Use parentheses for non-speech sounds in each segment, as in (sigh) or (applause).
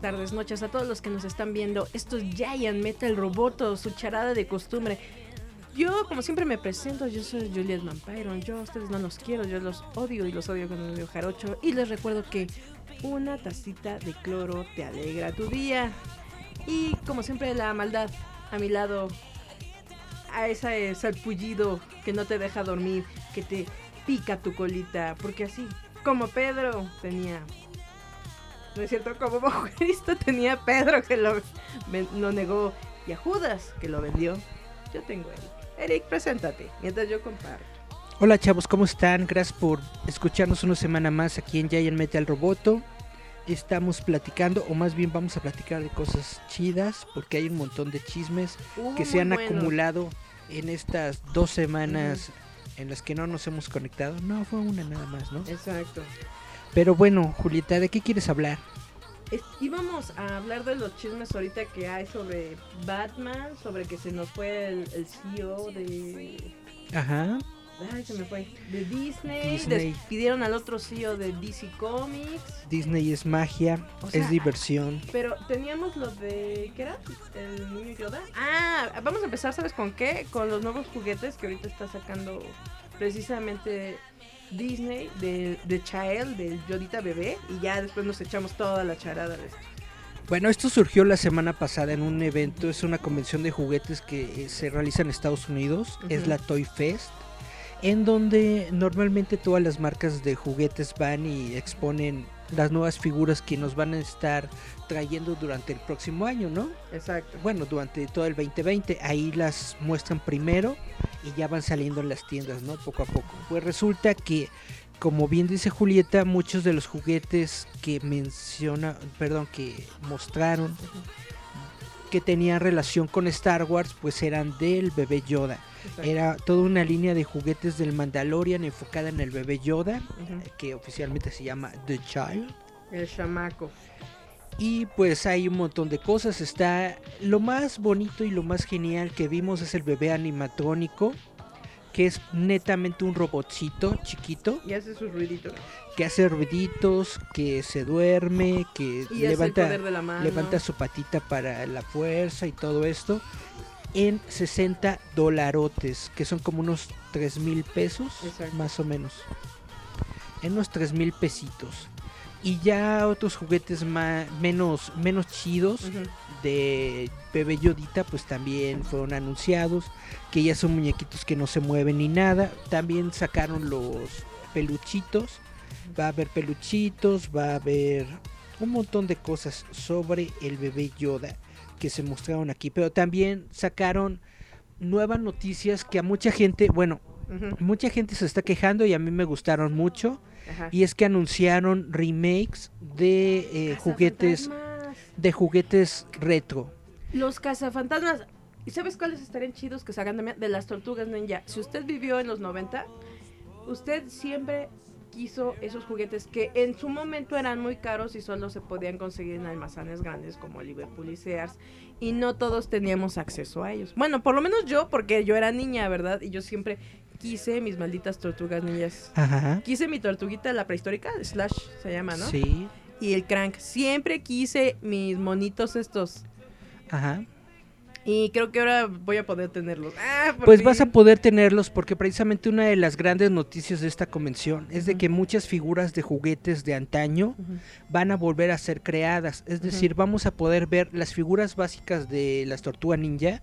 Tardes, noches a todos los que nos están viendo. Esto es Giant Metal Roboto, su charada de costumbre. Yo, como siempre, me presento. Yo soy Juliet Vampiro. Yo a ustedes no los quiero, yo los odio y los odio con el odio jarocho. Y les recuerdo que una tacita de cloro te alegra tu día. Y como siempre, la maldad a mi lado, a ese salpullido que no te deja dormir, que te pica tu colita. Porque así, como Pedro tenía no es cierto, como (laughs) Cristo tenía a Pedro que lo, negó y a Judas que lo vendió. Yo tengo Eric. Eric, preséntate mientras yo comparto. Hola chavos, ¿cómo están? Gracias por escucharnos una semana más aquí en Giant Metal Roboto. Estamos platicando, o más bien vamos a platicar de cosas chidas, porque hay un montón de chismes Uh, que se han bueno. acumulado en estas dos semanas en las que no nos hemos conectado. No, fue una nada más, ¿no? Exacto. Pero bueno, Julieta, ¿de qué quieres hablar? Es- íbamos a hablar de los chismes ahorita que hay sobre Batman, sobre que se nos fue el, el CEO de... Ajá. Ay, se me fue. De Disney. Disney. Despidieron al otro CEO de DC Comics. Disney es magia, O sea, es diversión. Pero teníamos lo de. ¿Qué era? El niño Yoda. Ah, vamos a empezar, ¿sabes con qué? Con los nuevos juguetes que ahorita está sacando precisamente Disney de, de Child, del Yodita bebé. Y ya después nos echamos toda la charada de esto. Bueno, esto surgió la semana pasada en un evento, es una convención de juguetes que eh, se realiza en Estados Unidos, es la Toy Fest, en donde normalmente todas las marcas de juguetes van y exponen las nuevas figuras que nos van a estar trayendo durante el próximo año, ¿no? Exacto. Bueno, durante todo el 2020, ahí las muestran primero y ya van saliendo en las tiendas, ¿no? Poco a poco. Pues resulta que, como bien dice Julieta, muchos de los juguetes que menciona, perdón, que mostraron que tenían relación con Star Wars, pues eran del bebé Yoda. exacto. Era toda una línea de juguetes del Mandalorian enfocada en el bebé Yoda, que oficialmente se llama The Child. El chamaco. Y pues hay un montón de cosas. Está lo más bonito y lo más genial que vimos es el bebé animatrónico, que es netamente un robotcito chiquito Y hace sus ruiditos. que hace ruiditos, que se duerme, que Y levanta levanta su patita para la fuerza y todo esto en 60 dolarotes, que son como unos 3 mil pesos, Exacto. más o menos. En unos 3 mil pesitos. Y ya otros juguetes menos, menos chidos de Bebé Yodita, pues también fueron anunciados. Que ya son muñequitos que no se mueven ni nada. También sacaron los peluchitos. Va a haber peluchitos, va a haber un montón de cosas sobre el bebé Yoda que se mostraron aquí. Pero también sacaron nuevas noticias que a mucha gente, bueno, mucha gente se está quejando y a mí me gustaron mucho. Ajá. Y es que anunciaron remakes de eh, juguetes de juguetes retro. Los cazafantasmas. ¿Y sabes cuáles estarían chidos que salgan también? De las tortugas ninja. Si usted vivió en los 90, usted siempre quiso esos juguetes que en su momento eran muy caros y solo se podían conseguir en almacenes grandes como Liverpool y Sears. Y no todos teníamos acceso a ellos. Bueno, por lo menos yo, porque yo era niña, ¿verdad? Y yo siempre quise mis malditas tortugas ninjas. Ajá. Quise mi tortuguita, la prehistórica, Slash se llama, ¿no? Sí. Y el crank. Siempre quise mis monitos estos. Ajá. Y creo que ahora voy a poder tenerlos. Ah, Pues vas a poder tenerlos porque precisamente una de las grandes noticias de esta convención es de que muchas figuras de juguetes de antaño van a volver a ser creadas. Es decir, vamos a poder ver las figuras básicas de las tortugas ninja,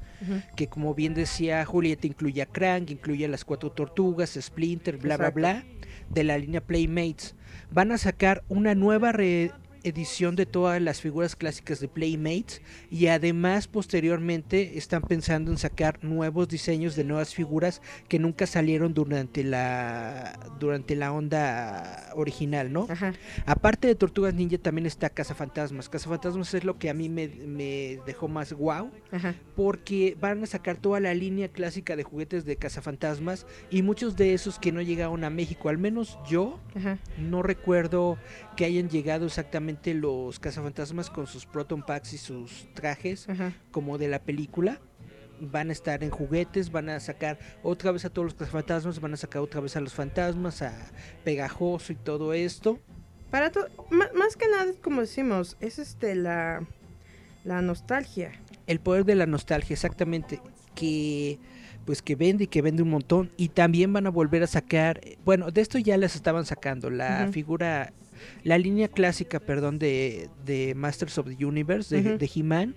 que como bien decía Julieta, incluye a Krang, incluye a las cuatro tortugas, Splinter, bla, Exacto. bla, bla, de la línea Playmates. Van a sacar una nueva re- edición de todas las figuras clásicas de Playmates y además posteriormente están pensando en sacar nuevos diseños de nuevas figuras que nunca salieron durante la durante la onda original, ¿no? Ajá. Aparte de Tortugas Ninja también está Cazafantasmas. Cazafantasmas es lo que a mí me, me dejó más wow Ajá. porque van a sacar toda la línea clásica de juguetes de Cazafantasmas y muchos de esos que no llegaron a México, al menos yo Ajá. no recuerdo que hayan llegado exactamente los cazafantasmas con sus proton packs y sus trajes Ajá. como de la película. Van a estar en juguetes, van a sacar otra vez a todos los cazafantasmas, van a sacar otra vez a los fantasmas, a Pegajoso y todo esto. Para todo, más que nada, como decimos, es este la, la nostalgia. El poder de la nostalgia, exactamente, que pues que vende y que vende un montón y también van a volver a sacar, bueno, de esto ya les estaban sacando la figura la línea clásica, perdón, de, de Masters of the Universe, de, de He-Man,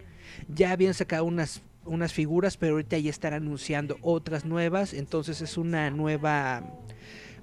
ya habían sacado unas, unas figuras, pero ahorita ya están anunciando otras nuevas, entonces es una nueva,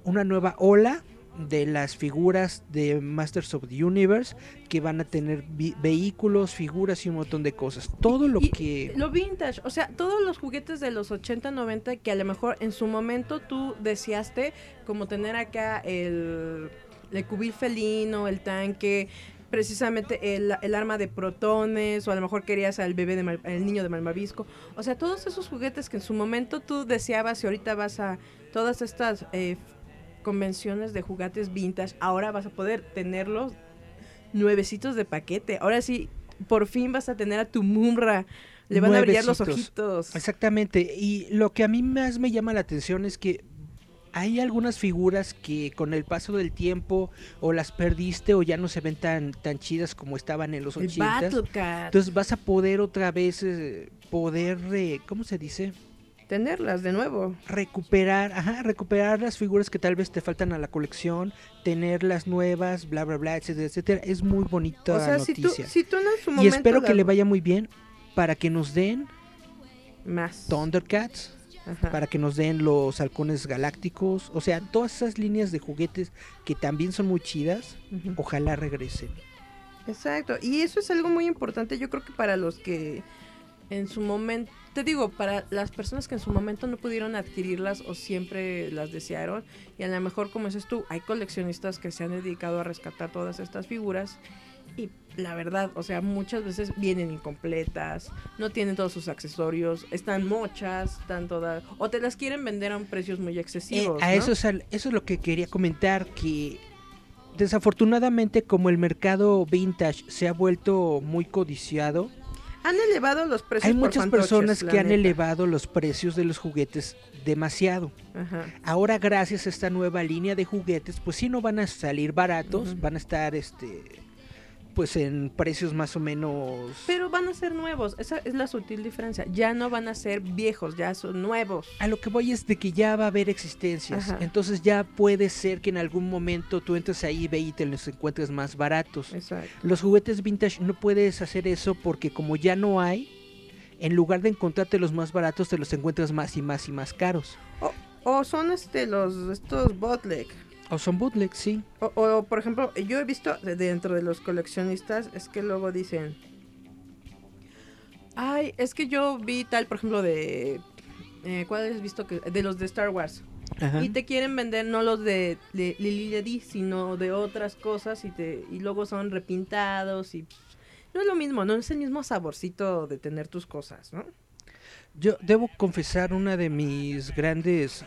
una nueva ola de las figuras de Masters of the Universe que van a tener vehículos, figuras y un montón de cosas. Todo lo Y que... Lo vintage, o sea, todos los juguetes de los 80, 90 que a lo mejor en su momento tú deseaste, como tener acá el, el cubil felino, el tanque, precisamente el, el arma de protones, o a lo mejor querías al bebé de Mal- el niño de Malvavisco. O sea, todos esos juguetes que en su momento tú deseabas y ahorita vas a todas estas eh, convenciones de juguetes vintage, ahora vas a poder tenerlos nuevecitos de paquete. Ahora sí, por fin vas a tener a tu Mumra. Le van a brillar los ojitos. Exactamente, y lo que a mí más me llama la atención es que hay algunas figuras que con el paso del tiempo o las perdiste o ya no se ven tan, tan chidas como estaban en los El 80. Battle Cat. Entonces vas a poder otra vez, eh, poder, eh, ¿cómo se dice? Tenerlas de nuevo. Recuperar, ajá, recuperar las figuras que tal vez te faltan a la colección, tener las nuevas, bla, bla, bla, etcétera, etcétera. Es muy bonita o sea, si tú, noticia. si tú en su y espero que le vaya muy bien para que nos den Más. Thundercats, Ajá. para que nos den los halcones galácticos, o sea, todas esas líneas de juguetes que también son muy chidas, ojalá regresen. Exacto. Y eso es algo muy importante. Yo creo que para los que en su momento. Te digo, para las personas que en su momento no pudieron adquirirlas o siempre las desearon. Y a lo mejor, como dices tú, hay coleccionistas que se han dedicado a rescatar todas estas figuras. Y la verdad, o sea, muchas veces vienen incompletas, no tienen todos sus accesorios, están mochas, están todas. O te las quieren vender a un precios muy Eh, excesivos. a ¿no? eso, es eso es lo que quería comentar, que desafortunadamente como el mercado vintage se ha vuelto muy codiciado, Han elevado los precios. hay por muchas personas que han neta. elevado los precios de los juguetes demasiado. Ajá. Ahora gracias a esta nueva línea de juguetes, pues sí no van a salir baratos, van a estar este pues en precios más o menos Pero van a ser nuevos, esa es la sutil diferencia. Ya no van a ser viejos, ya son nuevos. A lo que voy es de que ya va a haber existencias. Ajá. Entonces ya puede ser que en algún momento tú entres ahí ve y te los encuentres más baratos. Exacto. Los juguetes vintage no puedes hacer eso porque como ya no hay, en lugar de encontrarte los más baratos te los encuentras más y más y más caros. O son este los estos bootleg. O son bootlegs, sí. O, o, por ejemplo, yo he visto de- dentro de los coleccionistas es que luego dicen, ay, es que yo vi tal, por ejemplo, de eh, ¿cuál has visto que de los de Star Wars? Ajá. Y te quieren vender no los de, de Lily Ledy, sino de otras cosas y te y luego son repintados y no es lo mismo, no es el mismo saborcito de tener tus cosas, ¿no? Yo debo confesar una de mis grandes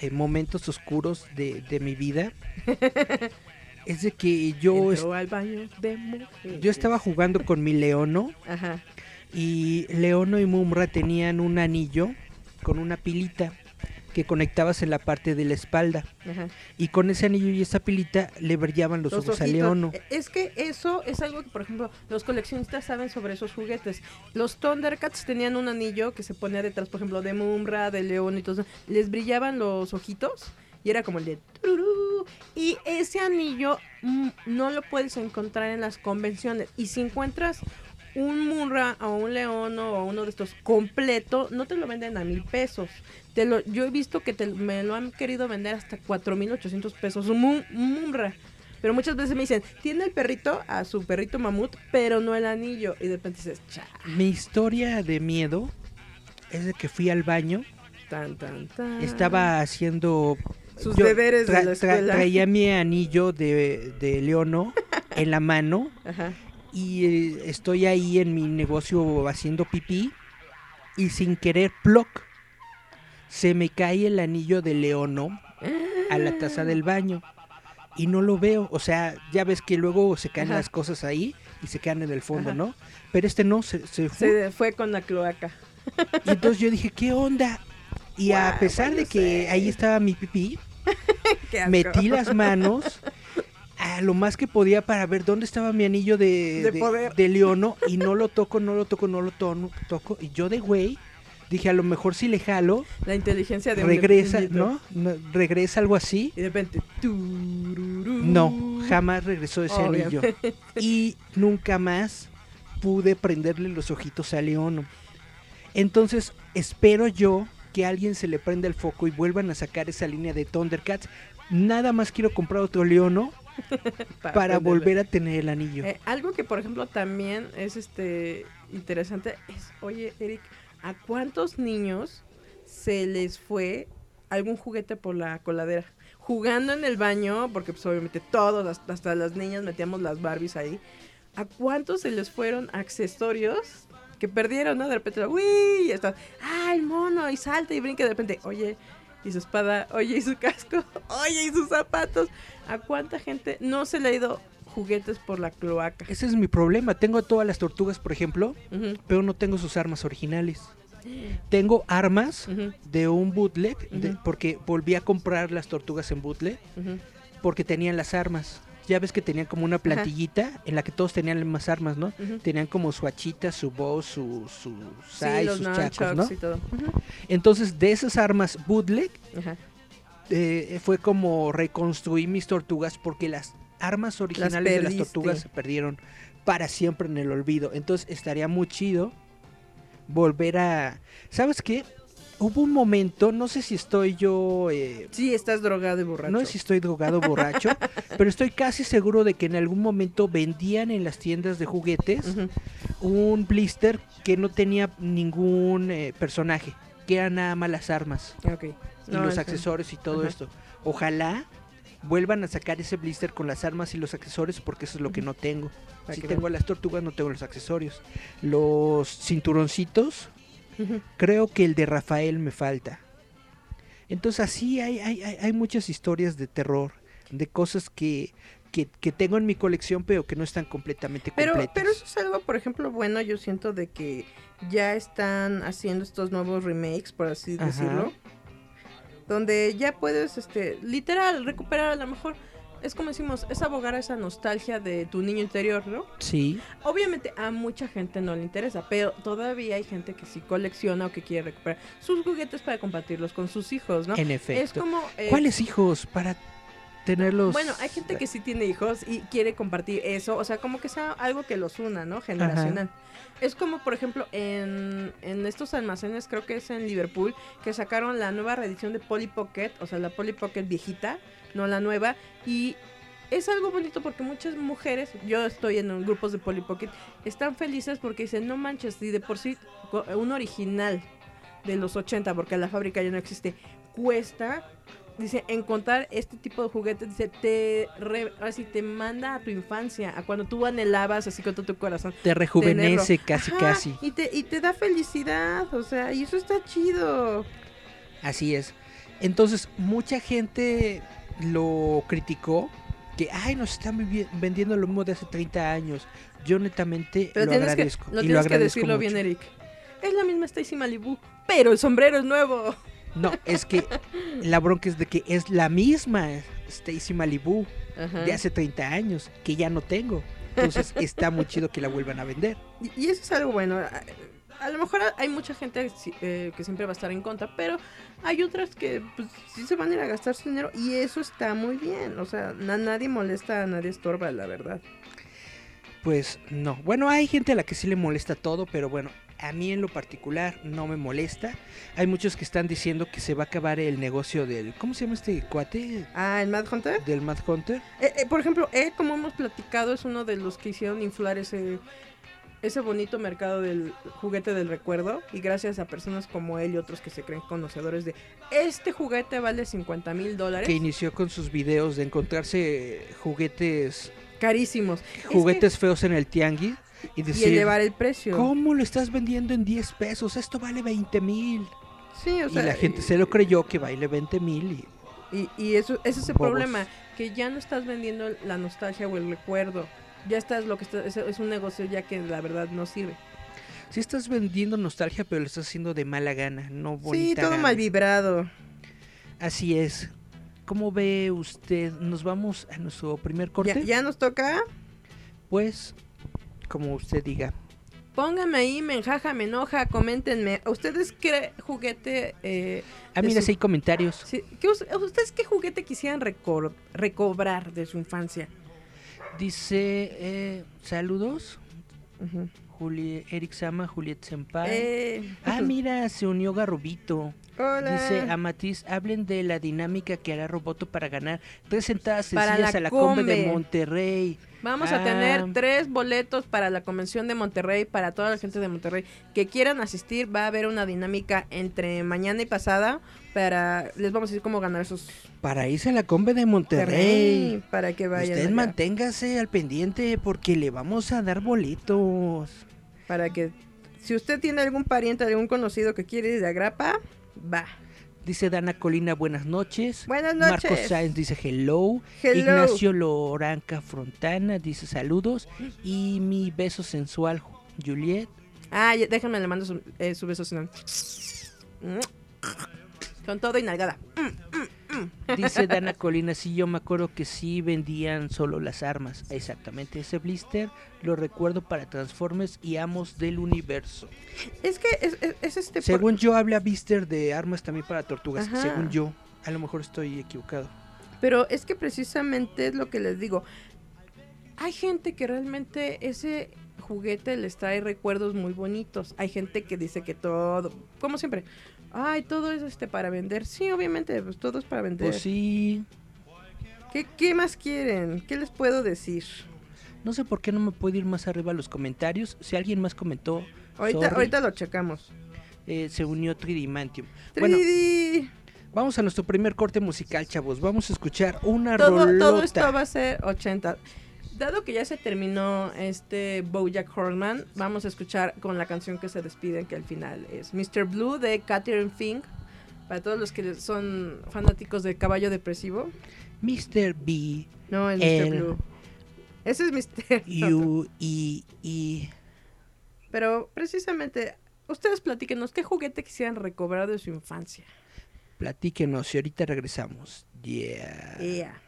eh, momentos oscuros de, de mi vida. (laughs) es de que yo, est- al baño de yo estaba jugando con mi Leono Ajá. y Leono y Mumra tenían un anillo con una pilita que conectabas en la parte de la espalda Ajá. y con ese anillo y esa pilita le brillaban los, ojos a ojitos. Leono. E- Es que eso es algo que, por ejemplo, los coleccionistas saben sobre esos juguetes. Los Thundercats tenían un anillo que se ponía detrás, por ejemplo, de Mumra, de León y todo eso. Les brillaban los ojitos y era como el de. Y ese anillo mm, no lo puedes encontrar en las convenciones. Y si encuentras un Mumra o un León o uno de estos completo, no te lo venden a mil pesos. Te lo, yo he visto que te- me lo han querido vender hasta 4.800 pesos. Un, Mu- un Mumra. Pero muchas veces me dicen, tiene el perrito a su perrito mamut, pero no el anillo. Y de repente dices, cha, Mi historia de miedo es de que fui al baño, tan, tan, tan. estaba haciendo... Sus yo deberes de tra- la tra- escuela. traía mi anillo de, de leono en la mano (laughs) Ajá. Y eh, estoy ahí en mi negocio haciendo pipí y sin querer, ploc, se me cae el anillo de leono a la taza del baño y no lo veo. O sea, ya ves que luego se caen Ajá. las cosas ahí y se quedan en el fondo, Ajá. ¿no? Pero este no, se, se fue. Se fue con la cloaca. Y entonces yo dije, ¿qué onda? Y a pesar de que sé. ahí estaba mi pipí, (laughs) metí las manos a lo más que podía para ver dónde estaba mi anillo de, De de, poder. de leono y no lo toco, no lo toco, no lo tono- toco. Y yo de güey dije, a lo mejor si le jalo, La inteligencia de regresa. ¿no? No, Regresa algo así. Y de repente, tururú. No, jamás regresó ese anillo. Y nunca más pude prenderle los ojitos a Leono. Entonces, espero yo que a alguien se le prenda el foco y vuelvan a sacar esa línea de Thundercats. Nada más quiero comprar otro Leono (laughs) para volver a tener el anillo. Eh, algo que, por ejemplo, también es este interesante es, oye, Eric, ¿a cuántos niños se les fue algún juguete por la coladera? Jugando en el baño, porque pues obviamente todos, hasta- las niñas metíamos las Barbies ahí. ¿A cuántos se les fueron accesorios que perdieron, no? De repente, uy, y está, ah, el mono, y salta y brinca, de repente, oye, y su espada, oye, y su casco, (laughs) oye, y sus zapatos. ¿A cuánta gente no se le ha ido juguetes por la cloaca? Ese es mi problema. Tengo todas las tortugas, por ejemplo, pero no tengo sus armas originales. (gasps) Tengo armas de un bootleg, de- porque volví a comprar las tortugas en bootleg, porque tenían las armas. Ya ves que tenían como una plantillita en la que todos tenían las mismas armas, ¿no? Tenían como su hachita, su bow, su, su Sí, sai, los sus chacos, ¿no? y todo. Entonces, de esas armas bootleg, Ajá. eh, fue como reconstruir mis tortugas porque las armas originales de las tortugas se perdieron para siempre en el olvido. Entonces, estaría muy chido volver a... ¿Sabes qué? Hubo un momento, no sé si estoy yo... eh, Sí, estás drogado y borracho. no sé si estoy drogado o borracho, (laughs) pero estoy casi seguro de que en algún momento vendían en las tiendas de juguetes un blister que no tenía ningún eh, personaje, que eran nada más las armas y No, los eso- accesorios y todo esto. Ojalá vuelvan a sacar ese blister con las armas y los accesorios porque eso es lo que no tengo. Si tengo vean. las tortugas no tengo los accesorios. Los cinturoncitos, Creo que el de Rafael me falta. Entonces así hay, hay, hay, hay muchas historias de terror, de cosas que, que, que tengo en mi colección pero que no están completamente Pero, completas. pero eso es algo, por ejemplo, bueno, yo siento de que ya están haciendo estos nuevos remakes, por así Ajá. decirlo. Donde ya puedes, este, literal, recuperar a lo mejor. Es como decimos, es abogar a esa nostalgia de tu niño interior, ¿no? Sí, Obviamente a mucha gente no le interesa, pero todavía hay gente que sí colecciona o que quiere recuperar sus juguetes para compartirlos con sus hijos, ¿no? en es efecto. como... eh, ¿Cuáles hijos para tenerlos? Bueno, hay gente que sí tiene hijos y quiere compartir eso, o sea, como que sea algo que los una, ¿no? Generacional. Es como, por ejemplo, en, en estos almacenes, creo que es en Liverpool, que sacaron la nueva reedición de Polly Pocket, o sea, la Polly Pocket viejita, no la nueva, y es algo bonito porque muchas mujeres, yo estoy en grupos de Polly Pocket, están felices porque dicen, no manches, y de por sí un original de los 80, porque la fábrica ya no existe, cuesta, dice, encontrar este tipo de juguetes, dice, te, re- así te manda a tu infancia, a cuando tú anhelabas así con todo tu corazón. te rejuvenece casi Ajá, casi. Y te, y te da felicidad, o sea, y eso está chido. Así es. Entonces, mucha gente lo criticó que ay, nos están vendiendo lo mismo de hace 30 años. Yo netamente Pero lo que, agradezco no y lo tienes que agradezco decirlo mucho. bien, Eric. Es la misma Stacy Malibu, pero el sombrero es nuevo. No, es que la bronca es de que es la misma Stacy Malibu Ajá. de hace 30 años que ya no tengo. Entonces, está muy chido que la vuelvan a vender. Y, y eso es algo bueno. A, lo mejor hay mucha gente eh, que siempre va a estar en contra, pero hay otras que pues, sí se van a ir a gastar su dinero y eso está muy bien. O sea, na- nadie molesta, nadie estorba, la verdad. Pues no. Bueno, hay gente a la que sí le molesta todo, pero bueno, A mí en lo particular no me molesta. Hay muchos que están diciendo que se va a acabar el negocio del... ¿Cómo se llama este cuate? Ah, el Mad Hunter. Del Mad Hunter. Eh, eh, por ejemplo, él, como hemos platicado, es uno de los que hicieron inflar ese, ese bonito mercado del juguete del recuerdo. Y gracias a personas como él y otros que se creen conocedores de este juguete vale 50 mil dólares. Que inició con sus videos de encontrarse juguetes... Carísimos. Juguetes feos en el tianguis. Y, decir, y elevar el precio. ¿Cómo lo estás vendiendo en 10 pesos? Esto vale 20 mil. Sí, o sea, y la gente se lo creyó que vale 20 mil. Y, y, y, eso, ese es el Bobos. problema, que ya no estás vendiendo la nostalgia o el recuerdo. Ya estás lo que está, es, es, un negocio ya que la verdad no sirve. Sí estás vendiendo nostalgia, pero lo estás haciendo de mala gana, no bonita Sí, todo gana. mal vibrado. Así es. ¿Cómo ve usted? ¿Nos vamos a nuestro primer corte? ¿Ya, ya nos toca? Pues como usted diga. Pónganme ahí, me enjaja, me enoja, coméntenme. ¿Ustedes qué juguete... Eh, ah, mira, su... hay comentarios. Sí, ¿qué, ¿Ustedes qué juguete quisieran reco recobrar de su infancia? Dice, eh, saludos. Uh -huh. Juli Eric Sama, Juliet Senpai. Eh. Ah, mira, se unió Garrobito. Hola. Dice a Matiz, hablen de la dinámica que hará Roboto para ganar tres entradas Para sencillas la a la Combe de. Monterrey. Vamos Ah. a tener tres boletos para la convención de Monterrey, para toda la gente de Monterrey que quieran asistir. Va a haber una dinámica entre mañana y pasada para les vamos a decir cómo ganar esos Para irse a la Combe de Monterrey. para que vayan. Usted allá. manténgase al pendiente porque le vamos a dar boletos. para que si usted tiene algún pariente, algún conocido que quiere ir de Agrapa, va. Dice Dana Colina, buenas noches. Buenas noches. Marcos Sáenz dice hello. Hello. Ignacio Loranca Frontana dice saludos. Y mi beso sensual, Juliet. Ah, déjenme le mando su, eh, su beso sensual. Con todo y nalgada. Dice (laughs) Dana Colina, sí, yo me acuerdo que sí vendían solo las armas. Exactamente, ese blister lo recuerdo para Transformers y Amos del Universo. Es que es, es- es este... por- Según yo, habla blister de armas también para tortugas. Ajá. Según yo, a lo mejor estoy equivocado. Pero es que precisamente es lo que les digo. Hay gente que realmente ese juguete les trae recuerdos muy bonitos. Hay gente que dice que todo, como siempre, ay, todo es este para vender. Sí, obviamente, pues todo es para vender. Pues sí, ¿Qué, qué más quieren? ¿Qué les puedo decir? no sé por qué no me puedo ir más arriba a los comentarios. Si alguien más comentó, Ahorita, sorry, ahorita lo checamos. eh, se unió Tridimantium. Bueno, 3D. vamos a nuestro primer corte musical, chavos. Vamos a escuchar una todo, rolota. todo esto va a ser 80. Dado que ya se terminó este Bojack Horseman, vamos a escuchar con la canción que se despiden, que al final es Mr. Blue de Catherine Fink. Para todos los que son fanáticos de Caballo Depresivo. Mr. B, No, es Mr. Blue. Ese es Mr. (laughs) U, E, E. Pero precisamente, ustedes platíquenos, ¿qué juguete quisieran recobrar de su infancia? Platíquenos y ahorita regresamos. Yeah. Yeah.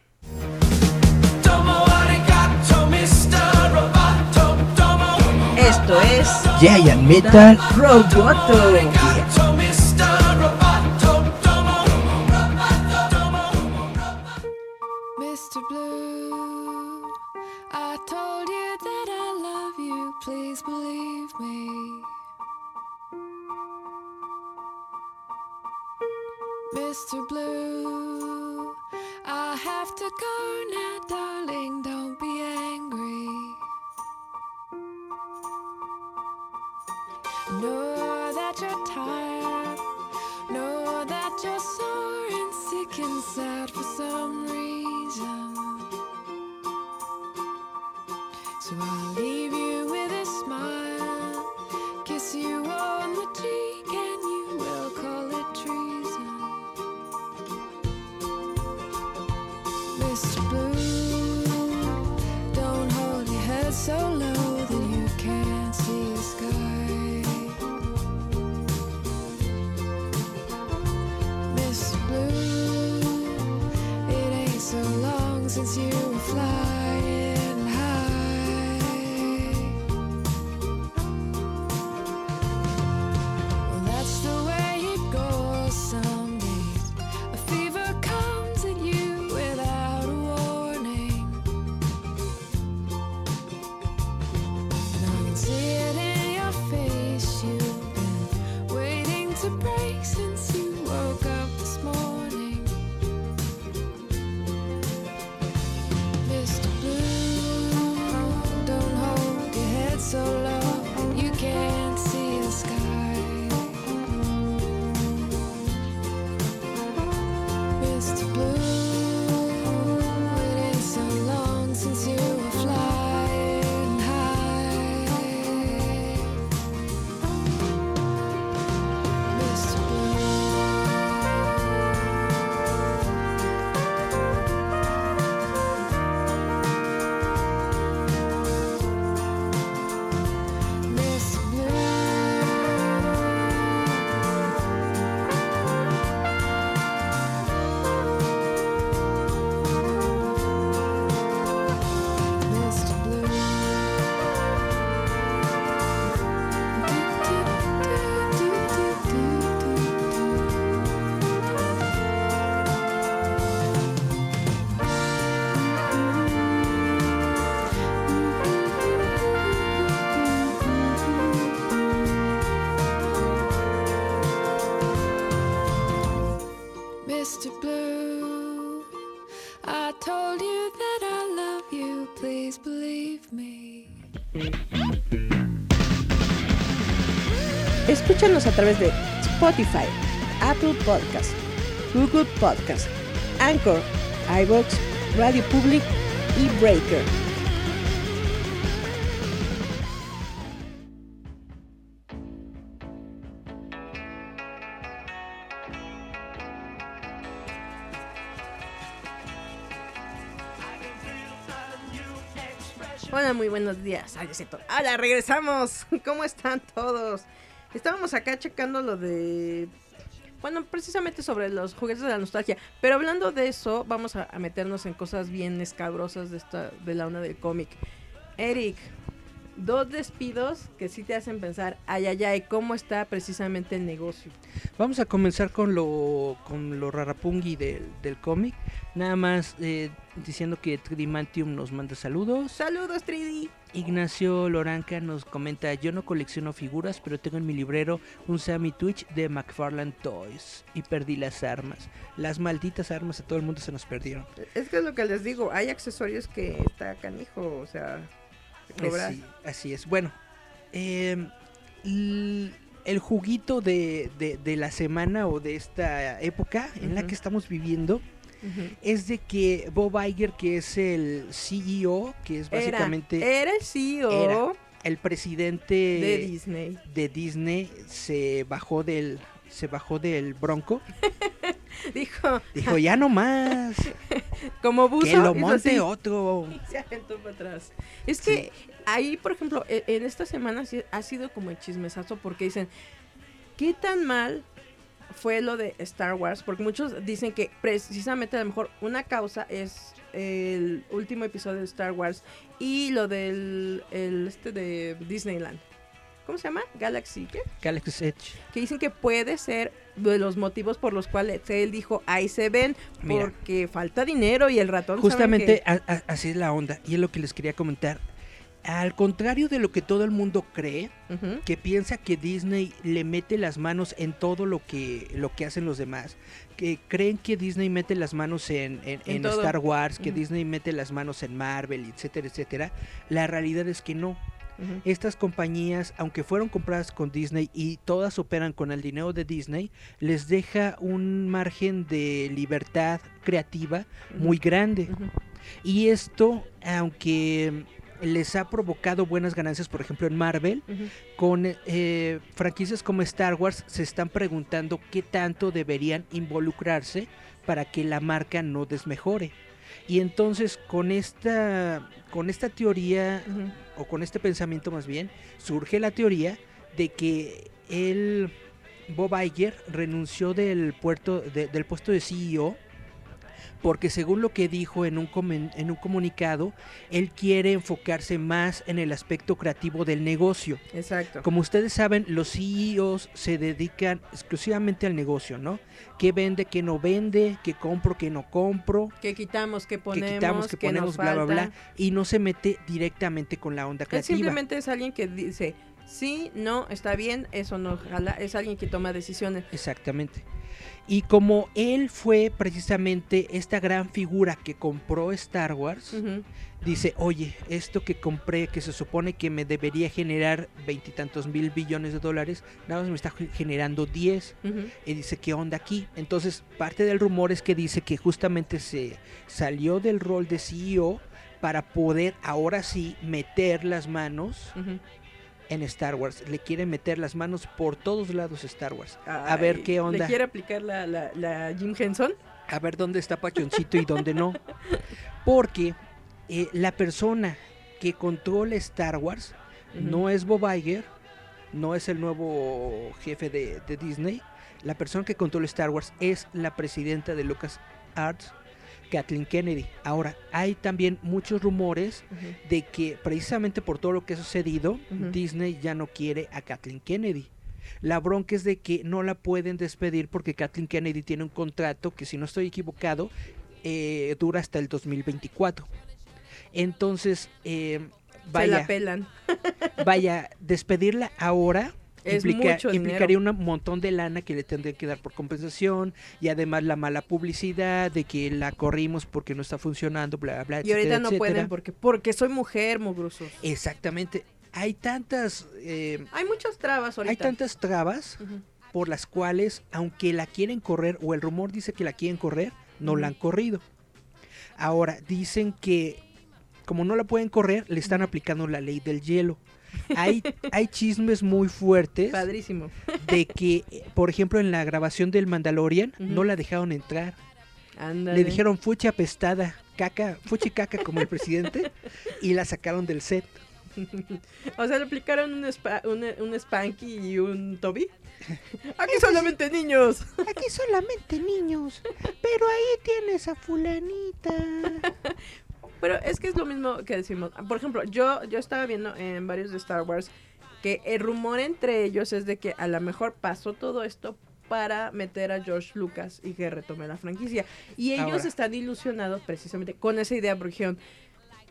Domo arigato, Mr. Roboto. Domo Esto es Giant Metal. Roboto. arigato, Mr. Roboto. Domo Roboto. Domo Mr. Blue, I told you that I love you. Please believe me. Mr. Blue, I have to go now, darling. Don't be angry. Know that you're tired. Know that you're sore and sick and sad for some reason. So I'll leave Escúchanos a través de Spotify, Apple Podcast, Google Podcast, Anchor, iVoox, Radio Public y Breaker. Hola, muy buenos días. Ay. Hola, regresamos. (laughs) ¿Cómo están todos? Estábamos acá checando lo de. Bueno, precisamente sobre los juguetes de la nostalgia. Pero hablando de eso, vamos a, meternos en cosas bien escabrosas de esta de la onda del cómic. Eric, dos despidos que sí te hacen pensar, ay, ay, ay, cómo está precisamente el negocio. Vamos a comenzar con lo, con lo rarapungui del, del cómic. Nada más eh, diciendo que Tridimantium nos manda saludos. Saludos, 3D. Ignacio Loranca nos comenta, yo no colecciono figuras, pero tengo en mi librero un Sammy Twitch de McFarlane Toys. Y perdí las armas. Las malditas armas a todo el mundo se nos perdieron. Es que es lo que les digo, hay accesorios que está canijo, o sea, cobrar. Así, así es. Bueno, eh, el juguito de, de- de la semana o de esta época en la que estamos viviendo Es de que Bob Iger, que es el CEO, que es básicamente era, era el CEO Era. el presidente de Disney. de Disney, se bajó del se bajó del bronco, (laughs) Dijo, dijo ya no más, (laughs) como buzo, que lo monte así, otro. (laughs) y se aventó para atrás. Es que ahí, por ejemplo, e- en esta semana ha sido como el chismesazo porque dicen, ¿qué tan mal fue lo de Star Wars? Porque muchos dicen que precisamente a lo mejor una causa es el último episodio de Star Wars y lo del el este de Disneyland. ¿Cómo se llama? Galaxy, ¿qué? Galaxy's Edge. que dicen que puede ser de los motivos por los cuales él dijo ahí se ven Mira. porque falta dinero y el ratón Justamente que- a- a- así es la onda y es lo que les quería comentar. Al contrario de lo que todo el mundo cree, que piensa que Disney le mete las manos en todo lo que, lo que hacen los demás, que creen que Disney mete las manos en, en- En en todo. Star Wars, que. Disney mete las manos en Marvel, etcétera, etcétera, la realidad es que no. Estas compañías, aunque fueron compradas con Disney y todas operan con el dinero de Disney, les deja un margen de libertad creativa muy grande. Y esto, aunque les ha provocado buenas ganancias, por ejemplo en Marvel, con eh, franquicias como Star Wars se están preguntando qué tanto deberían involucrarse para que la marca no desmejore. Y entonces con esta, con esta teoría, o con este pensamiento más bien, surge la teoría de que él, Bob Iger, renunció del, puerto, de- del puesto de CEO porque según lo que dijo en un, en un comunicado, él quiere enfocarse más en el aspecto creativo del negocio. Exacto. Como ustedes saben, los CEOs se dedican exclusivamente al negocio, ¿no? ¿Qué vende, qué no vende, qué compro, qué no compro, Que quitamos, qué ponemos, quitamos, qué que ponemos, bla, bla, bla, y no se mete directamente con la onda Él creativa. simplemente es alguien que dice, sí, no, está bien, eso no jala. Es alguien que toma decisiones. Exactamente. Y como él fue precisamente esta gran figura que compró Star Wars, dice, oye, esto que compré, que se supone que me debería generar veintitantos mil billones de dólares, nada más me está ge- generando 10. Ujú. Y dice, ¿qué onda aquí? Entonces, parte del rumor es que dice que justamente se salió del rol de CEO para poder ahora sí meter las manos. En Star Wars. Le quiere meter las manos por todos lados a Star Wars. A ver qué onda. ¿Le quiere aplicar la, la, la Jim Henson? a ver dónde está Pachoncito y dónde no. Porque eh, la persona que controla Star Wars no es Bob Iger, no es el nuevo jefe de, de Disney. La persona que controla Star Wars es la presidenta de Lucas Arts, Kathleen Kennedy. Ahora, hay también muchos rumores de que precisamente por todo lo que ha sucedido. Disney ya no quiere a Kathleen Kennedy. La bronca es de que no la pueden despedir porque Kathleen Kennedy tiene un contrato que, si no estoy equivocado, eh, dura hasta el 2024. Entonces, eh, Se vaya, la pelan. vaya, despedirla ahora Es Implica- mucho dinero. implicaría un montón de lana que le tendrían que dar por compensación y además la mala publicidad de que la corrimos porque no está funcionando, bla, bla, Y ahorita no etcétera. pueden porque, porque soy mujer, mugrosos. Exactamente. Hay tantas, eh, Hay muchas trabas ahorita. hay tantas trabas por las cuales, aunque la quieren correr o el rumor dice que la quieren correr, no la han corrido. Ahora, dicen que como no la pueden correr, le están aplicando la ley del hielo. Hay, hay chismes muy fuertes Padrísimo. de que, por ejemplo, en la grabación del Mandalorian no la dejaron entrar. Ándale. Le dijeron fuchi apestada, caca, fuchi caca como el presidente y la sacaron del set. (laughs) O sea, le aplicaron un, spa- un, un Spanky y un Toby. Aquí solamente niños. Aquí solamente niños, pero ahí tienes a fulanita. (laughs) Pero es que es lo mismo que decimos. Por ejemplo, yo, yo estaba viendo en varios de Star Wars que el rumor entre ellos es de que a lo mejor pasó todo esto para meter a George Lucas y que retome la franquicia. Y ellos Ahora. están ilusionados precisamente con esa idea, porque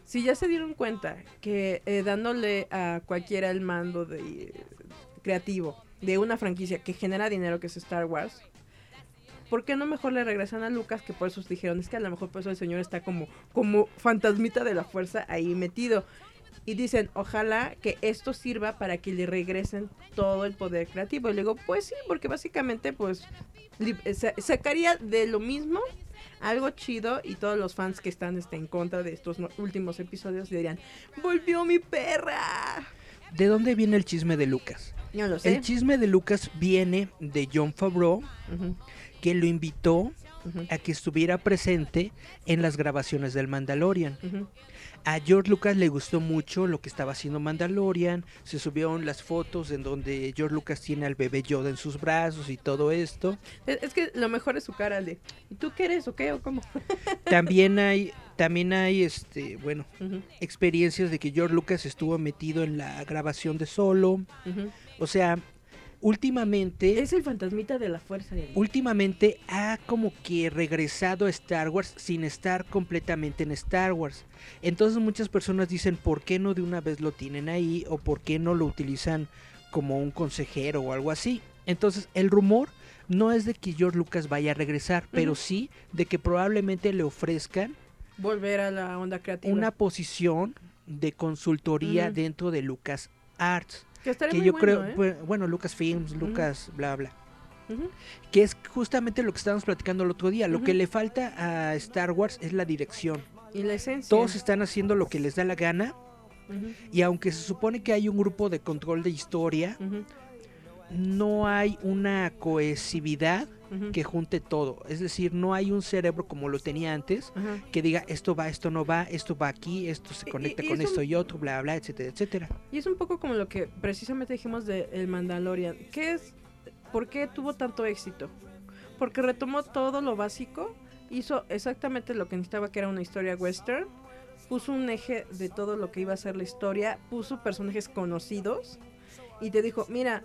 si ya se dieron cuenta que eh, dándole a cualquiera el mando de, eh, creativo de una franquicia que genera dinero que es Star Wars, ¿por qué no mejor le regresan a Lucas? Que por eso dijeron, es que a lo mejor por eso el señor está como, como fantasmita de la fuerza ahí metido. Y dicen, ojalá que esto sirva para que le regresen todo el poder creativo. Y le digo, pues sí, porque básicamente pues eh, sa- sacaría de lo mismo algo chido y todos los fans que están este, en contra de estos no- últimos episodios dirían, volvió mi perra. ¿De dónde viene el chisme de Lucas? Yo lo sé. El chisme de Lucas viene de John Favreau, Ujú, que lo invitó a que estuviera presente en las grabaciones del Mandalorian. A George Lucas le gustó mucho lo que estaba haciendo Mandalorian, se subieron las fotos en donde George Lucas tiene al bebé Yoda en sus brazos y todo esto. Es, que lo mejor es su cara de, ¿y tú qué eres o qué o cómo? (laughs) También hay, también hay, este, bueno, experiencias de que George Lucas estuvo metido en la grabación de Solo. O sea, últimamente, Es el fantasmita de la fuerza. Eli. últimamente ha como que regresado a Star Wars sin estar completamente en Star Wars. Entonces muchas personas dicen, ¿por qué no de una vez lo tienen ahí? ¿O por qué no lo utilizan como un consejero o algo así? Entonces el rumor no es de que George Lucas vaya a regresar, pero sí de que probablemente le ofrezcan Volver a la onda creativa. una posición de consultoría dentro de Lucas Arts. Que yo bueno, creo, ¿eh? bu- bueno, Lucas Films, Ujú. Lucas, bla, bla. Que es justamente lo que estábamos platicando el otro día. Lo que le falta a Star Wars es la dirección. Y la esencia. Todos están haciendo lo que les da la gana. Y aunque se supone que hay un grupo de control de historia, no hay una cohesividad que junte todo. Es decir, no hay un cerebro como lo tenía antes, que diga esto va, esto no va, esto va aquí, esto se Y- conecta y con es esto un- y otro, bla, bla, etcétera, etcétera. Y es un poco como lo que precisamente dijimos de El Mandalorian. ¿Qué es? ¿Por qué tuvo tanto éxito? Porque retomó todo lo básico, hizo exactamente lo que necesitaba, que era una historia western, puso un eje de todo lo que iba a ser la historia, puso personajes conocidos y te dijo, mira,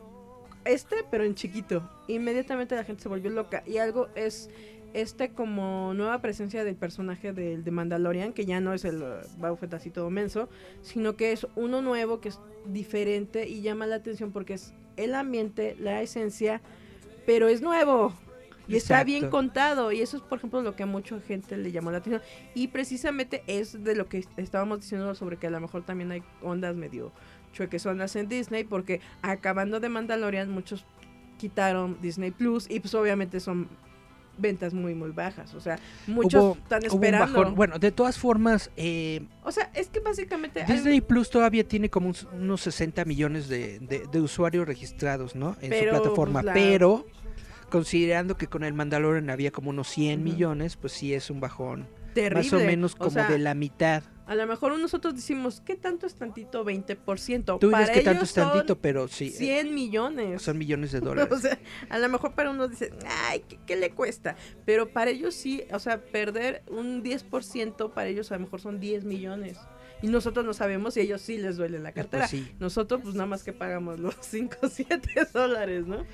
este pero en chiquito. Inmediatamente la gente se volvió loca y algo es este como nueva presencia del personaje del de Mandalorian, que ya no es el uh, Boba Fett así todo menso, sino que es uno nuevo que es diferente y llama la atención porque es el ambiente, la esencia, pero es nuevo. Y está bien contado. Y eso es, por ejemplo, lo que a mucha gente le llamó la atención. Y precisamente es de lo que estábamos diciendo sobre que a lo mejor también hay ondas medio chuequesonas en Disney. Porque acabando de Mandalorian, muchos quitaron Disney Plus. Y pues obviamente son ventas muy, muy bajas. O sea, muchos Hubo- están esperando. Bueno, de todas formas, eh, O sea, es que básicamente... hay- Disney Plus todavía tiene como unos 60 millones de, de- de usuarios registrados, ¿no? En Pero, su plataforma. pues, la- Pero, considerando que con el Mandalorian había como unos 100 Ujú. millones, pues sí es un bajón. Terrible. Más o menos como sea, de la mitad. A lo mejor nosotros decimos, ¿qué tanto es tantito? 20%. Tú dices Para que tanto es tantito, pero sí. eh, 100 millones. Son millones de (laughs) O dólares. sea, a lo mejor para uno dice, ay, ¿qué, qué le cuesta? Pero para ellos sí, o sea, perder un 10% para ellos a lo mejor son 10 millones. Y nosotros no sabemos si ellos sí les duele la Pues cartera. sí. Nosotros pues nada más que pagamos los 5 o 7 dólares, ¿no?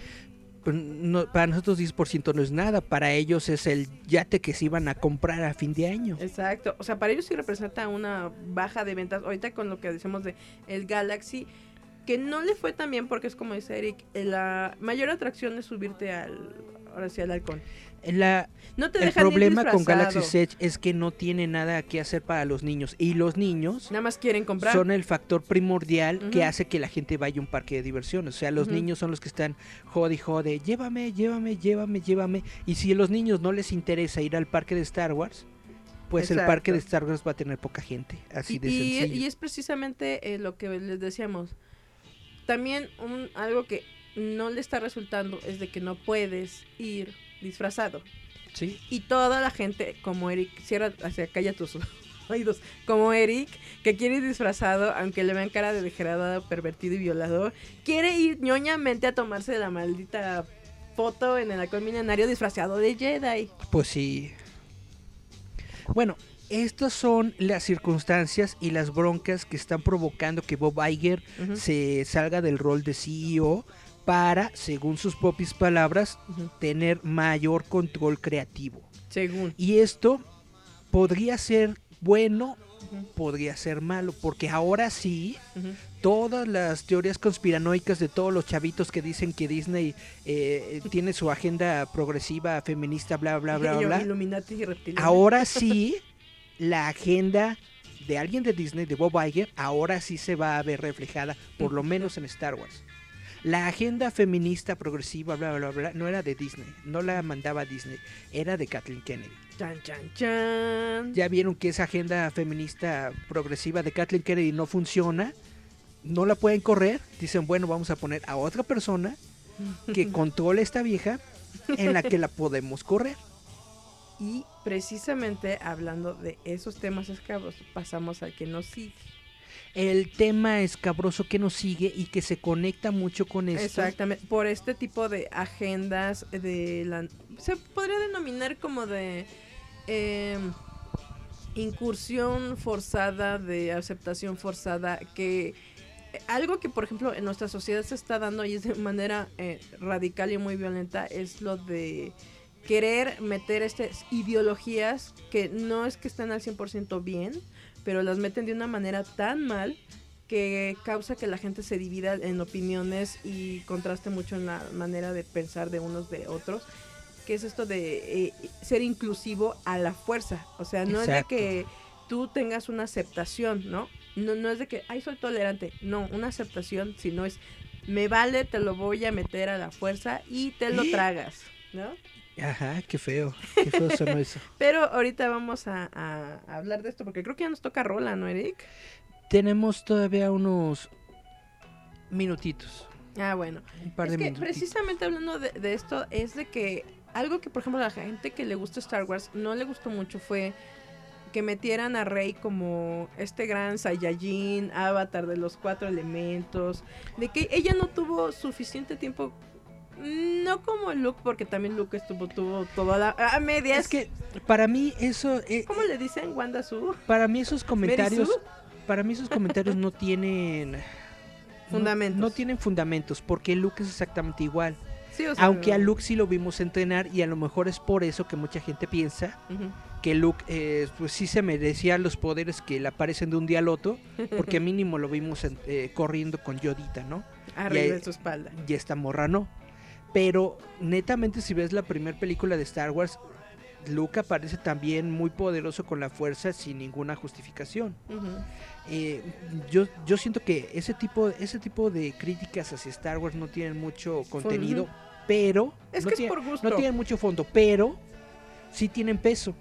Pero no- para nosotros 10% no es nada. Para ellos es el yate que se iban a comprar a fin de año. Exacto. O sea, para ellos sí representa una baja de ventas. Ahorita con lo que decimos de el Galaxy, que no le fue tan bien porque es como dice Eric, eh, la mayor atracción es subirte al, ahora sí, al halcón. La, No te el dejan ir problema con. Galaxy Edge es que no tiene nada que hacer para los niños. Y los niños Nada más quieren comprar. son el factor primordial que hace que la gente vaya a un parque de diversiones. O sea, los niños son los que están jode y jode, llévame, llévame, llévame, llévame. Y si a los niños no les interesa ir al parque de Star Wars, pues el parque de Star Wars va a tener poca gente. Así y, de y- sencillo. y es precisamente eh, lo que les decíamos. También un, algo que no le está resultando es de que no puedes ir disfrazado. Sí. Y toda la gente, como Eric, cierra, hacia calla tus (laughs) oídos, como Eric, que quiere ir disfrazado, aunque le vean cara de degradado, pervertido y violador, quiere ir ñoñamente a tomarse la maldita foto en el halcón milenario disfrazado de Jedi. Pues sí. Bueno, estas son las circunstancias y las broncas que están provocando que Bob Iger se salga del rol de CEO para, según sus propias palabras, tener mayor control creativo. Según. Y esto podría ser bueno, podría ser malo, porque ahora sí, todas las teorías conspiranoicas de todos los chavitos que dicen que Disney eh, tiene su agenda progresiva, feminista, bla, bla, bla, (laughs) bla, bla. Illuminati y reptilianos. Ahora sí, (laughs) la agenda de alguien de Disney, de Bob Iger, ahora sí se va a ver reflejada, por lo menos en Star Wars. La agenda feminista progresiva, bla, bla, bla, no era de Disney, no la mandaba Disney, era de Kathleen Kennedy. Chan, chan, chan. Ya vieron que esa agenda feminista progresiva de Kathleen Kennedy no funciona, no la pueden correr, dicen, bueno, vamos a poner a otra persona que (laughs) controle esta vieja en la que la podemos correr. Y precisamente hablando de esos temas escabros, pasamos al que nos sigue. el tema escabroso que nos sigue y que se conecta mucho con esto. Exactamente, por este tipo de agendas de la... Se podría denominar como de eh, incursión forzada, de aceptación forzada, que algo que por ejemplo en nuestra sociedad se está dando y es de manera eh, radical y muy violenta es lo de querer meter estas ideologías que no es que estén al 100% bien, pero las meten de una manera tan mal que causa que la gente se divida en opiniones y contraste mucho en la manera de pensar de unos de otros, que es esto de eh, ser inclusivo a la fuerza. O sea, no es de que tú tengas una aceptación, ¿no? No, no es de que, ay, soy tolerante. No, una aceptación, sino es, me vale, te lo voy a meter a la fuerza y te lo tragas, ¿no? Ajá, qué feo. Qué feo sonó eso. (laughs) Pero ahorita vamos a, a hablar de esto porque creo que ya nos toca rola, ¿no, Eric? Tenemos todavía unos minutitos. Ah, bueno. Un par es de que minutitos. precisamente hablando de, de esto es de que algo que por ejemplo a la gente que le gusta Star Wars no le gustó mucho fue que metieran a Rey como este gran Saiyajin, avatar de los cuatro elementos, de que ella no tuvo suficiente tiempo, no como Luke, porque también Luke estuvo tuvo toda la a medias. Es que para mí eso, eh, ¿cómo le dicen Wanda Su? para mí esos comentarios, para mí esos comentarios no tienen Fundamentos. No, tienen fundamentos porque Luke es exactamente igual. Sí, o sea, Aunque a Luke sí lo vimos entrenar y a lo mejor es por eso que mucha gente piensa que Luke eh, pues sí se merecía los poderes que le aparecen de un día al otro, porque (laughs) mínimo lo vimos en- eh, corriendo con Yodita, ¿no? arriba Y- de su espalda. Y esta morra no. Pero netamente si ves la primera película de Star Wars, Luke aparece también muy poderoso con la fuerza sin ninguna justificación. Eh, yo, yo siento que ese tipo, ese tipo de críticas hacia Star Wars no tienen mucho contenido, pero Es no, que es por gusto. no tienen mucho fondo, pero sí tienen peso,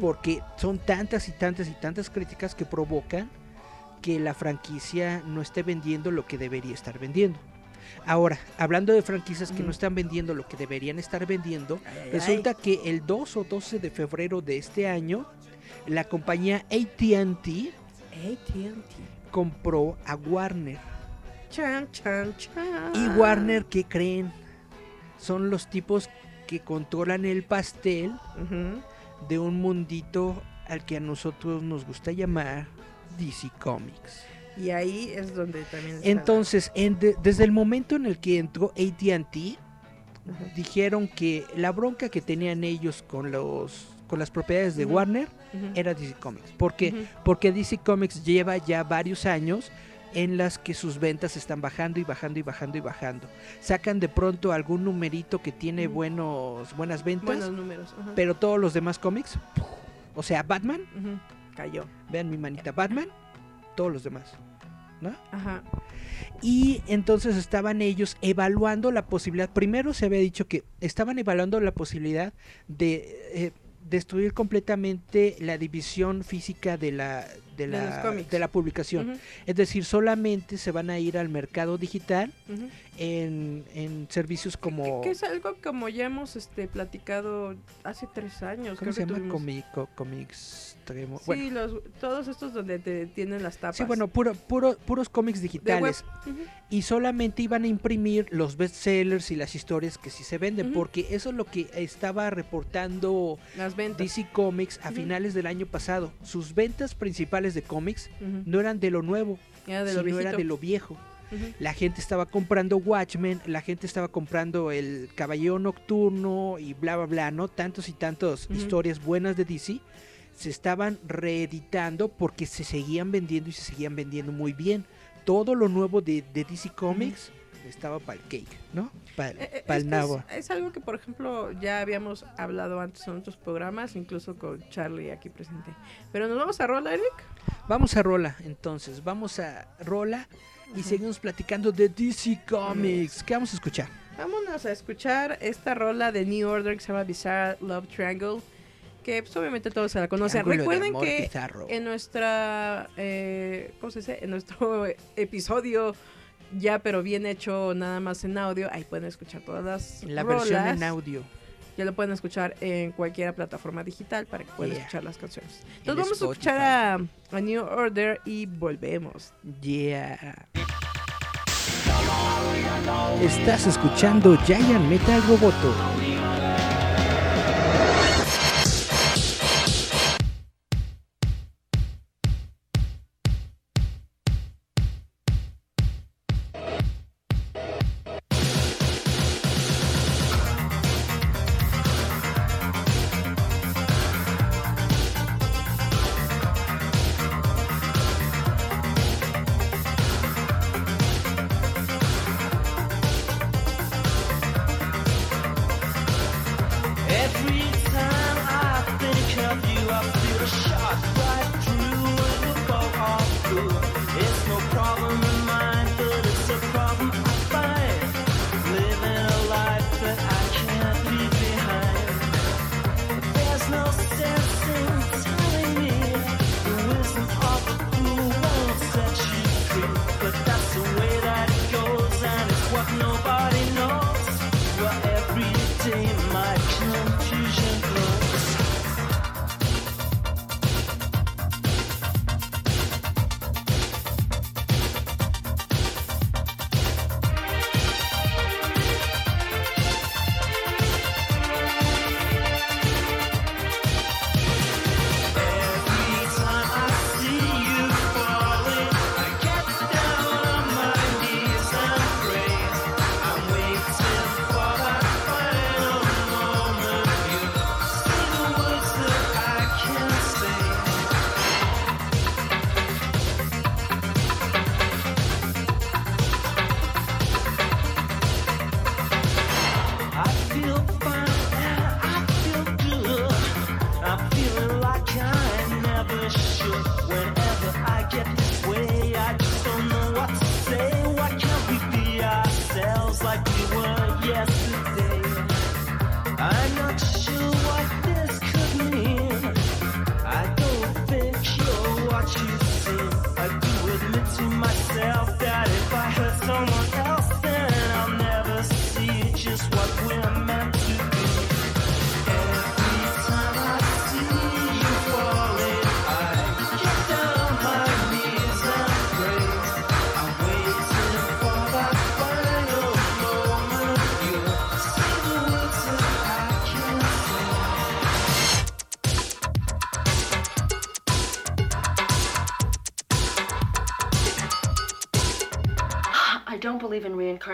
porque son tantas y tantas y tantas críticas que provocan que la franquicia no esté vendiendo lo que debería estar vendiendo. Ahora, hablando de franquicias que no están vendiendo lo que deberían estar vendiendo, resulta que el 2 o 12 de febrero de este año, la compañía ATT compró a Warner. Chan, chan, chan. Y Warner, ¿qué creen? Son los tipos que controlan el pastel de un mundito al que a nosotros nos gusta llamar DC Comics. Y ahí es donde también Entonces, en de- desde el momento en el que entró ATT, dijeron que la bronca que tenían ellos con los con las propiedades de. Warner era DC Comics. ¿Por qué? Porque DC Comics lleva ya varios años en las que sus ventas están bajando y bajando y bajando y bajando. Sacan de pronto algún numerito que tiene buenos buenas ventas, Buenos números. pero todos los demás cómics, o sea, Batman, Cayó. vean mi manita, Batman, todos los demás. ¿no? Ajá. Y entonces estaban ellos evaluando la posibilidad, primero se había dicho que estaban evaluando la posibilidad de eh, destruir completamente la división física de la, de la, de la publicación. Es decir, solamente se van a ir al mercado digital. En, en servicios como... Que es algo como ya hemos este, platicado hace tres años. ¿Cómo creo se que llama? tuvimos. Comics. Sí, Bueno, los, todos estos donde te tienen las tapas. sí, bueno, puro, puro, puros cómics digitales. Y solamente iban a imprimir los bestsellers y las historias que sí se venden, porque eso es lo que estaba reportando Las ventas. DC Comics a finales del año pasado. Sus ventas principales de cómics no eran de lo nuevo, Era de lo sino era viejito. de lo viejo. La gente estaba comprando Watchmen, la gente estaba comprando el Caballero Nocturno y bla bla bla, ¿no? Tantos y tantos historias buenas de DC se estaban reeditando porque se seguían vendiendo y se seguían vendiendo muy bien. Todo lo nuevo de, de DC Comics estaba para el cake, ¿no? Para Eh, eh, el que nabo. es, es algo que, por ejemplo, ya habíamos hablado antes en otros programas, incluso con Charlie aquí presente. Pero nos vamos a rola, Eric. Vamos a Rola, entonces, vamos a Rola y seguimos platicando de DC Comics. ¿Qué vamos a escuchar? Vámonos a escuchar esta rola de New Order que se llama Bizarre Love Triangle. Que pues, obviamente todos se la conocen. Triángulo de Recuerden amor que bizarro. en nuestra eh, ¿cómo se dice? en nuestro (laughs) episodio ya pero bien hecho nada más en audio ahí pueden escuchar todas las La versión en audio. Ya lo pueden escuchar en cualquier plataforma digital para que puedan Yeah. escuchar las canciones En entonces vamos a escuchar a, a New Order y volvemos Yeah. Estás escuchando Giant Metal Roboto.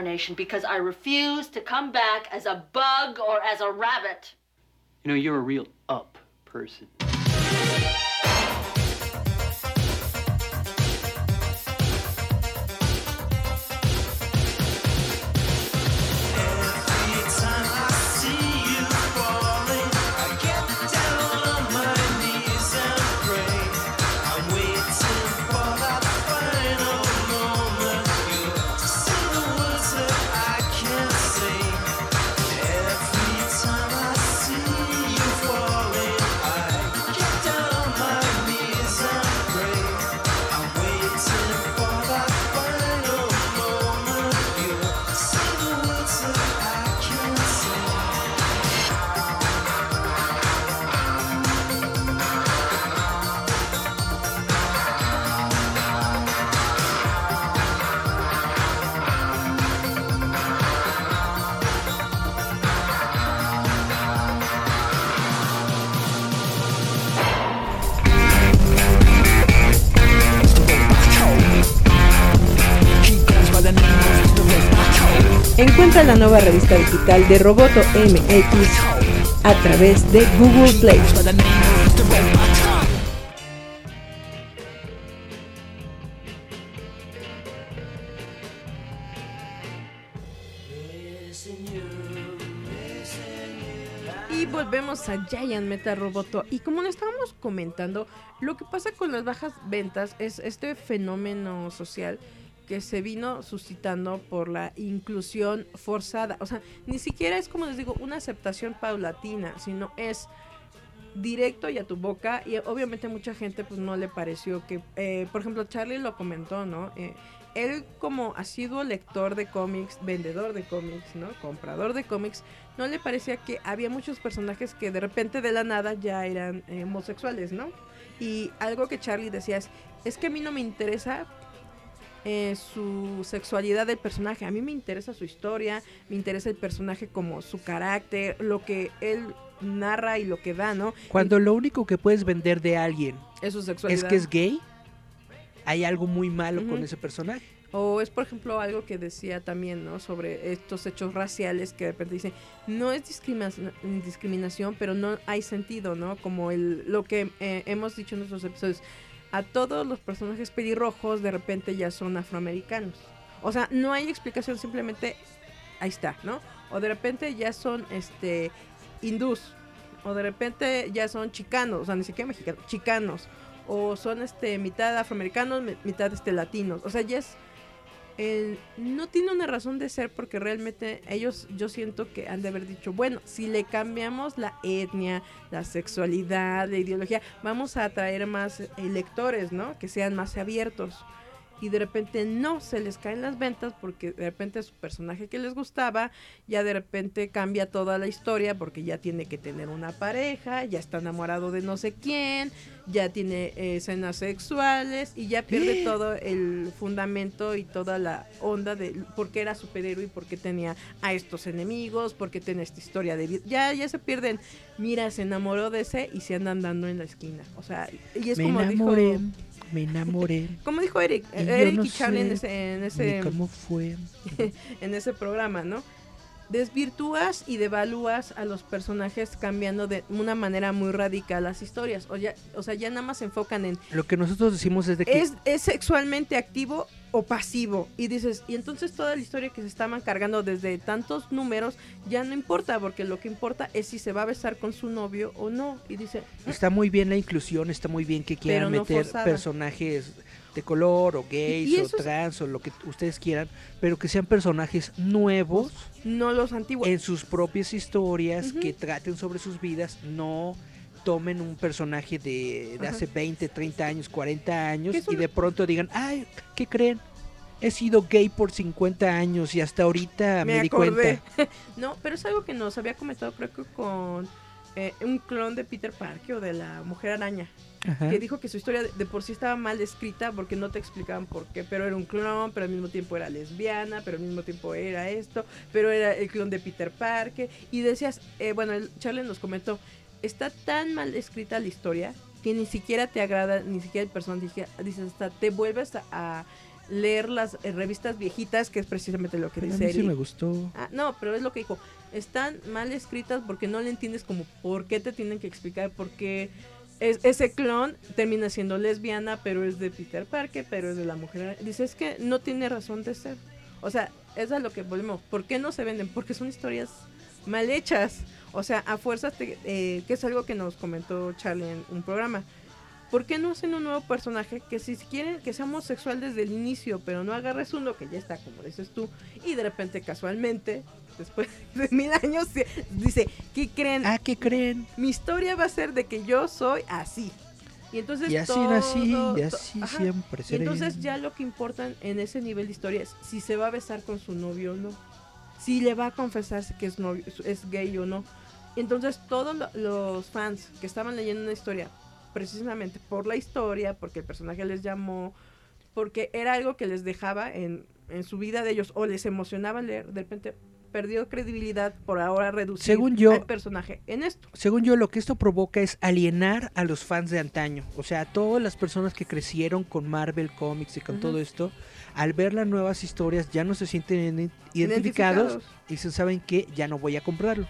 Reincarnation because I refuse to come back as a bug or as a rabbit. You know, you're a real up person. Digital de Roboto MX a través de Google Play. Y volvemos a Giant Metal Roboto. Y como lo estábamos comentando, lo que pasa con las bajas ventas es este fenómeno social que se vino suscitando por la inclusión forzada. O sea, ni siquiera es como les digo, una aceptación paulatina, sino es directo y a tu boca. Y obviamente mucha gente pues no le pareció que, eh, por ejemplo, Charlie lo comentó, ¿no? Eh, él como asiduo lector de cómics, vendedor de cómics, ¿no? Comprador de cómics, no le parecía que había muchos personajes que de repente de la nada ya eran eh, homosexuales, ¿no? Y algo que Charlie decía es, es que a mí no me interesa eh, su sexualidad del personaje, a mí me interesa su historia, me interesa el personaje como su carácter, lo que él narra y lo que da, ¿no? Cuando lo único que puedes vender de alguien Es su es sexualidad. que es gay, hay algo muy malo con ese personaje. O es, por ejemplo, algo que decía también, ¿no? Sobre estos hechos raciales que de repente dicen, no es discriminación, discriminación pero no hay sentido, ¿no? Como el, lo que eh, hemos dicho en nuestros episodios, a todos los personajes pelirrojos de repente ya son afroamericanos. O sea, no hay explicación, simplemente ahí está, ¿no? O de repente ya son, este, hindús. O de repente ya son chicanos, o sea, ni siquiera mexicanos, chicanos. O son, este, mitad afroamericanos, mi- mitad, este, latinos. O sea, ya es eh, no tiene una razón de ser porque realmente ellos yo siento que han de haber dicho, bueno, si le cambiamos la etnia, la sexualidad, la ideología, vamos a atraer más eh, lectores, ¿no? Que sean más abiertos. Y de repente no, se les caen las ventas porque de repente su personaje que les gustaba, ya de repente cambia toda la historia porque ya tiene que tener una pareja, ya está enamorado de no sé quién, ya tiene eh, escenas sexuales y ya pierde todo el fundamento y toda la onda de por qué era superhéroe y por qué tenía a estos enemigos, por qué tiene esta historia de vida. Ya, ya se pierden. Mira, se enamoró de ese y se andan dando en la esquina. O sea, y es me como enamoré, dijo. Me enamoré. (laughs) Como dijo Eric, Y Eric no y Charlie en ese, en ese, ¿Cómo fue? (laughs) en ese programa, ¿no? Desvirtúas y devalúas a los personajes cambiando de una manera muy radical las historias. O, ya, o sea, ya nada más se enfocan en Lo que nosotros decimos es de que ¿Es, es sexualmente activo o pasivo. Y dices, y entonces toda la historia que se estaban cargando desde tantos números ya no importa, porque lo que importa es si se va a besar con su novio o no. Y dice, está muy bien la inclusión, está muy bien que quieran no meter forzada. personajes de color o gays y o es- trans o lo que ustedes quieran, pero que sean personajes nuevos no los antiguos. en sus propias historias, que traten sobre sus vidas, no tomen un personaje de, hace 20, 30 años, 40 años y de pronto digan, ay, ¿qué creen? He sido gay por 50 años y hasta ahorita me, di acordé. cuenta. (laughs) no, pero es algo que nos había comentado, creo que con eh, un clon de Peter Parker o de la Mujer Araña. Ajá. que dijo que su historia de, de por sí estaba mal escrita porque no te explicaban por qué, pero era un clon, pero al mismo tiempo era lesbiana, pero al mismo tiempo era esto, pero era el clon de Peter Parker, y decías, eh, bueno, Charlie nos comentó, está tan mal escrita la historia que ni siquiera te agrada, ni siquiera el personaje, dices, hasta te vuelves a, a leer las eh, revistas viejitas, que es precisamente lo que Pero a dice mí sí me gustó. Ah, no, pero es lo que dijo. Están mal escritas porque no le entiendes como por qué te tienen que explicar por qué es, ese clon termina siendo lesbiana, pero es de Peter Parker, pero es de la mujer. Dice, es que no tiene razón de ser. O sea, es a lo que volvemos. ¿Por qué no se venden? Porque son historias mal hechas. O sea, a fuerzas, te- eh, que es algo que nos comentó Charlie en un programa. ¿Por qué no hacen un nuevo personaje que si quieren que sea homosexual desde el inicio, pero no agarres uno que ya está, como dices tú, y de repente casualmente, después (laughs) de mil años, dice, ¿qué creen? Ah, ¿qué creen? Mi historia va a ser de que yo soy así. Y entonces Y así todo- nací, y así ajá. siempre Y seré. entonces ya lo que importa en ese nivel de historia es si se va a besar con su novio o no. Si le va a confesarse que es, novio, es gay o no. Entonces todos lo- los fans que estaban leyendo una historia, precisamente por la historia, porque el personaje les llamó, porque era algo que les dejaba en, en su vida de ellos o les emocionaba leer, de repente perdió credibilidad por ahora reducir Según yo- al personaje en esto. Según yo, lo que esto provoca es alienar a los fans de antaño. O sea, a todas las personas que crecieron con Marvel Comics y con todo esto, al ver las nuevas historias ya no se sienten ident- identificados Identificados. y se saben que ya no voy a comprarlo.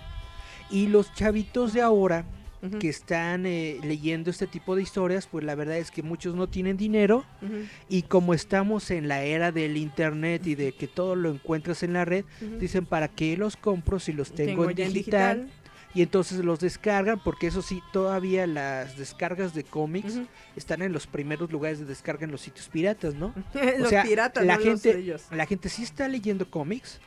Y los chavitos de ahora que están eh, leyendo este tipo de historias, pues la verdad es que muchos no tienen dinero. Y como estamos en la era del internet y de que todo lo encuentras en la red, dicen para qué los compro si los tengo, en digital, y entonces los descargan porque eso sí, todavía las descargas de cómics están en los primeros lugares de descarga en los sitios piratas, ¿no? (laughs) los sea, piratas, la no gente-. La gente sí está leyendo cómics,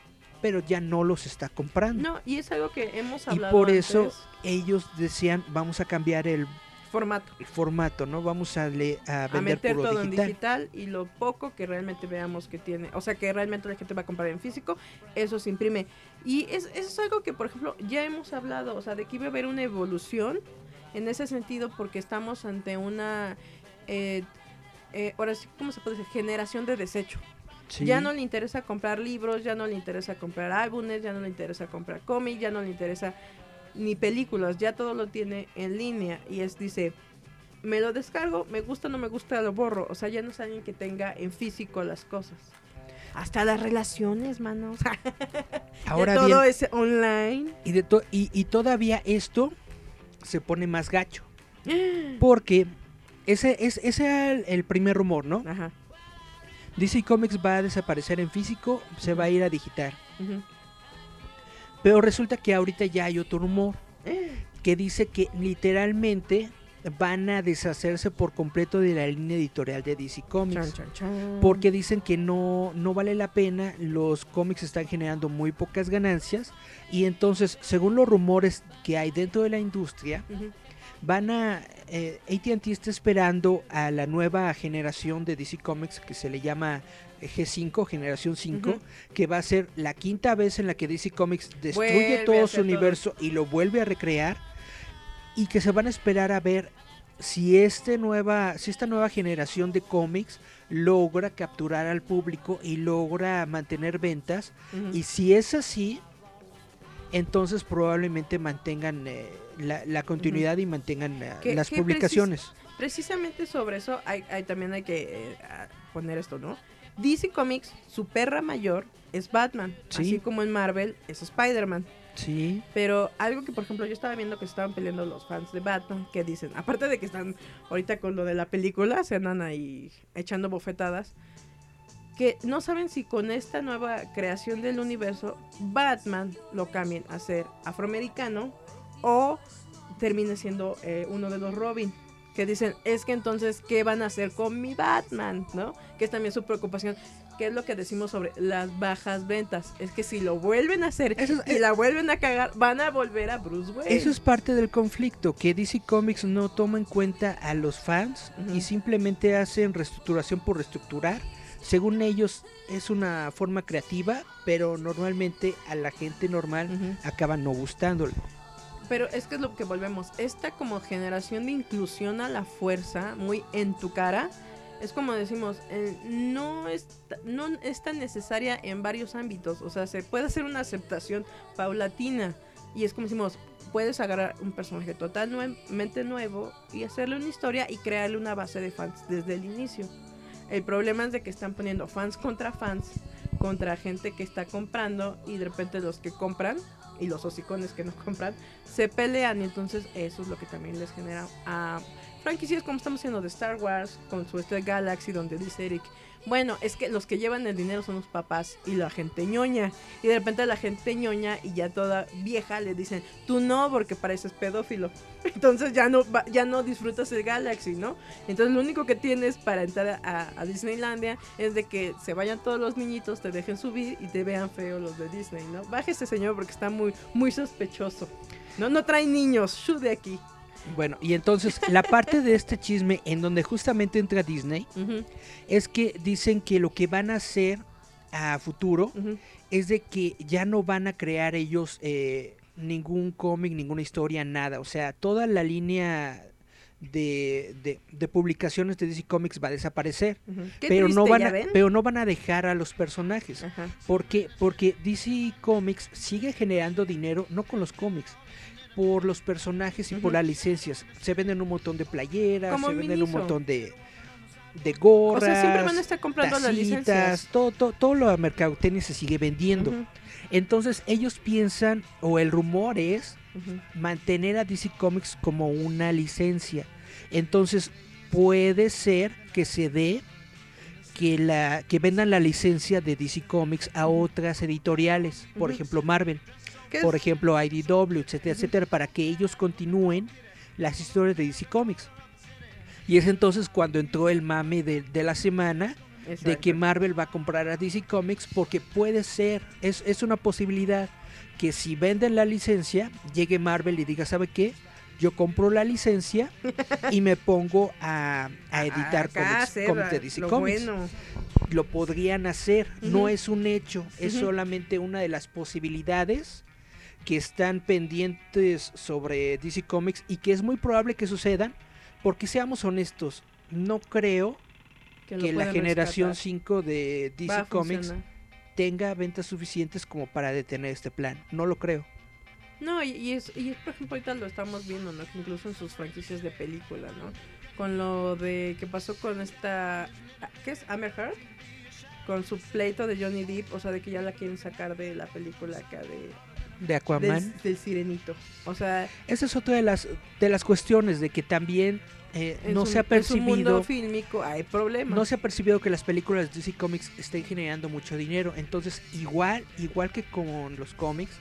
pero ya no los está comprando. No, y es algo que hemos y hablado por eso ellos decían, vamos a cambiar el formato. formato, ¿no? Vamos a, le- a a vender meter puro todo digital. en digital y lo poco que realmente veamos que tiene, o sea, que realmente la gente va a comprar en físico, eso se imprime. Y es, eso es algo que, por ejemplo, ya hemos hablado, o sea, de que iba a haber una evolución en ese sentido porque estamos ante una, eh, eh, ahora sí, ¿cómo se puede decir? Generación de desecho. Sí. Ya no le interesa comprar libros, ya no le interesa comprar álbumes, ya no le interesa comprar cómics, ya no le interesa ni películas, ya todo lo tiene en línea y es dice, me lo descargo, me gusta, no me gusta, lo borro, o sea, ya no es alguien que tenga en físico las cosas. Hasta las relaciones, manos. (laughs) Ahora ya todo bien, es online. y, de to- y, y todavía esto se pone más gacho. (gasps) Porque ese es ese el, el primer rumor, ¿no? Ajá. DC Comics va a desaparecer en físico, se va a ir a digital. Pero resulta que ahorita ya hay otro rumor (gasps) que dice que literalmente van a deshacerse por completo de la línea editorial de DC Comics. Chan, chan, chan. Porque dicen que no, no vale la pena, los cómics están generando muy pocas ganancias y entonces, según los rumores que hay dentro de la industria. Van a... Eh, AT&T está esperando a la nueva generación de DC Comics que se le llama G5, generación 5, Ujú. que va a ser la quinta vez en la que DC Comics destruye Vuelve todo su todo. universo y lo vuelve a recrear y que se van a esperar a ver si este nueva si esta nueva generación de cómics logra capturar al público y logra mantener ventas y si es así entonces probablemente mantengan eh, la, la continuidad y mantengan eh, las precis- publicaciones Precisamente sobre eso hay, hay- también hay que eh, poner esto, ¿no? DC Comics, su perra mayor es Batman, Sí. así como en Marvel es Spider-Man. sí Pero algo que, por ejemplo, yo estaba viendo que estaban peleando los fans de Batman, que dicen, aparte de que están ahorita con lo de la película, se andan ahí echando bofetadas, que no saben si con esta nueva creación del universo, Batman lo cambien a ser afroamericano o termine siendo eh, uno de los Robin. Que dicen, es que entonces, ¿qué van a hacer con mi Batman? ¿No? Que es también su preocupación. ¿Qué es lo que decimos sobre las bajas ventas? Es que si lo vuelven a hacer Eso es- y la vuelven a cagar, van a volver a Bruce Wayne. Eso es parte del conflicto, que DC Comics no toma en cuenta a los fans y simplemente hacen reestructuración por reestructurar. Según ellos es una forma creativa, pero normalmente a la gente normal Ujú. acaba no gustándole. Pero es que es lo que volvemos. Esta como generación de inclusión a la fuerza, muy en tu cara, es como decimos, eh, no, es, no es tan necesaria en varios ámbitos. O sea, se puede hacer una aceptación paulatina. Y es como decimos, puedes agarrar un personaje totalmente nuevo y hacerle una historia y crearle una base de fans desde el inicio. El problema es de que están poniendo fans contra fans, contra gente que está comprando y de repente los que compran y los hocicones que no compran se pelean y entonces eso es lo que también les genera a franquicias como estamos haciendo de Star Wars con su este Galaxy donde dice Eric bueno es que los que llevan el dinero son los papás y la gente ñoña y de repente la gente ñoña y ya toda vieja le dicen tú no porque pareces pedófilo (laughs) entonces ya no ya no disfrutas el Galaxy no entonces lo único que tienes para entrar a, Disneylandia es de que se vayan todos los niñitos te dejen subir y te vean feo los de Disney no bájese señor porque está muy muy sospechoso. No, no trae niños, shu de aquí. Bueno, y entonces la parte de este chisme en donde justamente entra Disney es que dicen que lo que van a hacer a futuro es de que ya no van a crear ellos eh, ningún cómic, ninguna historia, nada. O sea, toda la línea de, de- de publicaciones de DC Comics va a desaparecer. Pero no, van ¿ya a, pero no van a dejar a los personajes. Ajá. ¿Por qué? Porque DC Comics sigue generando dinero, no con los cómics, por los personajes y por las licencias. Se venden un montón de playeras, Como se venden un montón de, de gorras. O sea, siempre van a estar comprando las tacitas, licencias. Todo, todo, todo lo de mercadotecnia se sigue vendiendo. Entonces ellos piensan, o el rumor es, mantener a DC Comics como una licencia. Entonces puede ser que se dé que la que vendan la licencia de DC Comics a otras editoriales, por ejemplo Marvel, ¿Qué por es? ejemplo IDW, etcétera, etcétera, para que ellos continúen las historias de DC Comics. Y es entonces cuando entró el mame de, de la semana de que Marvel va a comprar a DC Comics porque puede ser, es, es una posibilidad que si venden la licencia, llegue Marvel y diga, ¿sabe qué? Yo compro la licencia y me pongo a, a (laughs) editar cómics, de DC lo Comics. bueno. Lo podrían hacer, no es un hecho, es solamente una de las posibilidades que están pendientes sobre DC Comics y que es muy probable que sucedan, porque seamos honestos, no creo Que, la generación rescatar. 5 de DC Comics funcionar. tenga ventas suficientes como para detener este plan. No lo creo. No, y, y es, y es, por ejemplo, ahorita lo estamos viendo, ¿no? Que incluso en sus franquicias de película, ¿no? Con lo de que pasó con esta. ¿Qué es? Amber Heard. Con su pleito de Johnny Depp, o sea, de que ya la quieren sacar de la película acá de. De Aquaman. Del, del Sirenito. O sea, Esa es otra de las, de las cuestiones de que también eh, en no su, se ha en su mundo percibido. fílmico hay problemas. No se ha percibido que las películas de DC Comics estén generando mucho dinero. Entonces, igual, igual que con los cómics,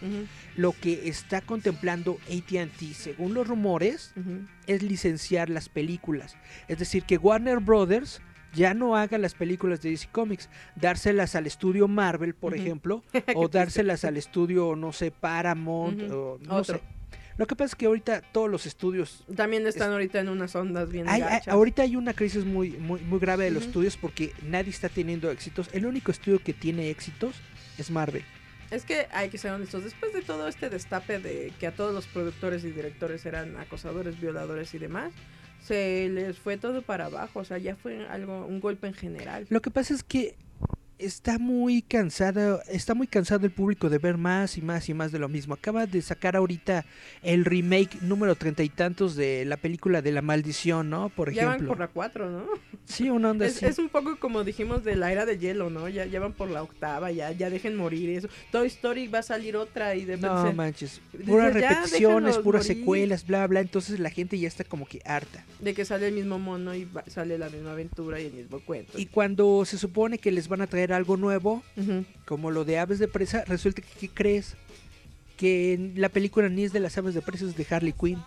lo que está contemplando ATT, según los rumores, es licenciar las películas. Es decir, que Warner Brothers ya no haga las películas de DC Comics, dárselas al estudio Marvel, por ejemplo, (laughs) o dárselas al estudio, no sé, Paramount, o no Otro. sé. Lo que pasa es que ahorita todos los estudios... También están ahorita en unas ondas bien hay- ahorita hay una crisis muy, muy, muy grave de los estudios porque nadie está teniendo éxitos. El único estudio que tiene éxitos es Marvel. Es que hay que ser honestos. Después de todo este destape de que a todos los productores y directores eran acosadores, violadores y demás, se les fue todo para abajo. O sea, ya fue algo, un golpe en general. Lo que pasa es que está muy cansado, está muy cansado el público de ver más y más y más de lo mismo. Acaba de sacar ahorita el remake número treinta y tantos de la película de la maldición, ¿no? Por ya van ejemplo. por la 4, ¿no? Sí, una onda Es, así. es un poco como dijimos de la era de hielo, ¿no? Ya, ya van por la octava, ya, ya dejen morir eso. Toy Story va a salir otra y de No manches, puras "Ya, repeticiones, puras morir". secuelas, bla bla, entonces la gente ya está como que harta. de que sale el mismo mono y va- sale la misma aventura y el mismo cuento. Y cuando se supone que les van a traer algo nuevo, como lo de Aves de Presa, resulta que ¿qué crees? Que la película ni es de las Aves de Presa, es de Harley Quinn.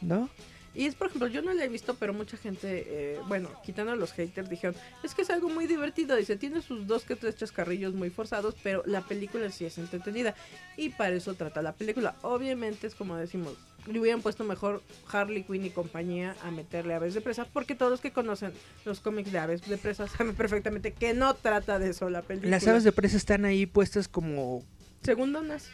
¿no? Y es, por ejemplo, yo no la he visto, pero mucha gente, eh, bueno, quitando a los haters, dijeron, es que es algo muy divertido. Dice, tiene sus dos que tres chascarrillos muy forzados, pero la película sí es entretenida. Y para eso trata la película. Obviamente es como decimos, le hubieran puesto mejor Harley Quinn y compañía a meterle aves de presa, porque todos los que conocen los cómics de aves de presa saben perfectamente que no trata de eso la película. Las Aves de Presa están ahí puestas como Segundonas.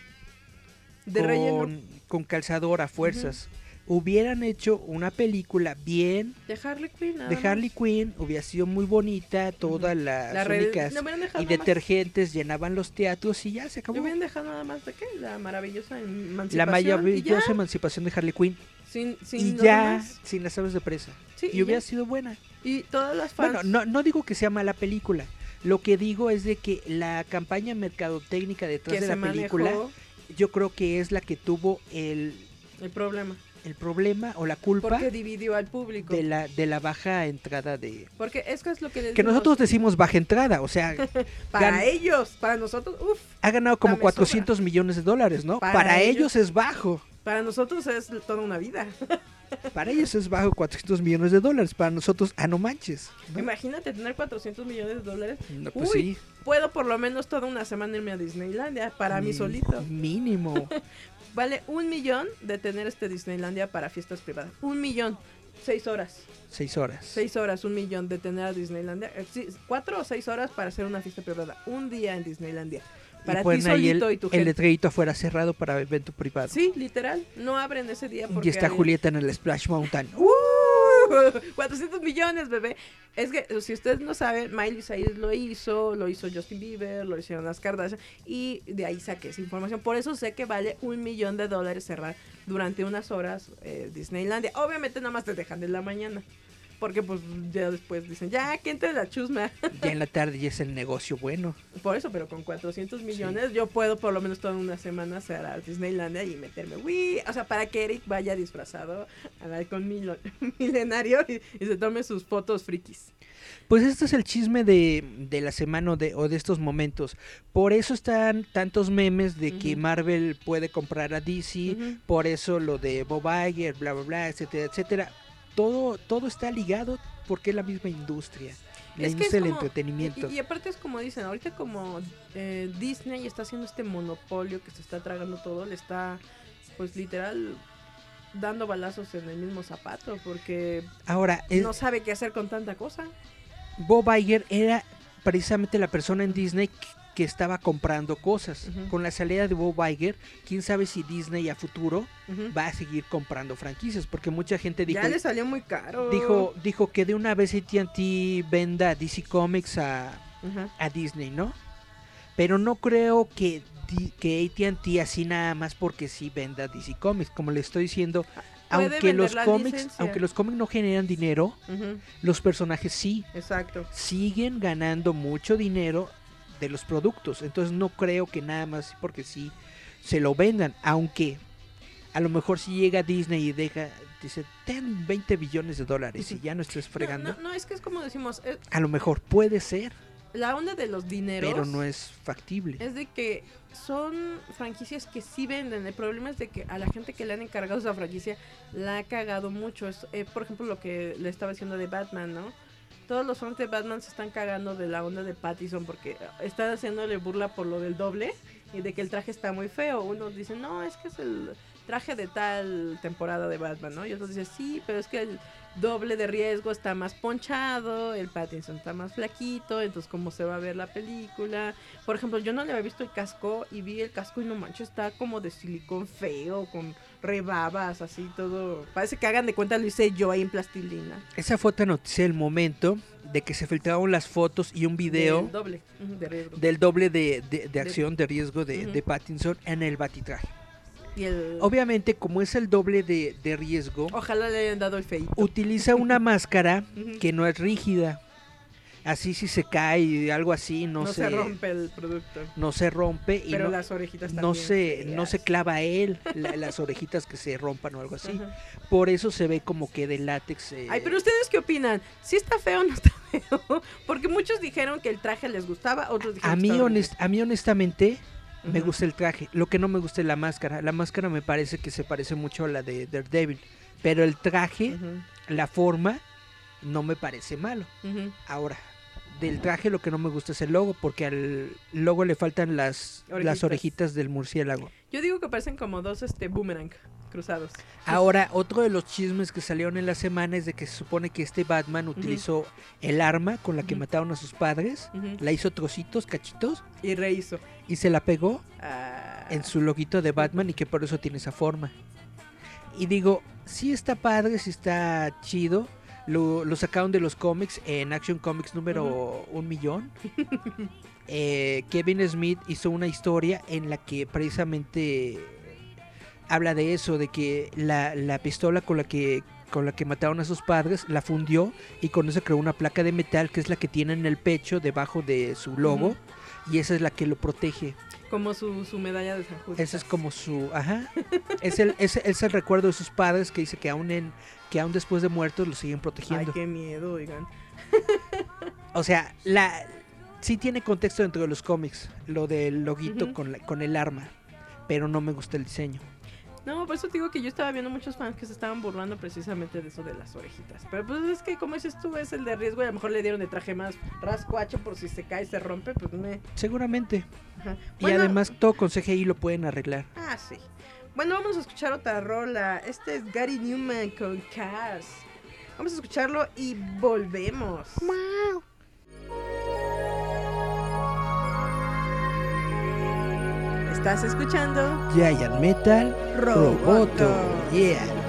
De con, relleno. con calzador a fuerzas. Hubieran hecho una película bien De Harley Quinn. de. Harley Quinn, hubiera sido muy bonita, todas las La únicas y más- detergentes llenaban los teatros y ya se acabó. hubieran dejado nada más de qué? La maravillosa emancipación. La maravillosa emancipación de Harley Quinn. Sin, sin y ya sin las aves de presa. Sí, y y hubiera sido buena. Y todas las fans. Bueno, no, no digo que sea mala película. Lo que digo es de que la campaña mercadotécnica detrás que de la película, manejó yo creo que es la que tuvo el, el problema. El problema o la culpa Porque dividió al público. de la, de la baja entrada de... Porque es que es lo que les Que nosotros decimos baja entrada, o sea, (laughs) Para gan- ellos, para nosotros, uff. ha ganado como Dame 400 millones de dólares, ¿no? Para Para, ellos- ellos es bajo. Para nosotros es toda una vida. (laughs) Para ellos es bajo 400 millones de dólares. Para nosotros, ah, no manches. ¿no? Imagínate tener 400 millones de dólares. No, pues Uy, sí. Puedo por lo menos toda una semana irme a Disneylandia para mí Mm, solito. Mínimo. (laughs) Vale un millón de tener este Disneylandia para fiestas privadas. Un millón. Seis horas. Seis horas. Seis horas, un millón de tener a Disneylandia. Eh, sí, cuatro o seis horas para hacer una fiesta privada. Un día en Disneylandia. Y Para ti ponen ahí el, solito y tu el gente. letrerito afuera cerrado para evento privado. Sí, literal. No abren ese día porque y está hay- Julieta en el Splash Mountain. ¡Uh! (laughs) 400 millones, bebé. Es que si ustedes no saben, Miley Cyrus lo hizo, lo hizo Justin Bieber, lo hicieron las Kardashian y de ahí saqué esa información. Por eso sé que vale un millón de dólares cerrar durante unas horas eh, Disneylandia. Obviamente nada más te dejan de la mañana. Porque pues ya después dicen, ya, que entre la chusma. (laughs) Ya en la tarde ya es el negocio bueno. Por eso, pero con 400 millones yo puedo por lo menos toda una semana cerrar Disneylandia y meterme. Uy, o sea, para que Eric vaya disfrazado al halcón milo- (laughs) milenario y, y se tome sus fotos frikis. Pues este es el chisme de, de la semana o de, o de estos momentos. Por eso están tantos memes de que. Marvel puede comprar a DC, por eso lo de Bob Iger, bla, bla, bla, etcétera, etcétera. Todo, todo está ligado porque es la misma industria. La Es industria del entretenimiento. Y, y aparte es como dicen, ahorita como eh, Disney está haciendo este monopolio que se está tragando todo, le está pues literal dando balazos en el mismo zapato porque Ahora, no sabe qué hacer con tanta cosa. Bob Iger era precisamente la persona en Disney que, estaba comprando cosas. Con la salida de Bob Iger, quién sabe si Disney a futuro va a seguir comprando franquicias, porque mucha gente dijo, ya le salió muy caro. dijo, dijo que de una vez AT&T venda DC Comics a, a Disney, ¿no? Pero no creo que, que AT&T así nada más porque sí venda DC Comics, como le estoy diciendo, aunque los cómics, aunque los cómics no generan dinero, los personajes sí Exacto. siguen ganando mucho dinero de los productos. Entonces no creo que nada más porque sí se lo vendan. Aunque a lo mejor si llega Disney y deja, dice, ten 20 billones de dólares y ya no estés fregando. No, no, no, es que es como decimos, eh, A lo mejor puede ser, la onda de los dineros pero no es factible. es de que son franquicias que sí venden. El problema es de que a la gente que le han encargado esa franquicia la ha cagado mucho. Es, eh, por ejemplo, lo que le estaba diciendo de Batman, ¿no? Todos los fans de Batman se están cagando de la onda de Pattison porque están haciéndole burla por lo del doble y de que el traje está muy feo. Unos dicen, no, es que es el traje de tal temporada de Batman, ¿no? Y otros dicen, sí, pero es que el doble de riesgo está más ponchado, el Pattinson está más flaquito, entonces cómo se va a ver la película. Por ejemplo, yo no le había visto el casco y vi el casco y no manches, está como de silicón feo, con rebabas, así todo. Parece que hagan de cuenta lo hice yo ahí en plastilina. Esa otra noticia del momento de que se filtraron las fotos y un video Del doble de riesgo. del doble de, de- de acción, de riesgo de, de Pattinson en el batitraje. Y el... Obviamente, como es el doble de, de riesgo, Ojalá le hayan dado el feito. utiliza una (laughs) máscara que no es rígida. Así si se cae, algo así, no, No, se, se rompe el producto. no se rompe y Pero no, las orejitas no se, no se clava él (laughs) la- las orejitas que se rompan o algo así. Ajá. Por eso se ve como que de látex. eh, Ay, pero ustedes qué opinan? ¿Sí está feo o no está feo? (laughs) Porque muchos dijeron que el traje les gustaba, otros dijeron a, mí honest- a mí honestamente me gusta el traje. Lo que no me gusta es la máscara. La máscara me parece que se parece mucho a la de Daredevil. Pero el traje, la forma, no me parece malo. Ahora, del traje lo que no me gusta es el logo, porque al logo le faltan las, las Orejitas. orejitas del murciélago. Yo digo que parecen como dos este boomerang cruzados. Ahora, otro de los chismes que salieron en la semana es de que se supone que este Batman utilizó el arma con la que mataron a sus padres, la hizo trocitos, cachitos, Y rehizo. y se la pegó Ah, en su loguito de Batman y que por eso tiene esa forma. Y digo, sí está padre, sí está chido. Lo, lo sacaron de los cómics en Action Comics número un millón. (laughs) Eh, Kevin Smith hizo una historia en la que precisamente habla de eso, de que la, la pistola con la que con la que mataron a sus padres la fundió y con eso creó una placa de metal que es la que tiene en el pecho debajo de su logo y esa es la que lo protege. como su, su medalla de San Judas. Ese es como su, ajá, es el, es, es el recuerdo de sus padres que dice que aún en, que aún después de muertos lo siguen Ay, protegiendo. qué miedo, oigan. O sea, la, sí tiene contexto dentro de los cómics, lo del loguito con, la- con el arma, pero no me gusta el diseño. No, por eso te digo que yo estaba viendo muchos fans que se estaban burlando precisamente de eso de las orejitas. Pero pues es que como dices tú, es el de riesgo y a lo mejor le dieron de traje más rascuacho por si se cae y se rompe, pues me... Seguramente. Ajá. Y además todo con CGI lo pueden arreglar. Ah, sí. Bueno, vamos a escuchar otra rola. Este es Gary Newman con Cars. Vamos a escucharlo y volvemos. Estás escuchando Giant Metal Roboto. Roboto. Yeah.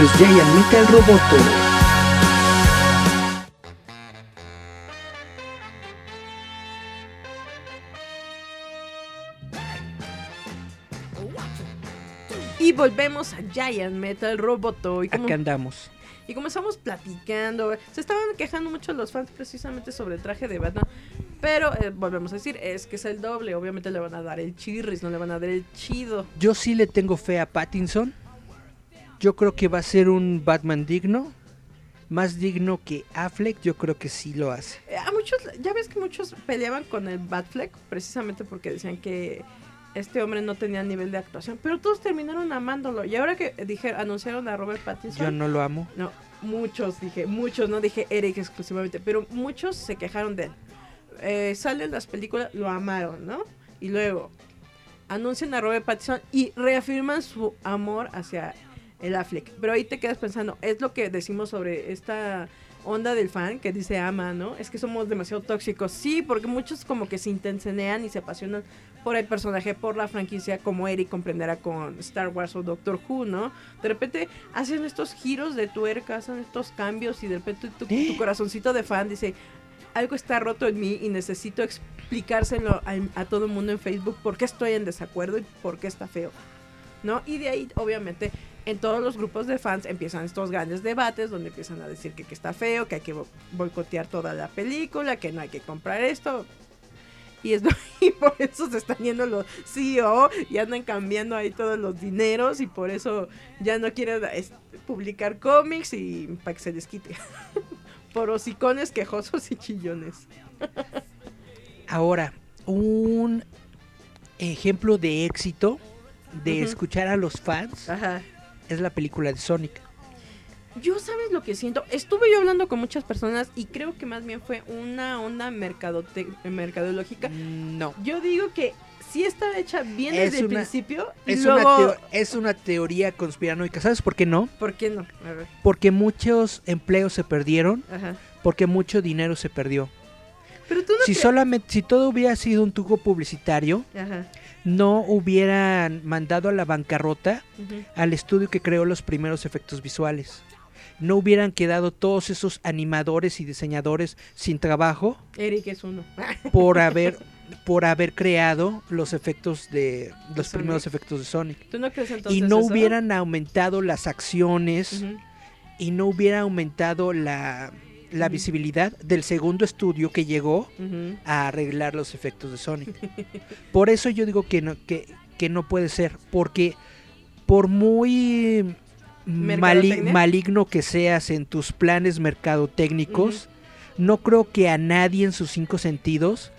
Es Giant Metal Roboto. Y volvemos a Giant Metal Roboto. Y como, Acá andamos. y como estamos platicando, se estaban quejando mucho los fans precisamente sobre el traje de Batman. Pero eh, volvemos a decir, es que es el doble. Obviamente le van a dar el chirris, no le van a dar el chido. Yo sí le tengo fe a Pattinson. Yo creo que va a ser un Batman digno. Más digno que Affleck, yo creo que sí lo hace. Eh, A muchos, ya ves que muchos peleaban con el Batfleck precisamente porque decían que este hombre no tenía nivel de actuación. Pero todos terminaron amándolo. Y ahora que dije, anunciaron a Robert Pattinson. Yo no lo amo. No, muchos, dije, muchos, no dije Eric exclusivamente, pero muchos se quejaron de él. Eh, salen las películas, lo amaron, ¿no? Y luego anuncian a Robert Pattinson y reafirman su amor hacia el Affleck. Pero ahí te quedas pensando, es lo que decimos sobre esta onda del fan que dice ama, ¿no? Es que somos demasiado tóxicos. Sí, porque muchos como que se intencionean y se apasionan por el personaje, por la franquicia, como Eric comprenderá con Star Wars o Doctor Who, ¿no? De repente hacen estos giros de tuerca, hacen estos cambios y de repente tu, tu corazoncito de fan dice, algo está roto en mí y necesito explicárselo a, a todo el mundo en Facebook por qué estoy en desacuerdo y por qué está feo, ¿no? Y de ahí, obviamente, en todos los grupos de fans empiezan estos grandes debates donde empiezan a decir que, que está feo, que hay que bo- boicotear toda la película, que no hay que comprar esto. Y, es, (laughs) y por eso se están yendo los CEO y andan cambiando ahí todos los dineros y por eso ya no quieren es, publicar cómics y para que se les quite. (laughs) por hocicones quejosos y chillones. (laughs) Ahora, un ejemplo de éxito de escuchar a los fans Ajá. Es la película de Sonic. Yo sabes lo que siento. Estuve yo hablando con muchas personas y creo que más bien fue una onda mercadote- mercadológica. No. Yo digo que sí está hecha bien Es desde el principio. Es, luego, una es una teoría conspiranoica. ¿Sabes por qué no? ¿Por qué no? A ver. Porque muchos empleos se perdieron, Ajá. porque mucho dinero se perdió. Pero tú no Si solamente, si todo hubiera sido un tubo publicitario, Ajá. No hubieran mandado a la bancarrota al estudio que creó los primeros efectos visuales. No hubieran quedado todos esos animadores y diseñadores sin trabajo Eric es uno. (laughs) por haber por haber creado los efectos de los Sonic. primeros efectos de Sonic ¿Tú no crees entonces y no eso? hubieran aumentado las acciones y no hubiera aumentado la, la visibilidad del segundo estudio que llegó a arreglar los efectos de Sonic. Por eso yo digo que no, que, que no puede ser, porque por muy maligno que seas en tus planes mercadotécnicos, no creo que a nadie en sus cinco sentidos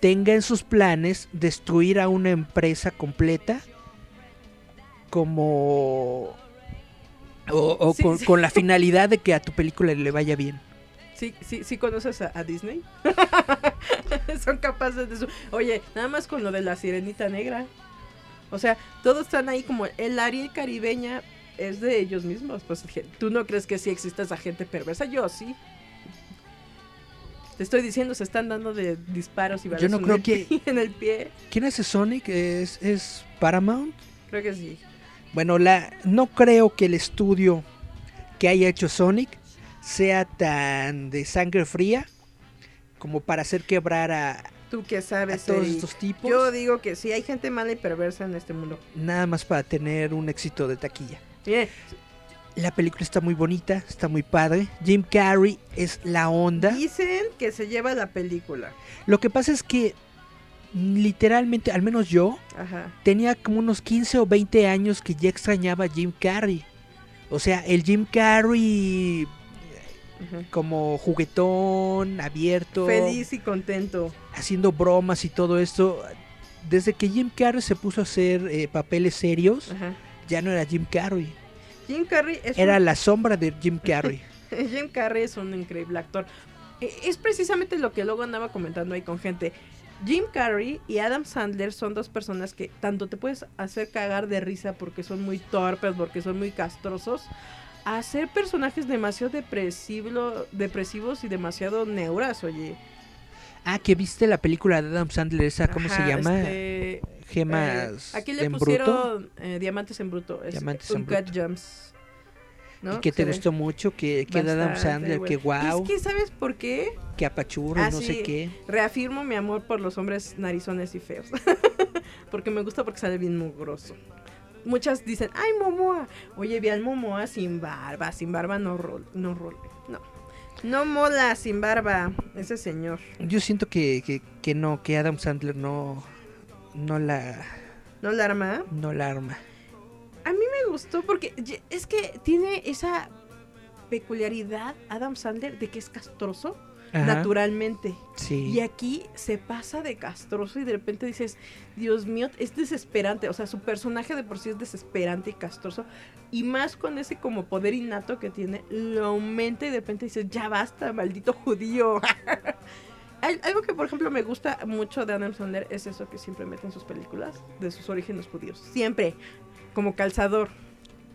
tenga en sus planes destruir a una empresa completa como... O, o Sí, con, sí. con la finalidad de que a tu película le vaya bien. Sí, sí, sí conoces a, a Disney. (laughs) Son capaces de eso. Oye, nada más con lo de la sirenita negra. O sea, todos están ahí como el Ariel caribeña es de ellos mismos. Pues tú no crees que sí exista esa gente perversa. Yo sí. Te estoy diciendo, se están dando de disparos y Yo no en creo el que- pie- en el pie. ¿Quién hace Sonic? ¿Es, es Paramount? Creo que sí. Bueno, la, no creo que el estudio que haya hecho Sonic sea tan de sangre fría como para hacer quebrar a, Tú que a sabes. todos Eric. estos tipos, Yo digo que sí, hay gente mala y perversa en este mundo. nada más para tener un éxito de taquilla. Mire, La película está muy bonita, está muy padre. Jim Carrey es la onda. dicen que se lleva la película. Lo que pasa es que literalmente, al menos yo, Ajá. tenía como unos 15 o 20 años que ya extrañaba a Jim Carrey. O sea, el Jim Carrey Como juguetón, abierto, Feliz y contento. haciendo bromas y todo esto. Desde que Jim Carrey se puso a hacer eh, papeles serios, ya no era Jim Carrey, Jim Carrey es era un, la sombra de Jim Carrey. (laughs) Jim Carrey es un increíble actor. Eh, Es precisamente lo que luego andaba comentando ahí con gente. Jim Carrey y Adam Sandler son dos personas que tanto te puedes hacer cagar de risa porque son muy torpes, porque son muy castrosos, a ser personajes demasiado depresivo- depresivos y demasiado neuras, oye. ah, que viste la película de Adam Sandler, esa, ¿cómo se llama? este, Gemas Eh, aquí le en bruto. pusieron eh, diamantes en bruto. Es Diamantes en bruto. Gems. ¿no? Y que te gustó mucho, que, que Adam Sandler, bueno. que wow, Es que, ¿sabes por qué? que apachurro, Ah, no sé qué. Reafirmo mi amor por los hombres narizones y feos. (laughs) porque me gusta porque sale bien mugroso. Muchas dicen, ay, Momoa. Oye, vi al Momoa sin barba. Sin barba no rol, no rol, no. No mola sin barba ese señor. Yo siento que, que, que no, que Adam Sandler no, no la, ¿No la arma? no la arma. A mí me gustó porque es que tiene esa peculiaridad Adam Sandler de que es castroso Ajá, naturalmente. Sí. Y aquí se pasa de castroso y de repente dices, Dios mío, es desesperante. O sea, su personaje de por sí es desesperante y castroso. Y más con ese como poder innato que tiene, lo aumenta y de repente dices, ya basta, maldito judío. (laughs) Al- Algo que, por ejemplo, me gusta mucho de Adam Sandler es eso que siempre mete en sus películas, de sus orígenes judíos. Siempre, como calzador.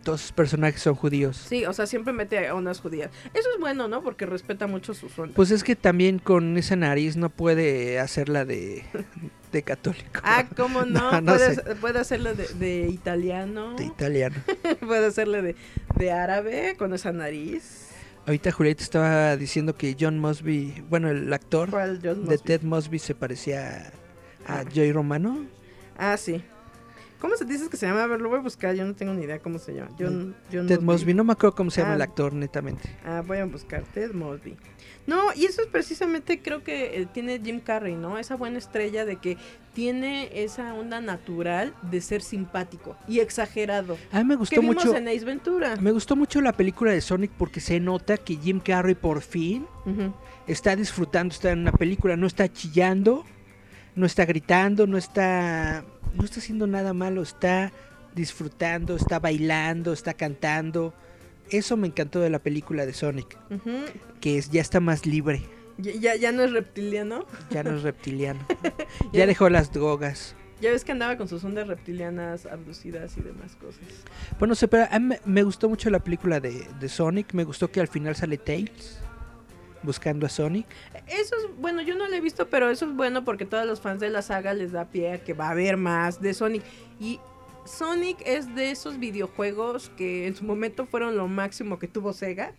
Todos sus personajes son judíos. Sí, o sea, siempre mete a unas judías. Eso es bueno, ¿no? Porque respeta mucho su zona. Pues es que también con esa nariz no puede hacerla de, de católico. Ah, ¿cómo (laughs) no? No, no puede, sé. hacer- puede hacerle de, de italiano, De italiano. (laughs) puede hacerle de, de árabe con esa nariz. Ahorita Julieta estaba diciendo que John Mosby, bueno, el actor ¿Cuál John de? Ted Mosby se parecía a Ah. Joey Romano. Ah, sí. ¿Cómo se dice que se llama? A ver, lo voy a buscar. Yo no tengo ni idea cómo se llama. John Ted Mosby, no me acuerdo cómo se llama Ah. el actor, netamente. Ah, voy a buscar Ted Mosby. No, y eso es precisamente, creo que eh, tiene Jim Carrey, ¿no? Esa buena estrella de que tiene esa onda natural de ser simpático y exagerado. A mí me Que gustó vimos mucho. en Ace Ventura. Me gustó mucho la película de Sonic porque se nota que Jim Carrey por fin está disfrutando estar en una película, no está chillando, no está gritando, no está no está haciendo nada malo, está disfrutando, está bailando, está cantando. Eso me encantó de la película de Sonic, que es, ya está más libre, Ya, ya, ya no es reptiliano. ya no es reptiliano. (laughs) Ya- ya dejó las drogas. Ya ves que andaba con sus ondas reptilianas abducidas y demás cosas. Bueno, se, pero a mí me, me gustó mucho la película de, de Sonic, me gustó que al final sale Tails buscando a Sonic. Eso es, bueno, yo no lo he visto, pero eso es bueno porque todos los fans de la saga les da pie a que va a haber más de Sonic. Y Sonic es de esos videojuegos que en su momento fueron lo máximo que tuvo Sega.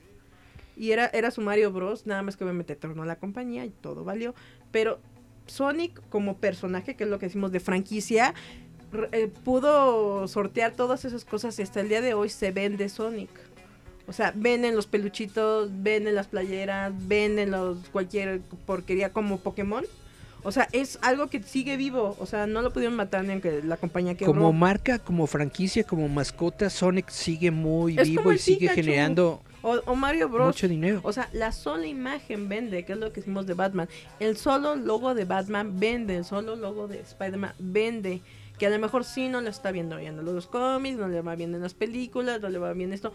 Y era, era su Mario Bros. Nada más que obviamente tornó la compañía y todo valió. Pero Sonic como personaje, que es lo que decimos de franquicia, eh, pudo sortear todas esas cosas y hasta el día de hoy se vende Sonic. O sea, venden los peluchitos, venden las playeras, venden los cualquier porquería como Pokémon. O sea, es algo que sigue vivo. O sea, no lo pudieron matar ni aunque la compañía quebró. Como marca, como franquicia, como mascota, Sonic sigue muy Es vivo y sigue generando o, o Mario Bros. mucho dinero. O sea, la sola imagen vende, que es lo que hicimos de Batman. El solo logo de Batman vende, el solo logo de Spider-Man vende. Que a lo mejor sí no lo está viendo bien en los cómics, no le va bien en las películas, no le va bien esto.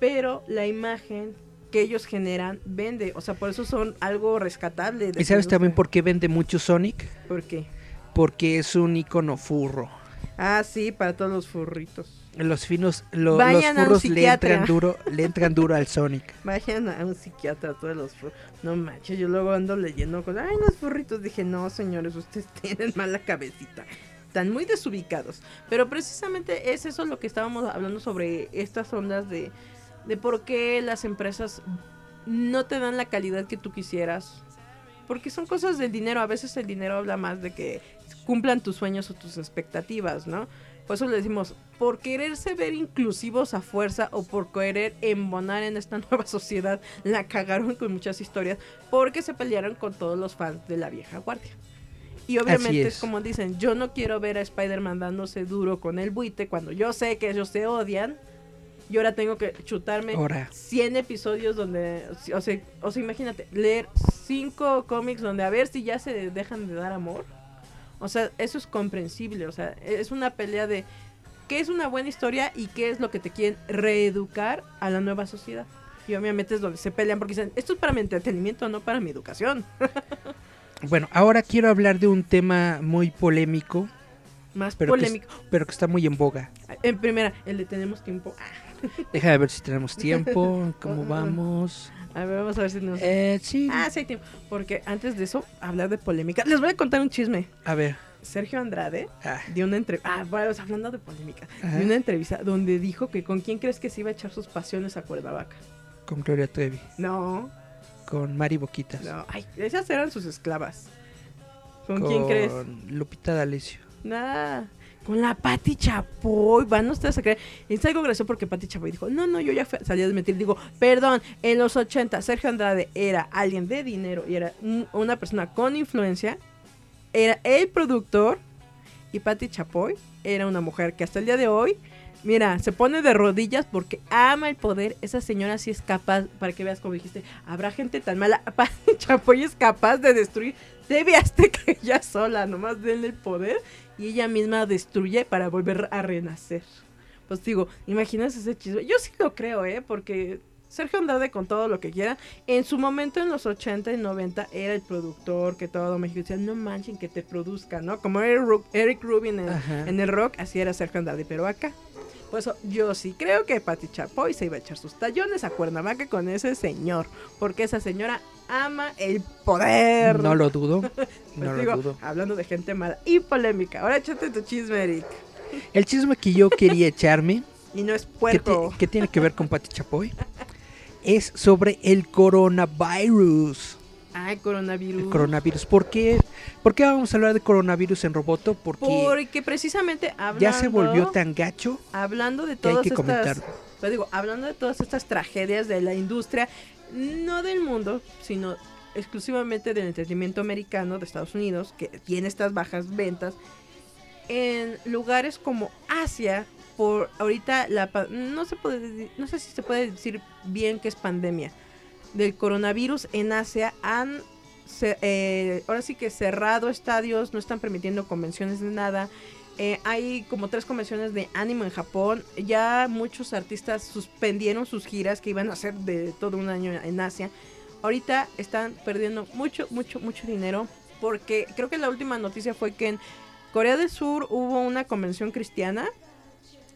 Pero la imagen que ellos generan vende. O sea, por eso son algo rescatable. de ¿Y sabes también por qué vende mucho Sonic? ¿Por qué? Porque es un icono furro. Ah, sí, para todos los furritos. Los finos, lo- los furros le entran duro, le entran duro al Sonic. (laughs) Vayan a un psiquiatra todos los furritos. No manches, yo luego ando leyendo cosas. Ay, los furritos. Dije, no, señores, ustedes (laughs) tienen mala cabecita. Están muy desubicados. Pero precisamente es eso lo que estábamos hablando sobre estas ondas de, de por qué las empresas no te dan la calidad que tú quisieras. Porque son cosas del dinero. A veces el dinero habla más de que cumplan tus sueños o tus expectativas, ¿no? Por eso le decimos, por quererse ver inclusivos a fuerza o por querer embonar en esta (laughs) nueva sociedad, la cagaron con muchas historias porque se pelearon con todos los fans de la vieja guardia. Y obviamente es. es. como dicen, yo no quiero ver a Spider-Man dándose duro con el buite cuando yo sé que ellos se odian. Y ahora tengo que chutarme Ahora. 100 episodios donde, o sea, o sea, imagínate, leer 5 cómics donde a ver si ya se dejan de dar amor. O sea, eso es comprensible, o sea, es una pelea de qué es una buena historia y qué es lo que te quieren reeducar a la nueva sociedad. Y obviamente es donde se pelean porque dicen, esto es para mi entretenimiento, no para mi educación. (laughs) Bueno, ahora quiero hablar de un tema muy polémico, Más pero que, es- polémico. pero que está muy en boga. En primera, el de tenemos tiempo. Ah, Déjame ver si tenemos tiempo, cómo (laughs) vamos. a ver, vamos a ver si nos... Eh, sí, Ah, sí hay tiempo. Porque antes de eso, hablar de polémica. Les voy a contar un chisme. a ver. Sergio Andrade Ah, dio una entrevista. Ah, bueno, hablando de polémica. Ajá. Dio una entrevista donde dijo que con quién crees que se iba a echar sus pasiones a Cuernavaca. con Gloria Trevi, No, con Mari Boquitas, no. Ay, esas eran sus esclavas. ¿Con, quién crees? Lupita D'Alessio. Nada. Con la Pati Chapoy. Van ustedes a creer. Es algo gracioso porque Pati Chapoy dijo: No, no, yo ya salí a desmentir. Digo, perdón, en los 80 Sergio Andrade era alguien de dinero y era un- una persona con influencia. Era el productor. Y Pati Chapoy era una mujer que hasta el día de hoy, mira, se pone de rodillas porque ama el poder. Esa señora sí es capaz, para que veas como dijiste, habrá gente tan mala. (laughs) Pati Chapoy es capaz de destruir TV Azteca (laughs) ella sola, nomás denle el poder y ella misma destruye para volver a renacer. Pues digo, imagínate ese chisme. Yo sí lo creo, ¿eh? Porque Sergio Andrade con todo lo que quiera, en su momento en los 80 y 90 era el productor que todo México decía, no manchen que te produzca, ¿no? Como Eric, Ru- Eric Rubin en, en el rock, así era Sergio Andrade, pero acá. Pues yo sí creo que Pati Chapoy se iba a echar sus tallones a Cuernavaca con ese señor, porque esa señora ama el poder. No lo dudo, (laughs) Pues no digo, lo dudo. hablando de gente mala y polémica. Ahora échate tu chisme, Eric. El chisme que yo quería echarme, (laughs) Y no es puerco. que tiene que ver con Pati Chapoy, es sobre el coronavirus. Ay, coronavirus. El coronavirus. ¿Por qué, ¿Por qué vamos a hablar de coronavirus en Roboto? Porque Porque precisamente hablando, ya se volvió tan gacho hablando de que hay todas que estas, pues digo, hablando de todas estas tragedias de la industria, no del mundo, sino exclusivamente del entretenimiento americano de Estados Unidos, que tiene estas bajas ventas, en lugares como Asia, por ahorita la no se puede no sé si se puede decir bien que es pandemia del coronavirus en Asia han eh, ahora sí que cerrado estadios, no están permitiendo convenciones de nada. Eh, hay como tres convenciones de ánimo en Japón. Ya muchos artistas suspendieron sus giras que iban a hacer de todo un año en Asia. Ahorita están perdiendo mucho, mucho, mucho dinero porque creo que la última noticia fue que en Corea del Sur hubo una convención cristiana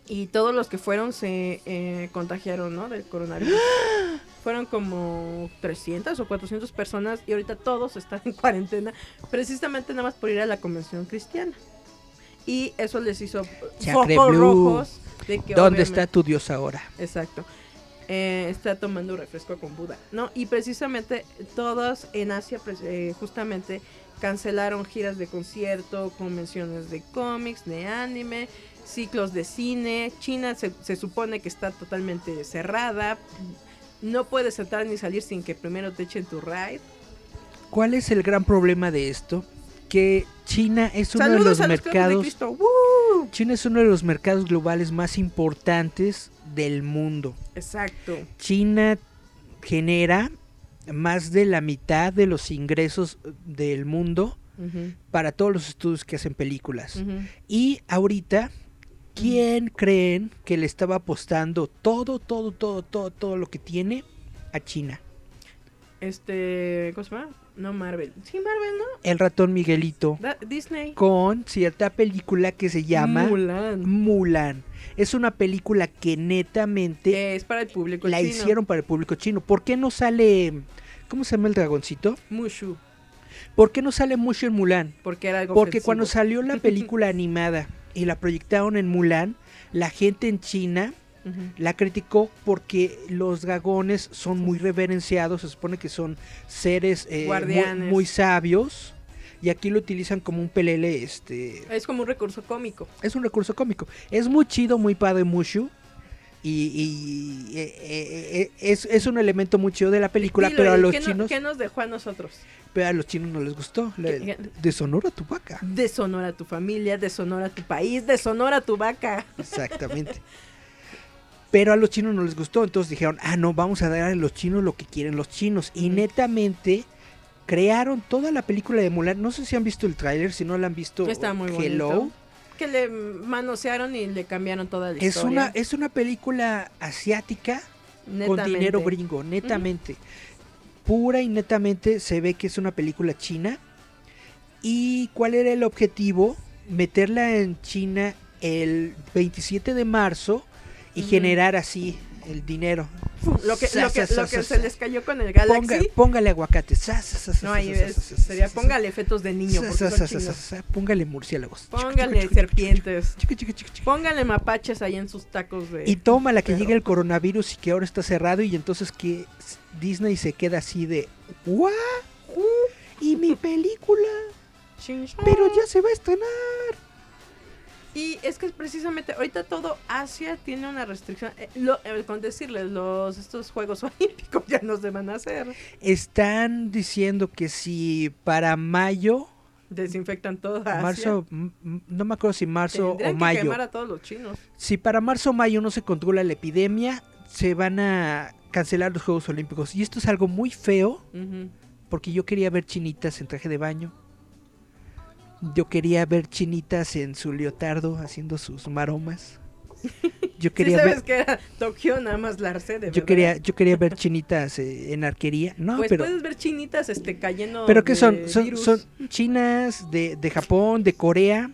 y todos los que fueron se eh, contagiaron, ¿no? Del coronavirus. (gasps) (gasps) Fueron como 300 o 400 personas y ahorita todos están en cuarentena precisamente nada más por ir a la convención cristiana. Y eso les hizo Chacre focos Blue. rojos de que ¿Dónde está tu Dios ahora? Exacto. Eh, está tomando refresco con Buda, ¿no? Y precisamente todos en Asia, pues, eh, justamente cancelaron giras de concierto, convenciones de cómics, de anime, ciclos de cine. China se, se supone que está totalmente cerrada. No puedes entrar ni salir sin que primero te echen tu ride. ¿Cuál es el gran problema de esto? Que China es uno Saludos de los de mercados. China es uno de los mercados globales más importantes del mundo. Exacto. China genera más de la mitad de los ingresos del mundo para todos los estudios que hacen películas. Y ahorita, ¿quién creen que le estaba apostando todo, todo, todo, todo, todo lo que tiene a China? Este, ¿cómo se llama? No Marvel. Sí, Marvel, ¿no? El ratón Miguelito Da- Disney. con cierta película que se llama Mulan. Mulan. Es una película que netamente es para el público la chino. hicieron para el público chino. ¿Por qué no sale, cómo se llama el dragoncito? Mushu. ¿Por qué no sale mucho en Mulan? Porque era algo Porque ofensivo. cuando salió la (laughs) película animada y la proyectaron en Mulan, la gente en China la criticó porque los dragones son muy reverenciados, se supone que son seres eh, muy, muy sabios y aquí lo utilizan como un pelele, este, Es como un recurso cómico. es un recurso cómico. Es muy chido, muy padre Mushu y, y, eh, eh, eh, es, es un elemento muy chido de la película, Dilo, pero a los ¿qué no- chinos, ¿Qué nos dejó a nosotros? pero a los chinos no les gustó. Le- ¿Qué- Deshonora tu vaca. Deshonora tu familia, deshonora tu país, deshonora tu vaca. Exactamente. Pero a los chinos no les gustó, entonces dijeron, ah, no, vamos a dar a los chinos lo que quieren los chinos. Y netamente crearon toda la película de Mulan. No sé si han visto el tráiler, si no la han visto, Está muy bonito. Que le manosearon y le cambiaron toda la Es historia. una, es una película asiática con Netamente. dinero gringo, netamente. Pura y netamente se ve que es una película china. ¿Y cuál era el objetivo? Meterla en China el 27 de marzo y generar así el dinero. Lo que, lo que, lo que se les cayó con el Galaxy. Ponga- póngale aguacate. No, ahí sa, sería póngale efectos de niño, Póngale murciélagos. Póngale serpientes. Póngale mapaches ahí en sus tacos de. Y toma la que Pero- llega el coronavirus y que ahora está cerrado y entonces que Disney se queda así de ¿What? ¿Y mi película? Pero ya se va a estrenar. Y es que precisamente ahorita todo Asia tiene una restricción. eh, lo- eh, con decirles, los estos Juegos (laughs) Olímpicos ya no se van a hacer. Están diciendo que si para mayo, Desinfectan todo Asia. marzo, no me acuerdo si marzo Tendrían o que mayo, quemar a todos los chinos. si para marzo o mayo no se controla la epidemia, se van a cancelar los Juegos Olímpicos. Y esto es algo muy feo porque yo quería ver chinitas en traje de baño. Yo quería ver chinitas en su leotardo haciendo sus maromas. (laughs) Yo Sí quería sabes ver que era Tokio, nada más la sede, yo ¿verdad? quería yo quería ver (laughs) chinitas eh, en arquería. No, Pues pero puedes ver chinitas este cayendo pero que de son son, virus. son chinas de, de Japón, de Corea.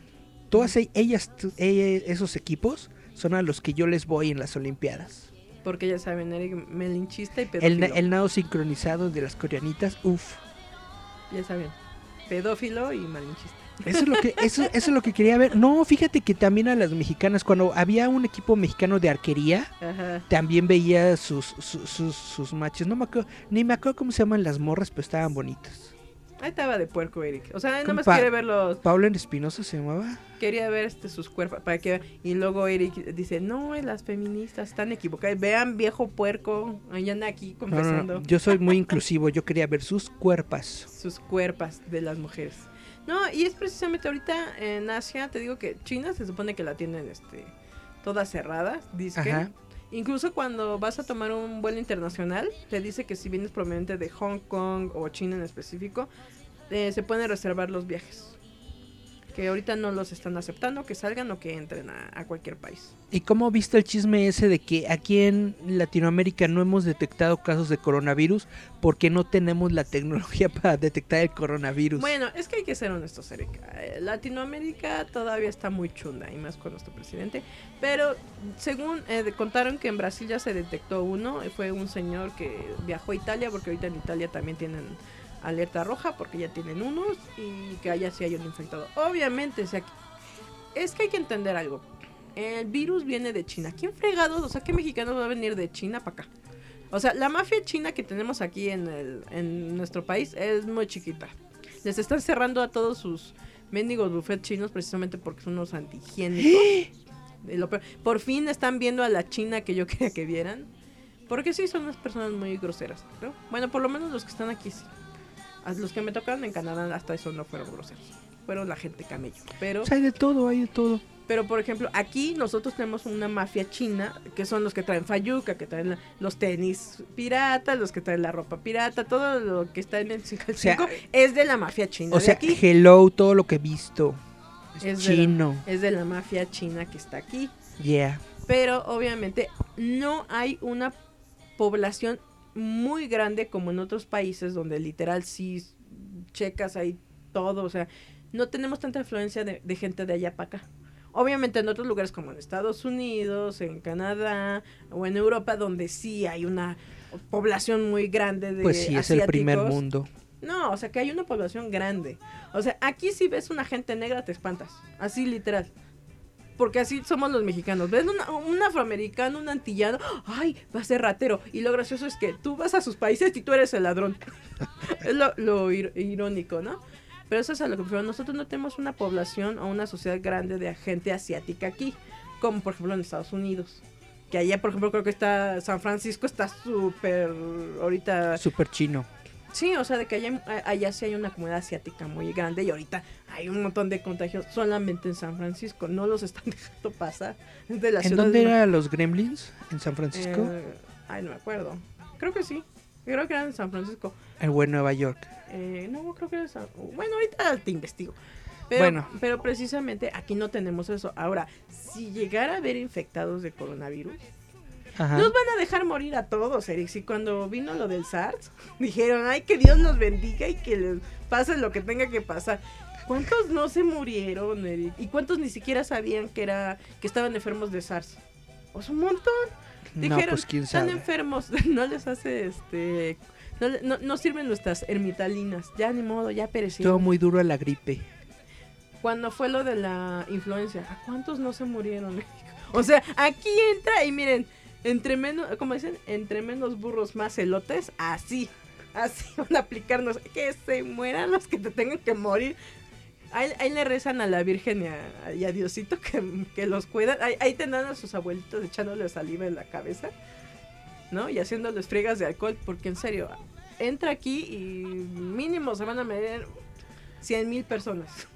Todas e- ellas t- e- esos equipos son a los que yo les voy en las olimpiadas. Porque ya saben, Eric melinchista y El, pedófilo. na- el nado sincronizado de las coreanitas, uff. Ya saben, pedófilo y malinchista. Eso es lo que eso, eso es lo que quería ver. No, fíjate que también a las mexicanas cuando había un equipo mexicano de arquería, Ajá. también veía sus sus, sus, sus matches. No me acuerdo, ni me acuerdo cómo se llaman las morras, pero estaban bonitas. Ahí estaba de puerco, Eric. O sea, nada más quiere ver los... Paula Espinosa se llamaba. Quería ver este, sus cuerpos para que... Y luego Eric dice, no, las feministas están equivocadas. Vean, viejo puerco. Ahí anda aquí No, no, confesando no, Yo soy muy inclusivo, yo quería ver sus cuerpas. sus cuerpas de las mujeres. No, y es precisamente ahorita en Asia, te digo que China se supone que la tienen este todas cerradas, dice que. Ajá. Incluso cuando vas a tomar un vuelo internacional, te dice que si vienes proveniente de Hong Kong o China en específico, eh, se pueden reservar los viajes. Que ahorita no los están aceptando, que salgan o que entren a, a cualquier país. ¿Y cómo viste el chisme ese de que aquí en Latinoamérica no hemos detectado casos de coronavirus porque no tenemos la tecnología (laughs) para detectar el coronavirus? Bueno, es que hay que ser honestos, Erika. Eh, Latinoamérica todavía está muy chunda, y más con nuestro presidente. Pero según eh, contaron que en Brasil ya se detectó uno, y fue un señor que viajó a Italia, porque ahorita en Italia también tienen alerta roja, porque ya tienen unos, y que allá sí hay un infectado. Obviamente, o sea, es que hay que entender algo. El virus viene de China. ¿Quién fregados? O sea, ¿qué mexicano va a venir de China para acá? O sea, la mafia china que tenemos aquí en, el- en nuestro país es muy chiquita. Les están cerrando a todos sus mendigos buffet chinos precisamente porque son unos antihigiénicos. (gasps) Por fin están viendo a la China que yo quería que vieran. Porque sí, son unas personas muy groseras. ¿no? Bueno, por lo menos los que están aquí sí. A Los que me tocaron en Canadá hasta eso no fueron groseros. Fueron la gente camello. Pero O sea, hay de todo, hay de todo. pero, por ejemplo, aquí nosotros tenemos una mafia china, que son los que traen fayuca, que traen la- los tenis piratas, los que traen la ropa pirata, todo lo que está en el 5 al sea, 5 es de la mafia china. O de sea, aquí. hello, todo lo que he visto. Es, Es de la- chino. Es de la mafia china que está aquí. Yeah. Pero, obviamente, no hay una población muy grande como en otros países donde literal sí checas ahí todo. O sea, no tenemos tanta influencia de, de gente de allá para acá. Obviamente en otros lugares como en Estados Unidos, en Canadá o en Europa donde sí hay una población muy grande de Pues sí, es el primer mundo. No, o sea que hay una población grande. O sea, aquí si ves una gente negra te espantas. Así literal. Porque así somos los mexicanos. Ves una- un afroamericano, un antillano, ay, va a ser ratero. Y lo gracioso es que tú vas a sus países y tú eres el ladrón. (laughs) es lo, lo ir- irónico, ¿no? Pero eso es a lo que prefiero. Nosotros no tenemos una población o una sociedad grande de gente asiática aquí. Como por ejemplo en Estados Unidos. Que allá, por ejemplo, creo que está San Francisco está súper ahorita Súper chino. Sí, o sea, de que allá, allá sí hay una comunidad asiática muy grande y ahorita hay un montón de contagios solamente en San Francisco. No los están (laughs) dejando pasar. De la ¿En ciudad dónde eran los gremlins? ¿En San Francisco? Eh, ay, no me acuerdo. Creo que sí. Creo que era en San Francisco. En buen Nueva York. Eh, no, creo que era San... Bueno, ahorita te investigo. Pero, Bueno. pero precisamente aquí no tenemos eso. Ahora, si llegara a haber infectados de coronavirus, Ajá. Nos van a dejar morir a todos, Eric. Si cuando vino lo del SARS, (laughs) dijeron, ay, que Dios los bendiga y que les pase lo que tenga que pasar. ¿Cuántos no se murieron, Eric? ¿Y cuántos ni siquiera sabían que era que estaban enfermos de SARS? Pues un montón. No, Dijeron, pues quién están sabe. enfermos, (laughs) no les hace este... No, no, no sirven nuestras ermitalinas, ya ni modo, ya Todo perecieron. muy duro a la gripe. Cuando fue lo de la influencia, ¿a cuántos no se murieron? o sea, aquí entra y miren, entre menos, dicen, entre menos burros más elotes, así, así (laughs) van a aplicarnos, que se mueran los que te tengan que morir. Ahí, ahí le rezan a la Virgen y a, Diosito que, que los cuidan. Ahí, ahí tendrán a sus abuelitos echándole saliva en la cabeza, ¿no? Y haciéndoles friegas de alcohol, porque en serio, entra aquí y mínimo se van a medir 100 mil personas.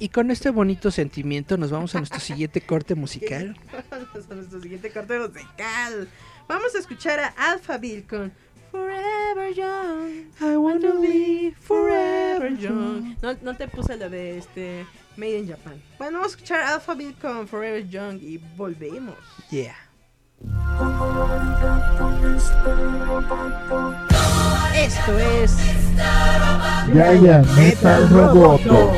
Y con este bonito sentimiento nos vamos a nuestro siguiente corte musical. (laughs) Vamos a nuestro siguiente corte musical. Vamos a escuchar a Alphaville con Forever Young. I wanna live Forever Young. No, no te puse la de este Made in Japan. Bueno, vamos a escuchar a Alphaville con Forever Young y volvemos. Yeah. Esto es Giant Metal Roboto.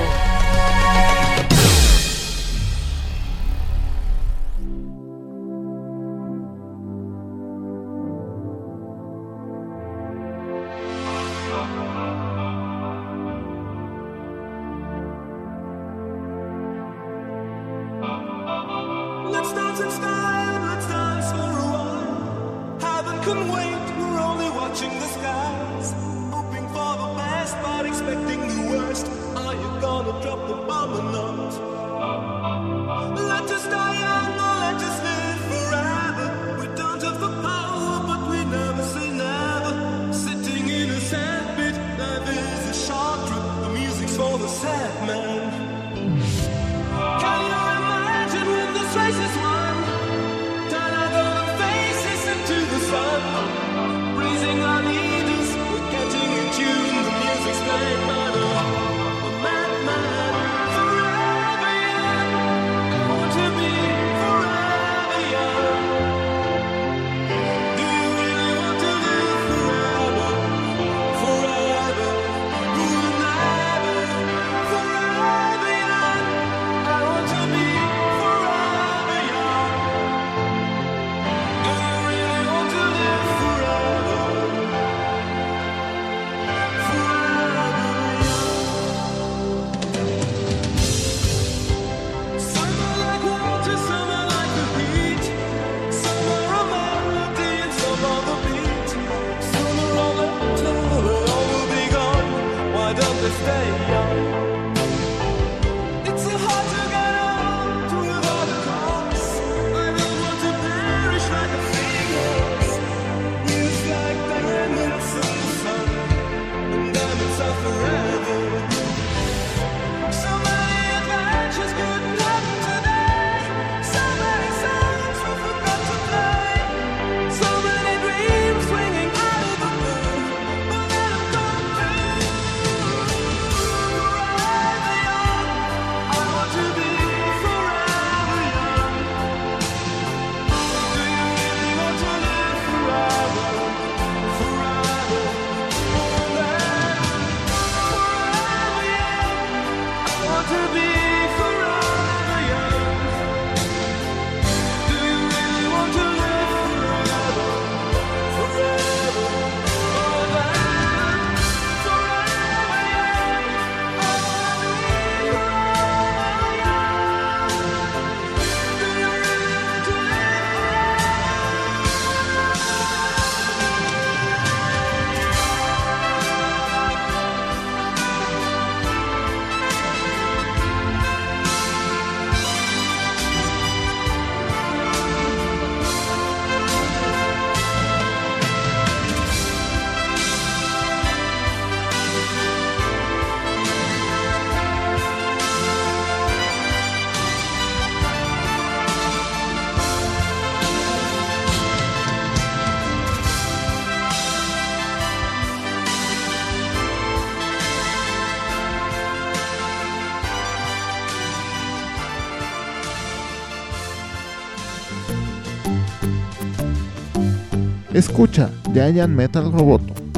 Escucha Giant Metal Roboto.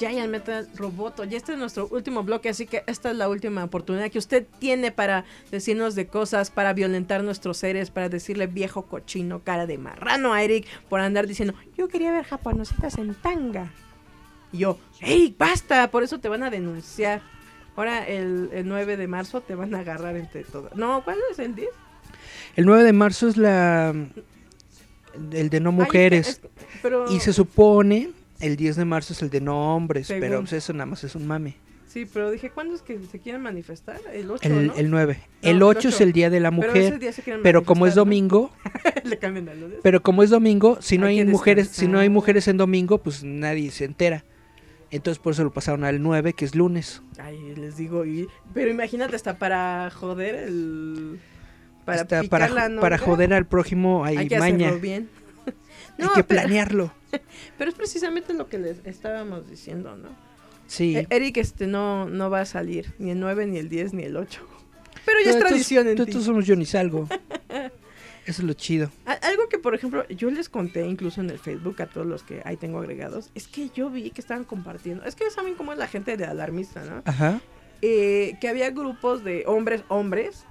Giant Metal Roboto. Y este es nuestro último bloque, así que esta es la última oportunidad que usted tiene para decirnos de cosas, para violentar nuestros seres, para decirle viejo cochino, cara de marrano a Eric por andar diciendo, yo quería ver japonesitas en tanga. Y yo, ¡Eric, basta! Por eso te van a denunciar. Ahora el, el 9 de marzo te van a agarrar entre todas. No, ¿cuándo es el 10? El 9 de marzo es la el de no Ay, mujeres. es que- es- pero, Y se supone el 10 de marzo es el de no hombres, Según. pero pues, eso nada más es un mame. Sí, pero dije, ¿cuándo es que se quieren manifestar? El 8, El, ¿no? el 9. No, el el 8 es el día de la Pero ese mujer, día se quieren pero como es domingo, (laughs) Le cambian al lunes. pero como es domingo, si no Hay mujeres, si no hay mujeres en domingo, pues nadie se entera. Entonces por eso lo pasaron al 9, que es lunes. Ay, les digo, y- pero imagínate hasta para joder el... Para Hasta para, para joder al prójimo hay, hay que maña. hacerlo bien. hay No, que pero- planearlo. (laughs) Pero es precisamente lo que les estábamos diciendo, ¿no? Sí. Eh, Eric este no, no va a salir, ni el 9, ni el 10, ni el 8. (laughs) Pero ya es Todos- tradición en todos- ti. todos somos yo ni salgo. (laughs) Eso es lo chido. Algo que, por ejemplo, yo les conté incluso en el Facebook a todos los que ahí tengo agregados, es que yo vi que estaban compartiendo. Es que saben cómo es la gente de alarmista, ¿no? Ajá. Eh, que había grupos de hombres, hombres,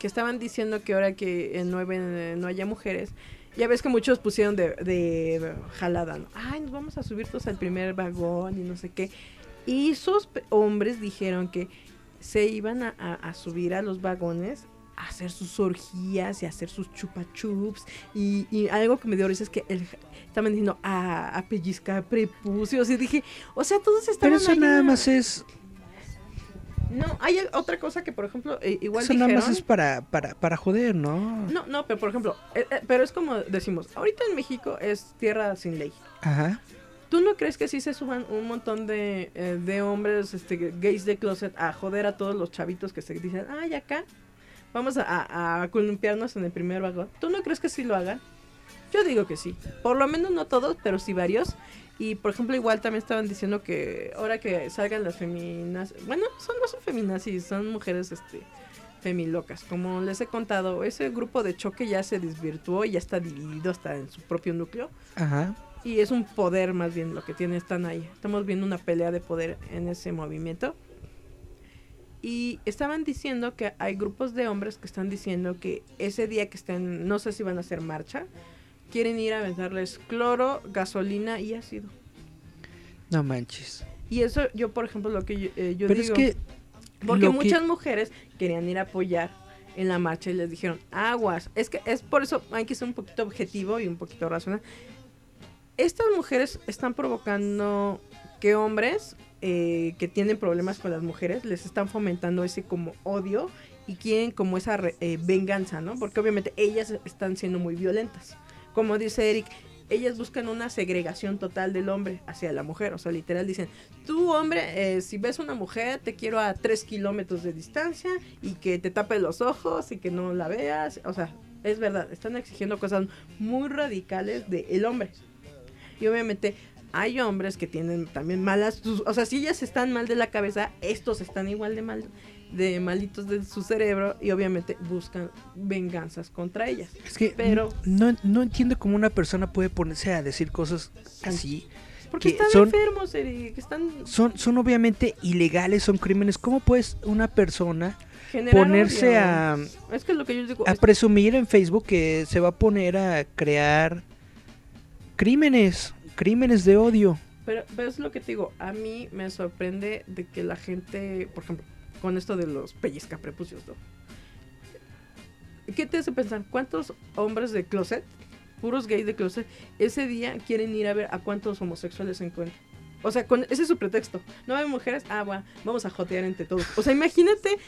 que estaban diciendo que ahora que en 9 no haya mujeres, ya ves que muchos pusieron de, de jalada, ¿no? Ay, nos vamos a subir todos al primer vagón y no sé qué. Y esos hombres dijeron que se iban a, a- a subir a los vagones a hacer sus orgías y a hacer sus chupachups. Y, y algo que me dio risa es que el- estaban diciendo a, a pellizcar prepucios. Y dije, o sea, todos estaban Pero eso nada más es No, hay otra cosa que, por ejemplo, eh, igual eso dijeron... nada más es para, para, para joder, ¿no? No, no, pero por ejemplo, eh, eh, pero es como decimos, ahorita en México es tierra sin ley. Ajá. ¿Tú no crees que sí se suban un montón de, eh, de hombres este, gays de closet a joder a todos los chavitos que se dicen, ay, acá vamos a, a, a columpiarnos en el primer vagón? ¿Tú no crees que sí lo hagan? Yo digo que sí. Por lo menos no todos, pero sí varios. Y por ejemplo, igual también estaban diciendo que ahora que salgan las feminas, bueno, son no son feminazis, son mujeres este femilocas. Como les he contado, ese grupo de choque ya se desvirtuó y ya está dividido hasta en su propio núcleo. Ajá. Y es un poder más bien lo que tienen, están ahí. Estamos viendo una pelea de poder en ese movimiento. Y estaban diciendo que hay grupos de hombres que están diciendo que ese día que estén, no sé si van a hacer marcha, quieren ir a aventarles cloro, gasolina y ácido. No manches. Y eso yo, por ejemplo, lo que yo, eh, yo Pero digo... es que Porque lo que- muchas mujeres querían ir a apoyar en la marcha y les dijeron, aguas. Es que es por eso hay que ser un poquito objetivo y un poquito racional. Estas mujeres están provocando que hombres eh, que tienen problemas con las mujeres les están fomentando ese como odio y quieren como esa re- eh, venganza, ¿no? Porque obviamente ellas están siendo muy violentas. Como dice Eric, ellas buscan una segregación total del hombre hacia la mujer. O sea, literal dicen, tú hombre, eh, si ves una mujer, te quiero a tres kilómetros de distancia y que te tape los ojos y que no la veas. O sea, es verdad, están exigiendo cosas muy radicales del hombre. Y obviamente hay hombres que tienen también malas, o sea, si ellas están mal de la cabeza, estos están igual de mal, de malitos de su cerebro y obviamente buscan venganzas contra ellas. Es que Pero- no, no entiendo cómo una persona puede ponerse a decir cosas así. Porque Que están son- enfermos, Eric, están Son, son obviamente ilegales, son crímenes. ¿Cómo puedes una persona ponerse a, Es que es lo que yo digo, a es- presumir en Facebook que se va a poner a crear crímenes, crímenes de odio? Pero, pero es lo que te digo, a mí me sorprende de que la gente, por ejemplo, con esto de los pellizca prepucios. ¿Qué te hace pensar? ¿Cuántos hombres de closet, puros gays de closet, ese día quieren ir a ver a cuántos homosexuales se encuentran? O sea, con, ese es su pretexto. No hay mujeres, ah, va, vamos a jotear entre todos. O sea, imagínate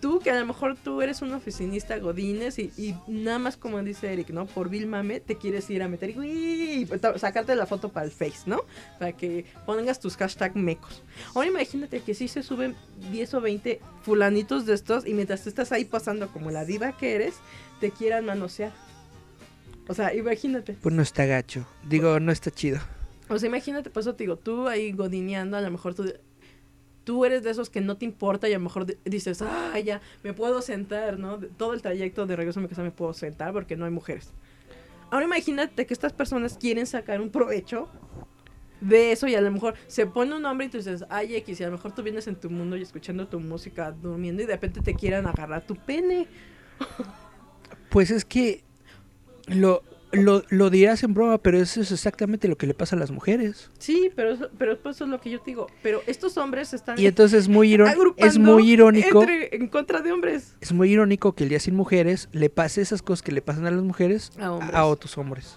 tú que a lo mejor tú eres un oficinista godines y, y nada más como dice Eric, ¿no? Por Bill Mame te quieres ir a meter y sacarte la foto para el Face, ¿no? Para que pongas tus hashtag mecos. Ahora imagínate que si se suben 10 o 20 fulanitos de estos y mientras tú estás ahí pasando como la diva que eres, te quieran manosear. O sea, imagínate. Pues no está gacho. Digo, no está chido. O sea, imagínate, por eso te digo, tú ahí godineando, a lo mejor tú, tú eres de esos que no te importa y a lo mejor di- dices, ah, ya, me puedo sentar, ¿no? Todo el trayecto de regreso a mi casa me puedo sentar porque no hay mujeres. Ahora imagínate que estas personas quieren sacar un provecho de eso y a lo mejor se pone un hombre y tú dices, ay X, y a lo mejor tú vienes en tu mundo y escuchando tu música, durmiendo y de repente te quieran agarrar tu pene. Pues es que lo, lo, lo dirás en broma, pero eso es exactamente lo que le pasa a las mujeres. Sí, pero, pero pues eso es lo que yo te digo. Pero estos hombres están Y entonces es muy, es muy irónico. entre- en contra de hombres. Es muy irónico que el día sin mujeres le pase esas cosas que le pasan a las mujeres A hombres. a otros hombres.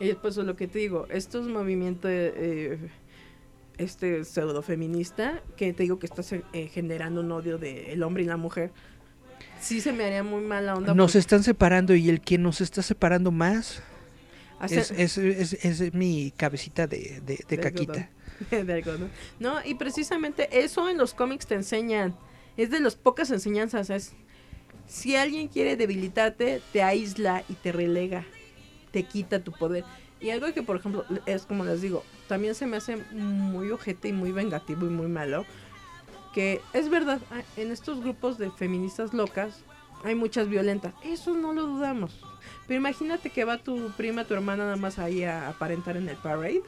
Y pues lo que te digo. Estos movimientos, eh, este pseudo feminista, que te digo que está eh, generando un odio del hombre y la mujer, sí se me haría muy mala onda. Nos porque están separando y el que nos está separando más es, es, es- es mi cabecita de, de, de de caquita. (laughs) algodón. No, y precisamente eso en los cómics te enseñan. Es de las pocas enseñanzas. Es si alguien quiere debilitarte, te aísla y te relega, te quita tu poder. Y algo que, por ejemplo, es como les digo, también se me hace muy ojete y muy vengativo y muy malo. Que es verdad, ah, en estos grupos de feministas locas hay muchas violentas. Eso no lo dudamos. Pero imagínate que va tu prima, tu hermana nada más ahí a aparentar en el parade.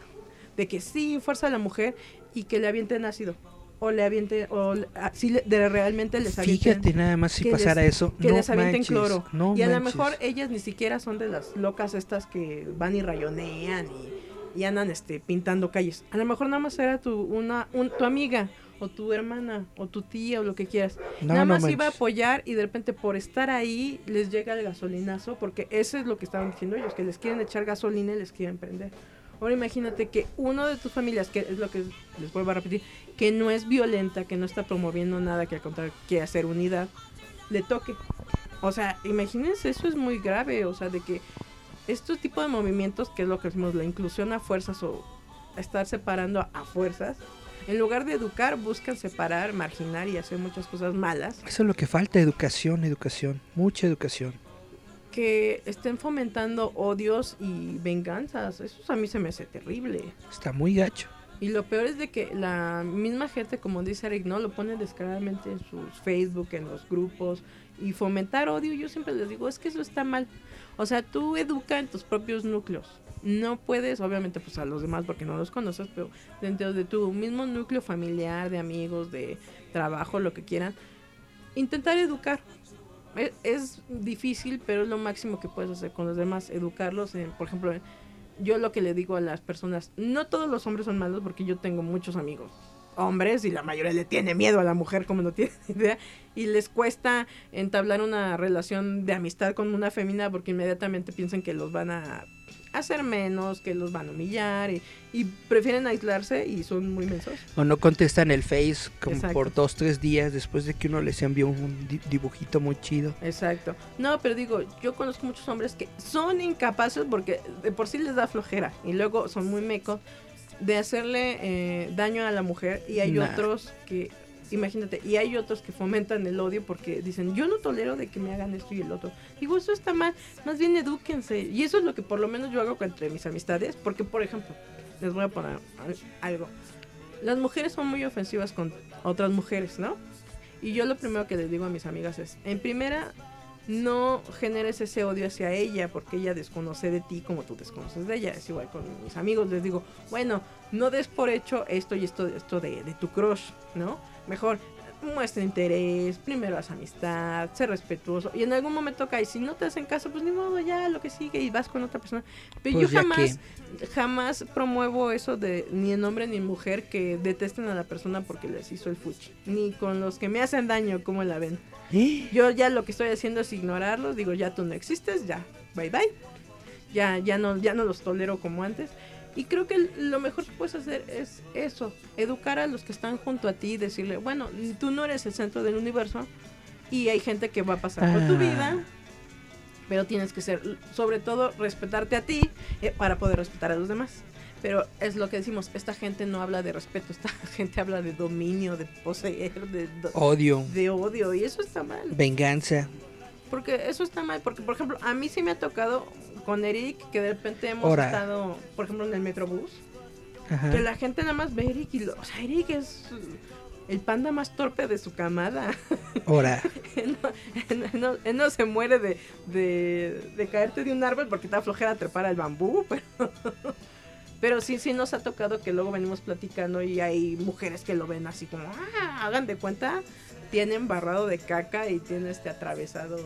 De que sí, fuerza a la mujer y que le avienten ácido. O le avienten, o le- ah, le- de realmente les avienten. Fíjate nada más si pasara les- eso. Que no les avienten manches, cloro. no y a lo mejor ellas ni siquiera son de las locas estas que van y rayonean y, y andan este, pintando calles. A lo mejor nada más era tu, una, un- tu amiga o tu hermana o tu tía o lo que quieras. No, nada no más iba a apoyar y de repente por estar ahí les llega el gasolinazo porque eso es lo que estaban diciendo ellos, que les quieren echar gasolina y les quieren prender. Ahora imagínate que uno de tus familias, que es lo que les vuelvo a repetir, que no es violenta, que no está promoviendo nada, que al contrario quiere hacer unidad, le toque. O sea, imagínense, eso es muy grave, o sea, de que estos tipos de movimientos, que es lo que decimos, la inclusión a fuerzas o estar separando a fuerzas, en lugar de educar, buscan separar, marginar y hacer muchas cosas malas, Eso es lo que falta, educación, educación, mucha educación. que estén fomentando odios y venganzas. Eso a mí se me hace terrible. Está muy gacho. Y lo peor es de que la misma gente, como dice Eric, ¿no? Lo pone descaradamente en sus Facebook, en los grupos. Y fomentar odio, yo siempre les digo, es que eso está mal. O sea, tú educa en tus propios núcleos. No puedes, obviamente, pues a los demás porque no los conoces, pero dentro de tu mismo núcleo familiar, de amigos, de trabajo, lo que quieran, intentar educar. E- Es, difícil, pero es lo máximo que puedes hacer con los demás, educarlos. Por ejemplo, yo lo que le digo a las personas, no todos los hombres son malos porque yo tengo muchos amigos hombres y la mayoría le tiene miedo a la mujer como no tiene (laughs) idea y les cuesta entablar una relación de amistad con una femina porque inmediatamente piensan que los van a hacer menos, que los van a humillar y, y prefieren aislarse y son muy mensos. O no contestan el Face como Exacto. por dos, tres días después de que uno les envió un di- dibujito muy chido. Exacto. No, pero digo, yo conozco muchos hombres que son incapaces porque de por sí les da flojera y luego son muy mecos de hacerle eh, daño a la mujer y hay Nah. otros que, imagínate, y hay otros que fomentan el odio porque dicen, yo no tolero de que me hagan esto y el otro. Digo, eso está mal, más bien edúquense. Y eso es lo que por lo menos yo hago entre mis amistades, porque por ejemplo, les voy a poner al- algo. Las mujeres son muy ofensivas con otras mujeres, ¿no? Y yo lo primero que les digo a mis amigas es, en primera, no generes ese odio hacia ella porque ella desconoce de ti como tú desconoces de ella. Es igual con mis amigos, les digo, bueno, no des por hecho esto y esto, esto de, de tu crush, ¿no? Mejor muestra interés, primero haz amistad, sé respetuoso y en algún momento cae. Si no te hacen caso, pues ni modo, ya lo que sigue y vas con otra persona. Pero Pues yo jamás, jamás promuevo eso de ni en hombre ni mujer que detesten a la persona porque les hizo el fuchi. Ni con los que me hacen daño, como la ven. ¿Eh? Yo ya lo que estoy haciendo es ignorarlos, digo, ya tú no existes, ya, bye bye. Ya, ya no, ya no los tolero como antes. Y creo que lo mejor que puedes hacer es eso, educar a los que están junto a ti, decirle, bueno, tú no eres el centro del universo y hay gente que va a pasar por tu Ah. vida, pero tienes que ser, sobre todo, respetarte a ti eh, para poder respetar a los demás. Pero es lo que decimos, esta gente no habla de respeto, esta (laughs) gente habla de dominio, de poseer, de, Odio, de odio, y eso está mal. venganza. Porque eso está mal, porque por ejemplo, a mí sí me ha tocado con Eric que de repente hemos Ahora. estado, por ejemplo, en el Metrobús, Ajá. que la gente nada más ve a Eric y lo, o sea, Eric es el panda más torpe de su camada. Ahora, (laughs) él, no, él no- él no se muere de, de, de caerte de un árbol porque da flojera trepar al bambú, (laughs) pero, Pero sí, sí nos ha tocado que luego venimos platicando y hay mujeres que lo ven así como, ah, hagan de cuenta, tienen barrado de caca y tiene este atravesado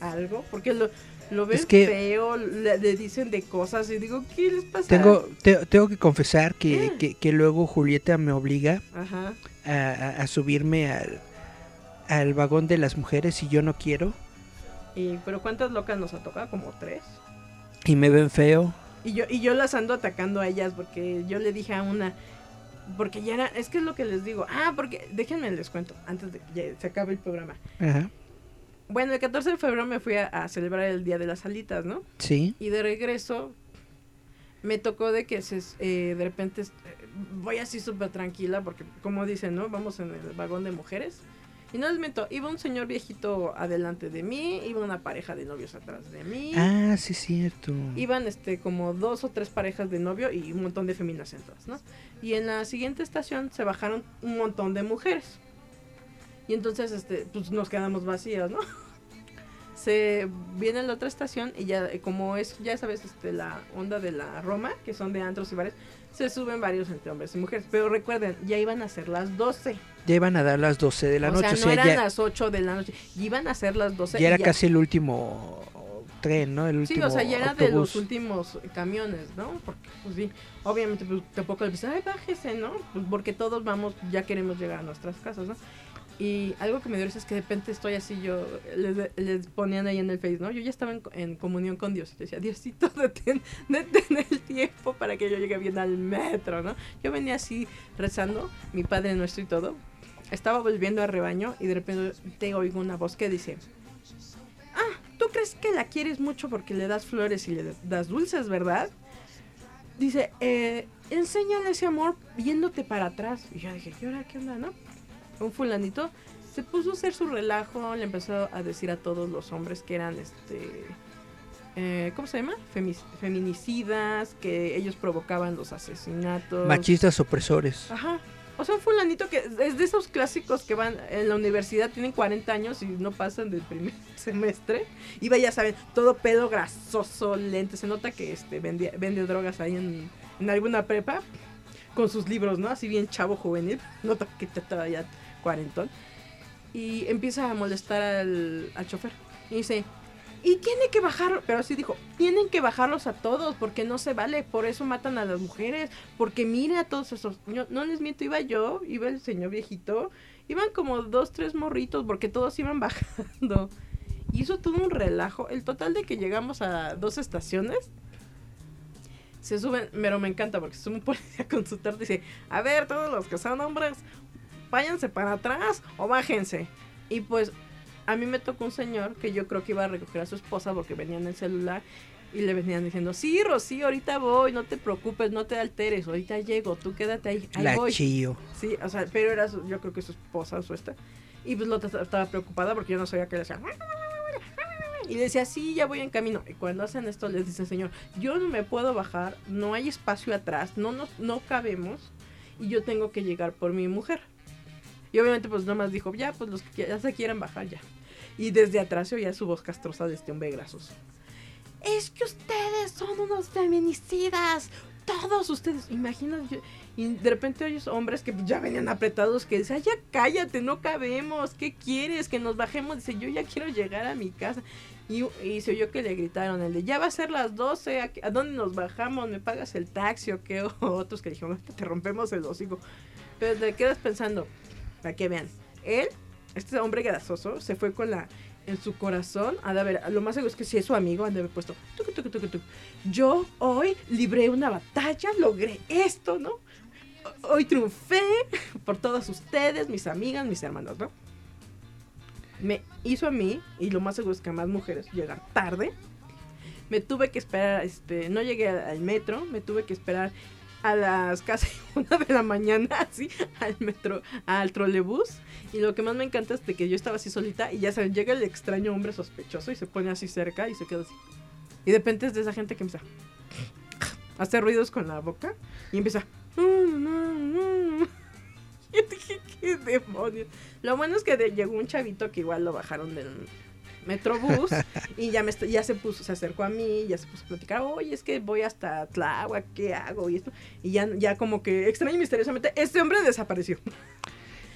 algo, porque lo, lo ven Es que- feo, le, le dicen de cosas y digo, ¿qué les pasa? Tengo, te- tengo que confesar que, que, que luego Julieta me obliga Ajá. a, a- a subirme al, al vagón de las mujeres y yo no quiero. Y, pero ¿cuántas locas nos ha tocado? Como tres. Y me ven feo. Y yo, y yo las ando atacando a ellas porque yo le dije a una, porque ya era, es que es lo que les digo, ah, porque déjenme les cuento, antes de que se acabe el programa. Ajá. Bueno, el 14 de febrero me fui a, a celebrar el Día de las Alitas, ¿no? Sí. Y de regreso me tocó de que se, eh, de repente eh, voy así súper tranquila porque como dicen, ¿no? Vamos en el vagón de mujeres. Y no les miento, iba un señor viejito adelante de mí, iba una pareja de novios atrás de mí. Ah, sí, es cierto. Iban este como dos o tres parejas de novio y un montón de féminas sentadas, ¿no? Y en la siguiente estación se bajaron un montón de mujeres. Y entonces este pues nos quedamos vacías, ¿no? (laughs) Se viene la otra estación y ya eh, como es ya sabes este la onda de la Roma, que son de antros y bares, se suben varios entre hombres y mujeres, pero recuerden, ya iban a ser las 12. Ya iban a dar las 12 de la o noche. sea, o no sea, eran ya, las 8 de la noche, iban a ser las 12. ya era casi el último tren, ¿no? El Sí, último o sea, ya era de los autobús. últimos camiones, ¿no? Porque, pues sí, obviamente, pues tampoco le dices, ay, bájese, ¿no? Pues porque todos vamos, ya queremos llegar a nuestras casas, ¿no? Y algo que me dio risa es que de repente estoy así, yo, les, les ponían ahí en el Face, ¿no? Yo ya estaba en, en comunión con Dios. y Decía, Diosito, detén, (laughs) detén el tiempo para que yo llegue bien al metro, ¿no? Yo venía así rezando, mi Padre Nuestro y todo. Estaba volviendo al rebaño y de repente te oigo una voz que dice, ah, ¿tú crees que la quieres mucho porque le das flores y le das dulces, verdad? Dice, eh, enséñale ese amor viéndote para atrás. Y yo dije, ¿qué hora, qué onda, no? Un fulanito se puso a hacer su relajo, le empezó a decir a todos los hombres que eran, este, eh, ¿cómo se llama? Feminicidas, que ellos provocaban los asesinatos. Machistas opresores. Ajá. O sea, un fulanito que es de esos clásicos que van en la universidad, tienen 40 años y no pasan del primer (laughs) semestre. Va, ya saben, todo pedo grasoso, lente. Se nota que este vende, vende drogas ahí en, en alguna prepa con sus libros, ¿no? Así bien chavo juvenil. Nota que te ya cuarentón. Y empieza a molestar al, al chofer. Y dice, y tiene que bajarlo, pero así dijo, tienen que bajarlos a todos porque no se vale, por eso matan a las mujeres, porque mire a todos esos, no les miento, iba yo, iba el señor viejito, iban como dos, tres morritos porque todos iban (laughs) bajando. Y hizo todo un relajo, el total de que llegamos a dos estaciones, se suben, pero me encanta porque se sube un policía con su dice, a ver, todos los que son hombres, váyanse para atrás o bájense. Y pues a mí me tocó un señor que yo creo que iba a recoger a su esposa porque venía en el celular y le venían diciendo, sí, Rocío, ahorita voy, no te preocupes, no te alteres, ahorita llego, tú quédate ahí, ahí La voy. chío. Sí, o sea, pero era su- yo creo que su esposa, su esta. Y pues otra estaba preocupada porque yo no sabía que le decía. Y le decía, sí, ya voy en camino. Y cuando hacen esto, les dice señor, yo no me puedo bajar, no hay espacio atrás, no nos, no cabemos, y yo tengo que llegar por mi mujer. Y obviamente, pues nomás dijo, ya, pues los que ya se quieran bajar ya. Y desde atrás se oía su voz castrosa de este hombre grasoso. Es que ustedes son unos feminicidas. Todos ustedes. Imagínate. y de repente oyes hombres que ya venían apretados que dicen, "Ay, ya cállate, no cabemos. ¿Qué quieres? Que nos bajemos. Dice, yo ya quiero llegar a mi casa. Y, y se oyó que le gritaron el de, ya va a ser las 12, ¿a, dónde nos bajamos? ¿Me pagas el taxi o qué? O (laughs) otros que dijeron, "Ahorita te rompemos el hocico. Pero te quedas pensando, para que vean, él, este hombre grasoso, se fue con la en su corazón, ha de haber, lo más seguro es que si es su amigo, han de haber puesto, tucu, tucu, tucu. yo hoy libré una batalla, logré esto, ¿no? Hoy triunfé por todos ustedes, mis amigas, mis hermanos, ¿no? Me hizo a mí, y lo más seguro es que a más mujeres, llegar tarde. Me tuve que esperar, este, no llegué al metro, me tuve que esperar a las casi (laughs) una de la mañana, así, al metro, al trolebús. Y lo que más me encanta es de que yo estaba así solita y ya saben, llega el extraño hombre sospechoso y se pone así cerca y se queda así. Y de repente de esa gente que empieza a hacer ruidos con la boca y empieza. (laughs) Yo dije, qué demonios. Lo bueno es que de- llegó un chavito que igual lo bajaron del, Metrobús y ya me ya se puso, se acercó a mí, ya se puso a platicar, oye, es que voy hasta Tláhuac, ¿qué hago? Y esto, y ya, ya como que extraño y misteriosamente, este hombre desapareció.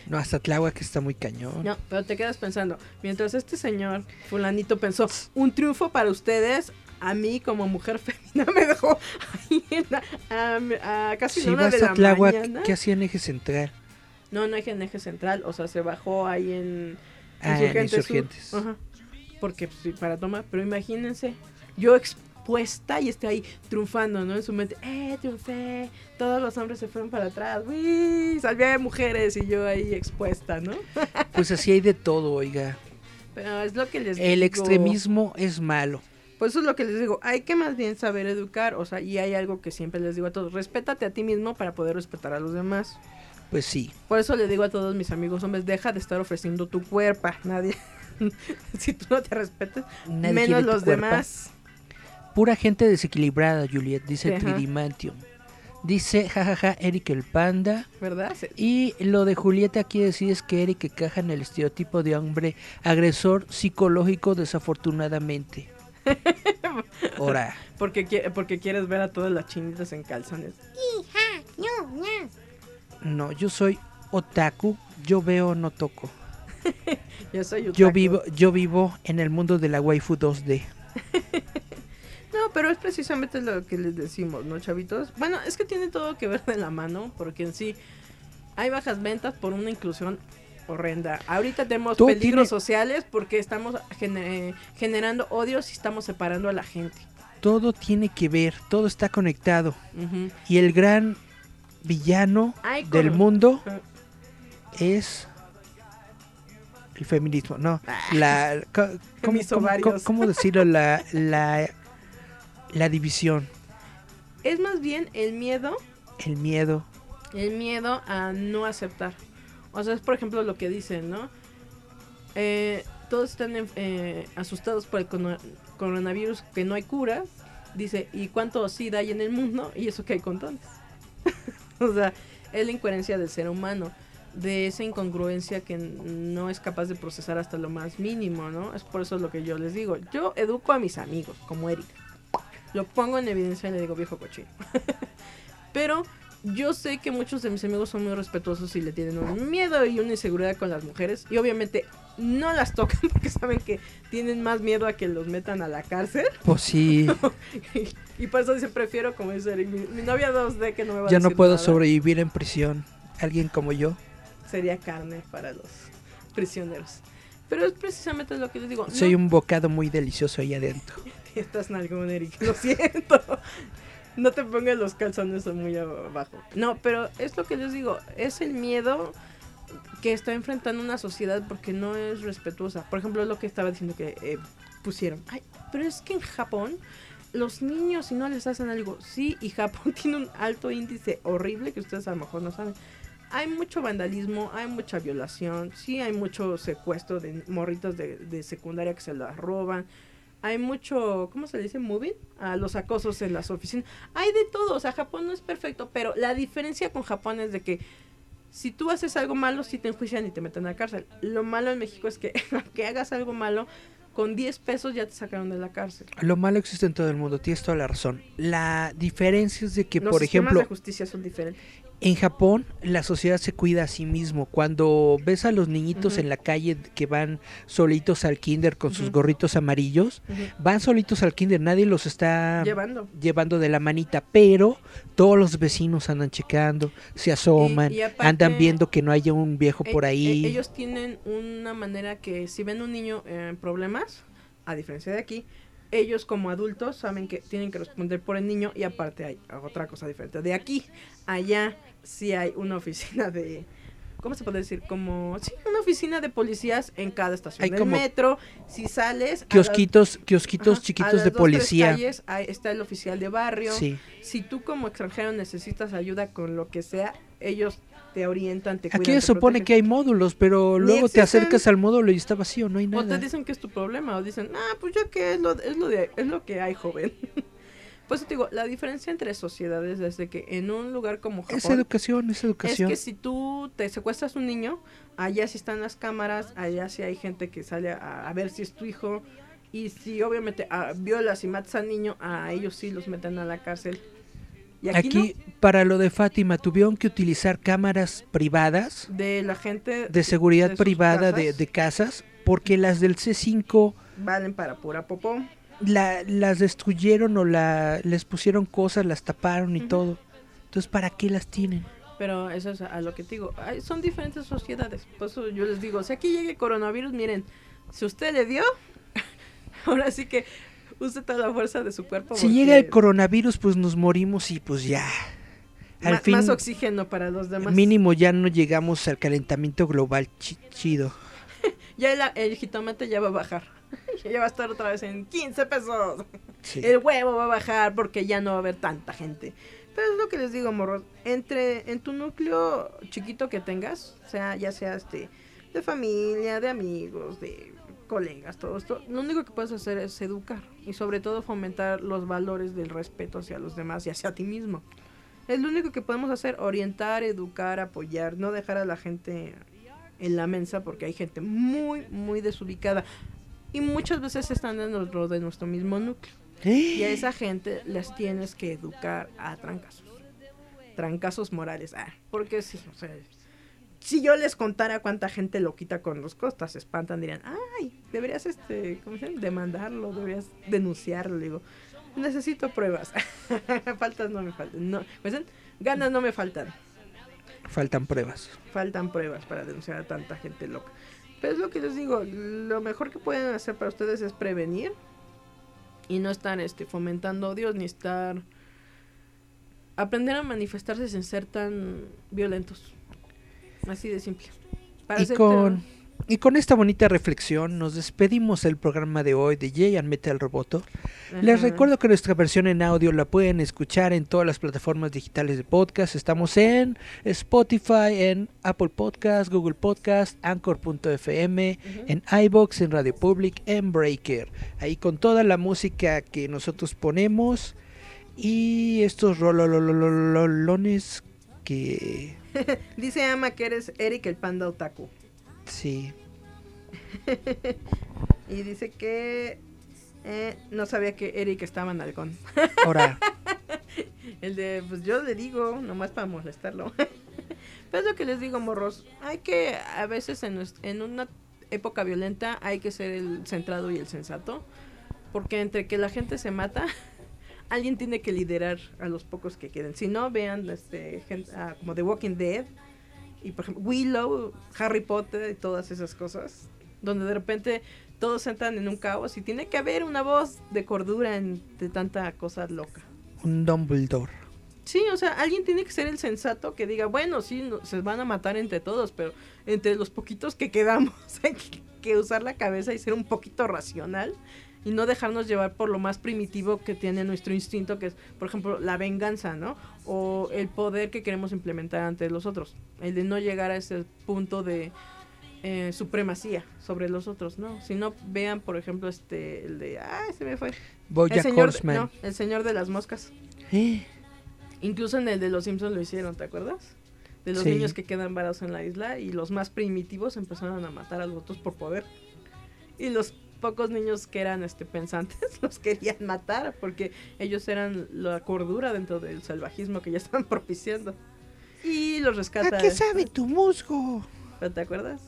No, hasta Tláhuac que está muy cañón. No, pero te quedas pensando, mientras este señor fulanito pensó, un triunfo para ustedes, a mí como mujer (laughs) femenina me dejó ahí en la- a, a casi Si una vas de la a Tláhuac, mañana. ¿qué hacía en eje central? No, no hay en eje central, o sea, se bajó ahí en Ah, en Insurgentes Sur. Insurgentes. Ajá. Porque para tomar, pero imagínense, yo expuesta y estoy ahí triunfando, ¿no? En su mente, eh, triunfé, todos los hombres se fueron para atrás, uy, salvé a mujeres y yo ahí expuesta, ¿no? (laughs) Pues así hay de todo, oiga. Pero es lo que les El digo. extremismo es malo. Pues eso es lo que les digo, hay que más bien saber educar, o sea, y hay algo que siempre les digo a todos, respétate a ti mismo para poder respetar a los demás. Pues sí. Por eso le digo a todos mis amigos hombres, deja de estar ofreciendo tu cuerpo, nadie. (laughs) si tú no te respetas, Nadie menos los demás. Pura gente desequilibrada, Juliet, dice Ajá. Tridimantium. Dice, jajaja, Eric el Panda. ¿Verdad? Y lo de Julieta quiere decir es que Eric encaja en el estereotipo de hombre agresor psicológico desafortunadamente. (laughs) Ahora, Porque, porque quieres ver a todas las chinitas en calzones. no, yo soy otaku, yo veo, no toco. (laughs) Yo soy Yo otaku. vivo, yo vivo en el mundo de la waifu 2D. (laughs) No, pero es precisamente lo que les decimos, ¿no, chavitos? Bueno, es que tiene todo que ver de la mano, porque en sí hay bajas ventas por una inclusión horrenda. Ahorita tenemos peligros sociales porque estamos gene- generando odios y estamos separando a la gente. Todo tiene que ver, todo está conectado. Y el gran villano Ay, del mundo es el feminismo, no, la co- (laughs) ¿cómo, Mis cómo- ovarios. cómo- cómo decirlo? La, la, la división, Es más bien el miedo el miedo. El miedo a no aceptar. O sea, es por ejemplo lo que dicen, ¿no? Eh, todos están eh, asustados por el coronavirus, que no hay cura. Dice, ¿y cuánto SIDA hay en el mundo? Y eso que hay condones. (laughs) o sea, es la incoherencia del ser humano. De esa incongruencia que no es capaz de procesar hasta lo más mínimo, ¿no? Es por eso lo que yo les digo. Yo educo a mis amigos, como Erika. Lo pongo en evidencia y le digo viejo cochino. (laughs) Pero yo sé que muchos de mis amigos son muy respetuosos y le tienen un miedo y una inseguridad con las mujeres. Y obviamente no las tocan (laughs) porque saben que tienen más miedo a que los metan a la cárcel. Pues sí, (laughs) y por eso dice, prefiero, como dice Eric, mi, mi novia 2D que no me va a yo no puedo nada, sobrevivir en prisión. Alguien como yo. Sería carne para los prisioneros. Pero es precisamente lo que les digo. Soy no un bocado muy delicioso ahí adentro. (laughs) Estás nalgón, Eric. Lo siento. No te pongas los calzones muy abajo. No, pero es lo que les digo. Es el miedo que está enfrentando una sociedad porque no es respetuosa. Por ejemplo, lo que estaba diciendo que eh, pusieron. Ay, pero es que en Japón los niños si no les hacen algo, sí, y Japón (laughs) tiene un alto índice horrible que ustedes a lo mejor no saben. Hay mucho vandalismo, hay mucha violación, sí hay mucho secuestro de morritos de, de secundaria que se las roban. Hay mucho, ¿cómo se le dice? Moving a los acosos en las oficinas. Hay de todo, o sea, Japón no es perfecto, pero la diferencia con Japón es de que si tú haces algo malo, sí te enjuician y te meten a la cárcel. Lo malo en México es que (laughs) aunque hagas algo malo, con 10 pesos ya te sacaron de la cárcel. Lo malo existe en todo el mundo, tienes toda la razón. La diferencia es de que, Los por sistemas ejemplo, de justicia son diferentes. En Japón, la sociedad se cuida a sí mismo. Cuando ves a los niñitos en la calle que van solitos al kinder con sus gorritos amarillos, van solitos al kinder, nadie los está Llevando. llevando de la manita, pero todos los vecinos andan checando, se asoman, Y- y aparte, andan viendo que no haya un viejo E- por ahí. e- ellos tienen una manera que si ven un niño en problemas, a diferencia de aquí, ellos como adultos saben que tienen que responder por el niño y aparte hay otra cosa diferente. De aquí, allá sí hay una oficina de... ¿Cómo se puede decir? Como... Sí, una oficina de policías en cada estación Hay del como metro. Si sales... las- Kiosquitos, kiosquitos ajá, a chiquitos las de dos, tres policía. calles, ahí está el oficial de barrio. Sí. Si tú como extranjero necesitas ayuda con lo que sea, ellos te orientan, te Aquí cuidan, se te supone protegen. que hay módulos, pero Ni luego te acercas al módulo y está vacío, no hay O nada. te dicen que es tu problema, o dicen, ah, pues ya que es lo, es lo, de, es lo que hay, joven. (laughs) pues te digo, la diferencia entre sociedades es de que en un lugar como Es Japón, educación, es es educación. que si tú te secuestras un niño, allá sí están las cámaras, allá sí hay gente que sale a, a ver si es tu hijo. Y si obviamente ah, violas y matas al niño, a ellos sí los meten a la cárcel. Y aquí, Aquí, para lo de Fátima, tuvieron que utilizar cámaras privadas de la gente de seguridad de privada de, de casas, porque las del C5 valen para pura popó. La- las destruyeron o la, les pusieron cosas, las taparon y todo. Entonces, ¿para qué las tienen? Pero eso es a lo que te digo. Ay, son diferentes sociedades. Por eso yo les digo, si aquí llega el coronavirus, miren, si usted le dio, (laughs) ahora sí que use toda la fuerza de su cuerpo. Si llega el coronavirus, pues nos morimos y pues ya. Al ma- fin, Más oxígeno para los demás. mínimo ya no llegamos al calentamiento global chi- chido. (laughs) Ya el, el jitomate ya va a bajar. (laughs) ya va a estar otra vez en 15 pesos. Sí. El huevo va a bajar porque ya no va a haber tanta gente. Pero es lo que les digo, morros. Entre en tu núcleo chiquito que tengas, sea, ya sea este de familia, de amigos, de colegas, todo esto, lo único que puedes hacer es educar y sobre todo fomentar los valores del respeto hacia los demás y hacia ti mismo. Es lo único que podemos hacer, orientar, educar, apoyar, no dejar a la gente en la mensa porque hay gente muy, muy desubicada y muchas veces están dentro de nuestro mismo núcleo. Y a esa gente les tienes que educar a trancazos. Trancazos morales. Ah, porque sí, o sea, si yo les contara cuánta gente lo quita con los costas, se espantan, dirían, ay, deberías este, ¿cómo se llama? demandarlo, deberías denunciarlo. Digo, necesito pruebas. (laughs) Faltas no me faltan. No, ganas no me faltan. Faltan pruebas. Faltan pruebas para denunciar a tanta gente loca. Pero es lo que les digo, lo mejor que pueden hacer para ustedes es prevenir y no estar este, fomentando odios ni estar... Aprender a manifestarse sin ser tan violentos. Así de simple. Para Y con, y con esta bonita reflexión nos despedimos del programa de hoy de Jay and Metal Roboto. Les recuerdo que nuestra versión en audio la pueden escuchar en todas las plataformas digitales de podcast. Estamos en Spotify, en Apple Podcast, Google Podcast, Anchor.fm, en iBox, en Radio Public, en Breaker. Ahí con toda la música que nosotros ponemos y estos rololones que (laughs) Dice Ama que eres Eric el panda otaku. Sí. (laughs) Y dice que eh, no sabía que Eric estaba en halcón. Ahora, (laughs) El de, pues yo le digo, nomás para molestarlo. (laughs) Pero es lo que les digo, morros. Hay que, a veces en, una época violenta, hay que ser el centrado y el sensato. Porque entre que la gente se mata, alguien tiene que liderar a los pocos que queden. Si no, vean este, ah, como The Walking Dead. Y por ejemplo, Willow, Harry Potter y todas esas cosas. Donde de repente todos entran en un caos y tiene que haber una voz de cordura entre tanta cosa loca. un Dumbledore. Sí, o sea, alguien tiene que ser el sensato que diga, bueno, sí, no- se van a matar entre todos, pero entre los poquitos que quedamos (laughs) hay que, que usar la cabeza y ser un poquito racional y no dejarnos llevar por lo más primitivo que tiene nuestro instinto, que es, por ejemplo, la venganza, ¿no? O el poder que queremos implementar ante los otros, el de no llegar a ese punto de eh, supremacía sobre los otros, ¿no? Si no, vean, por ejemplo, este, el de, ay, se me fue. El Bojack señor, Horseman. no, el señor de las moscas. Eh, (gasps) Incluso en el de los Simpsons lo hicieron, ¿te acuerdas? De los Sí. niños que quedan varados en la isla y los más primitivos empezaron a matar a los otros por poder. Y los pocos niños que eran este pensantes (laughs) los querían matar porque ellos eran la cordura dentro del salvajismo que ya estaban (laughs) propiciando. Y los rescata. ¿A qué sabe tu musgo? ¿Pero ¿Te acuerdas?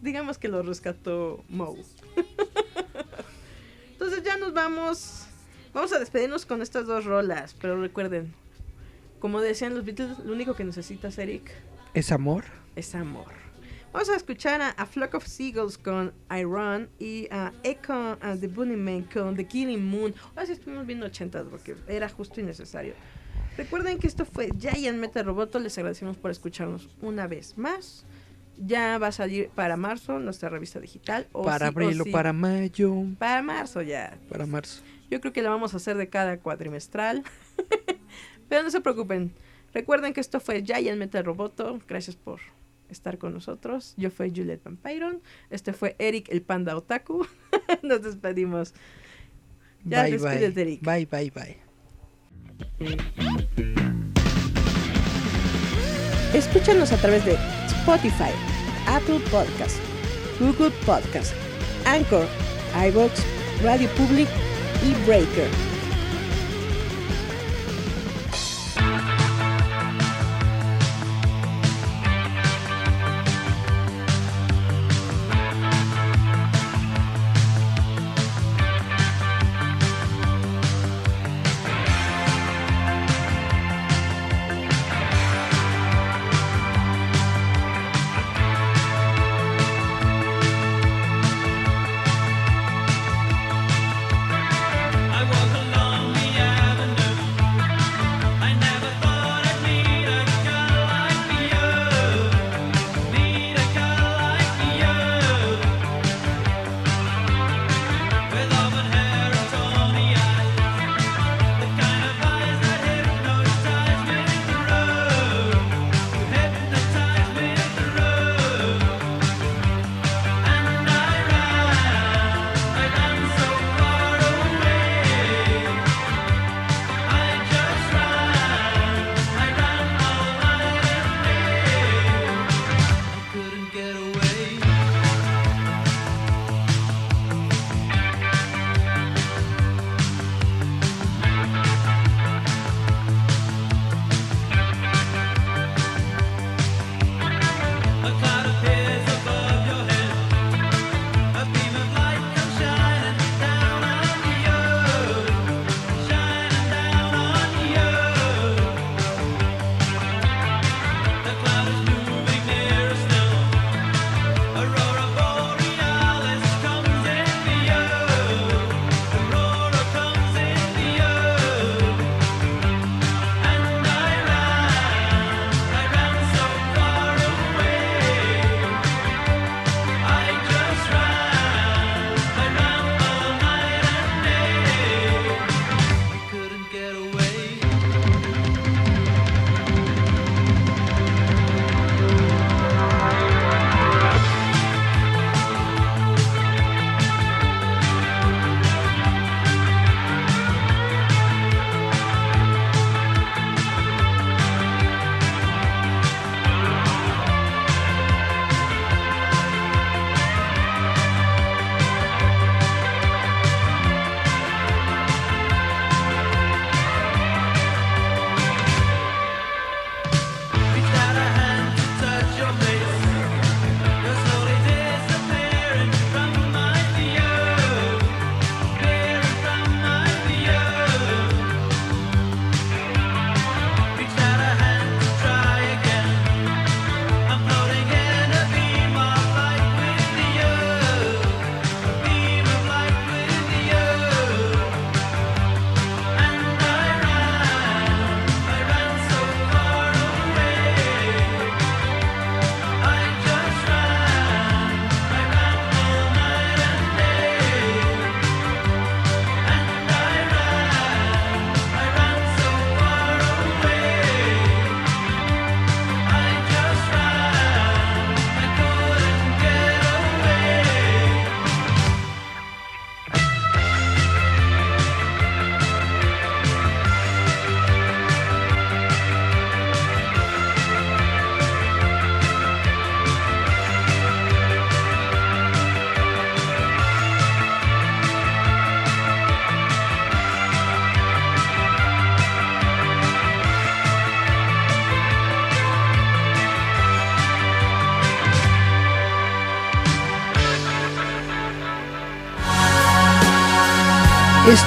Digamos que lo rescató Moe. (laughs) Entonces ya nos vamos. Vamos a despedirnos con estas dos rolas. Pero recuerden, como decían los Beatles, lo único que necesitas, Eric, ¿Es amor? es amor. Vamos a escuchar a, a Flock of Seagulls con Iron y a Echo and the Bunnymen con The Killing Moon. Ahora sí estuvimos viendo 80 porque era justo y necesario. Recuerden que esto fue Giant Metal Roboto. Les agradecemos por escucharnos una vez más. Ya va a salir para marzo nuestra revista digital. o para sí abril o sí. para mayo, Para marzo ya. para marzo. Yo creo que la vamos a hacer de cada cuatrimestral. (laughs) Pero no se preocupen. Recuerden que esto fue Giant Metal Roboto. Gracias por estar con nosotros. Yo fui Juliet Vampiron. Este fue Eric el Panda Otaku. (laughs) Nos despedimos. Ya bye, despídete, bye. Eric. Bye, bye, bye. Escúchanos a través de Spotify, Apple Podcast, Google Podcast, Anchor, iVoox, Radio Public y Breaker.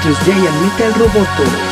Es Giant Metal Roboto.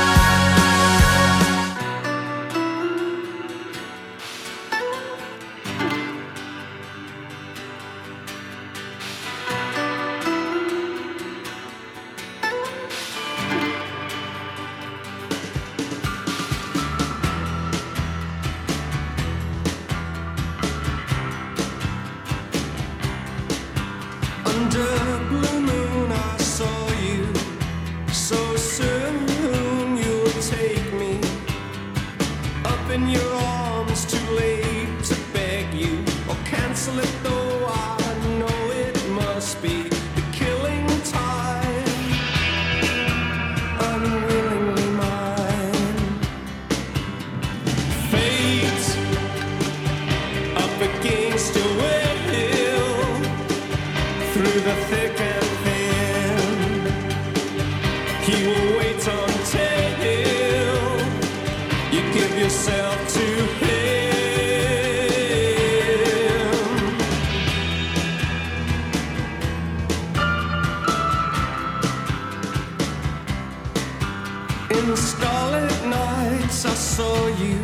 saw you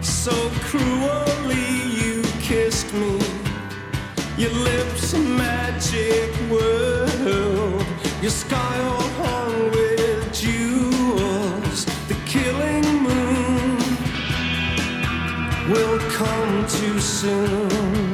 so cruelly. You kissed me. Your lips a magic world. Your sky all hung with jewels. The killing moon will come too soon.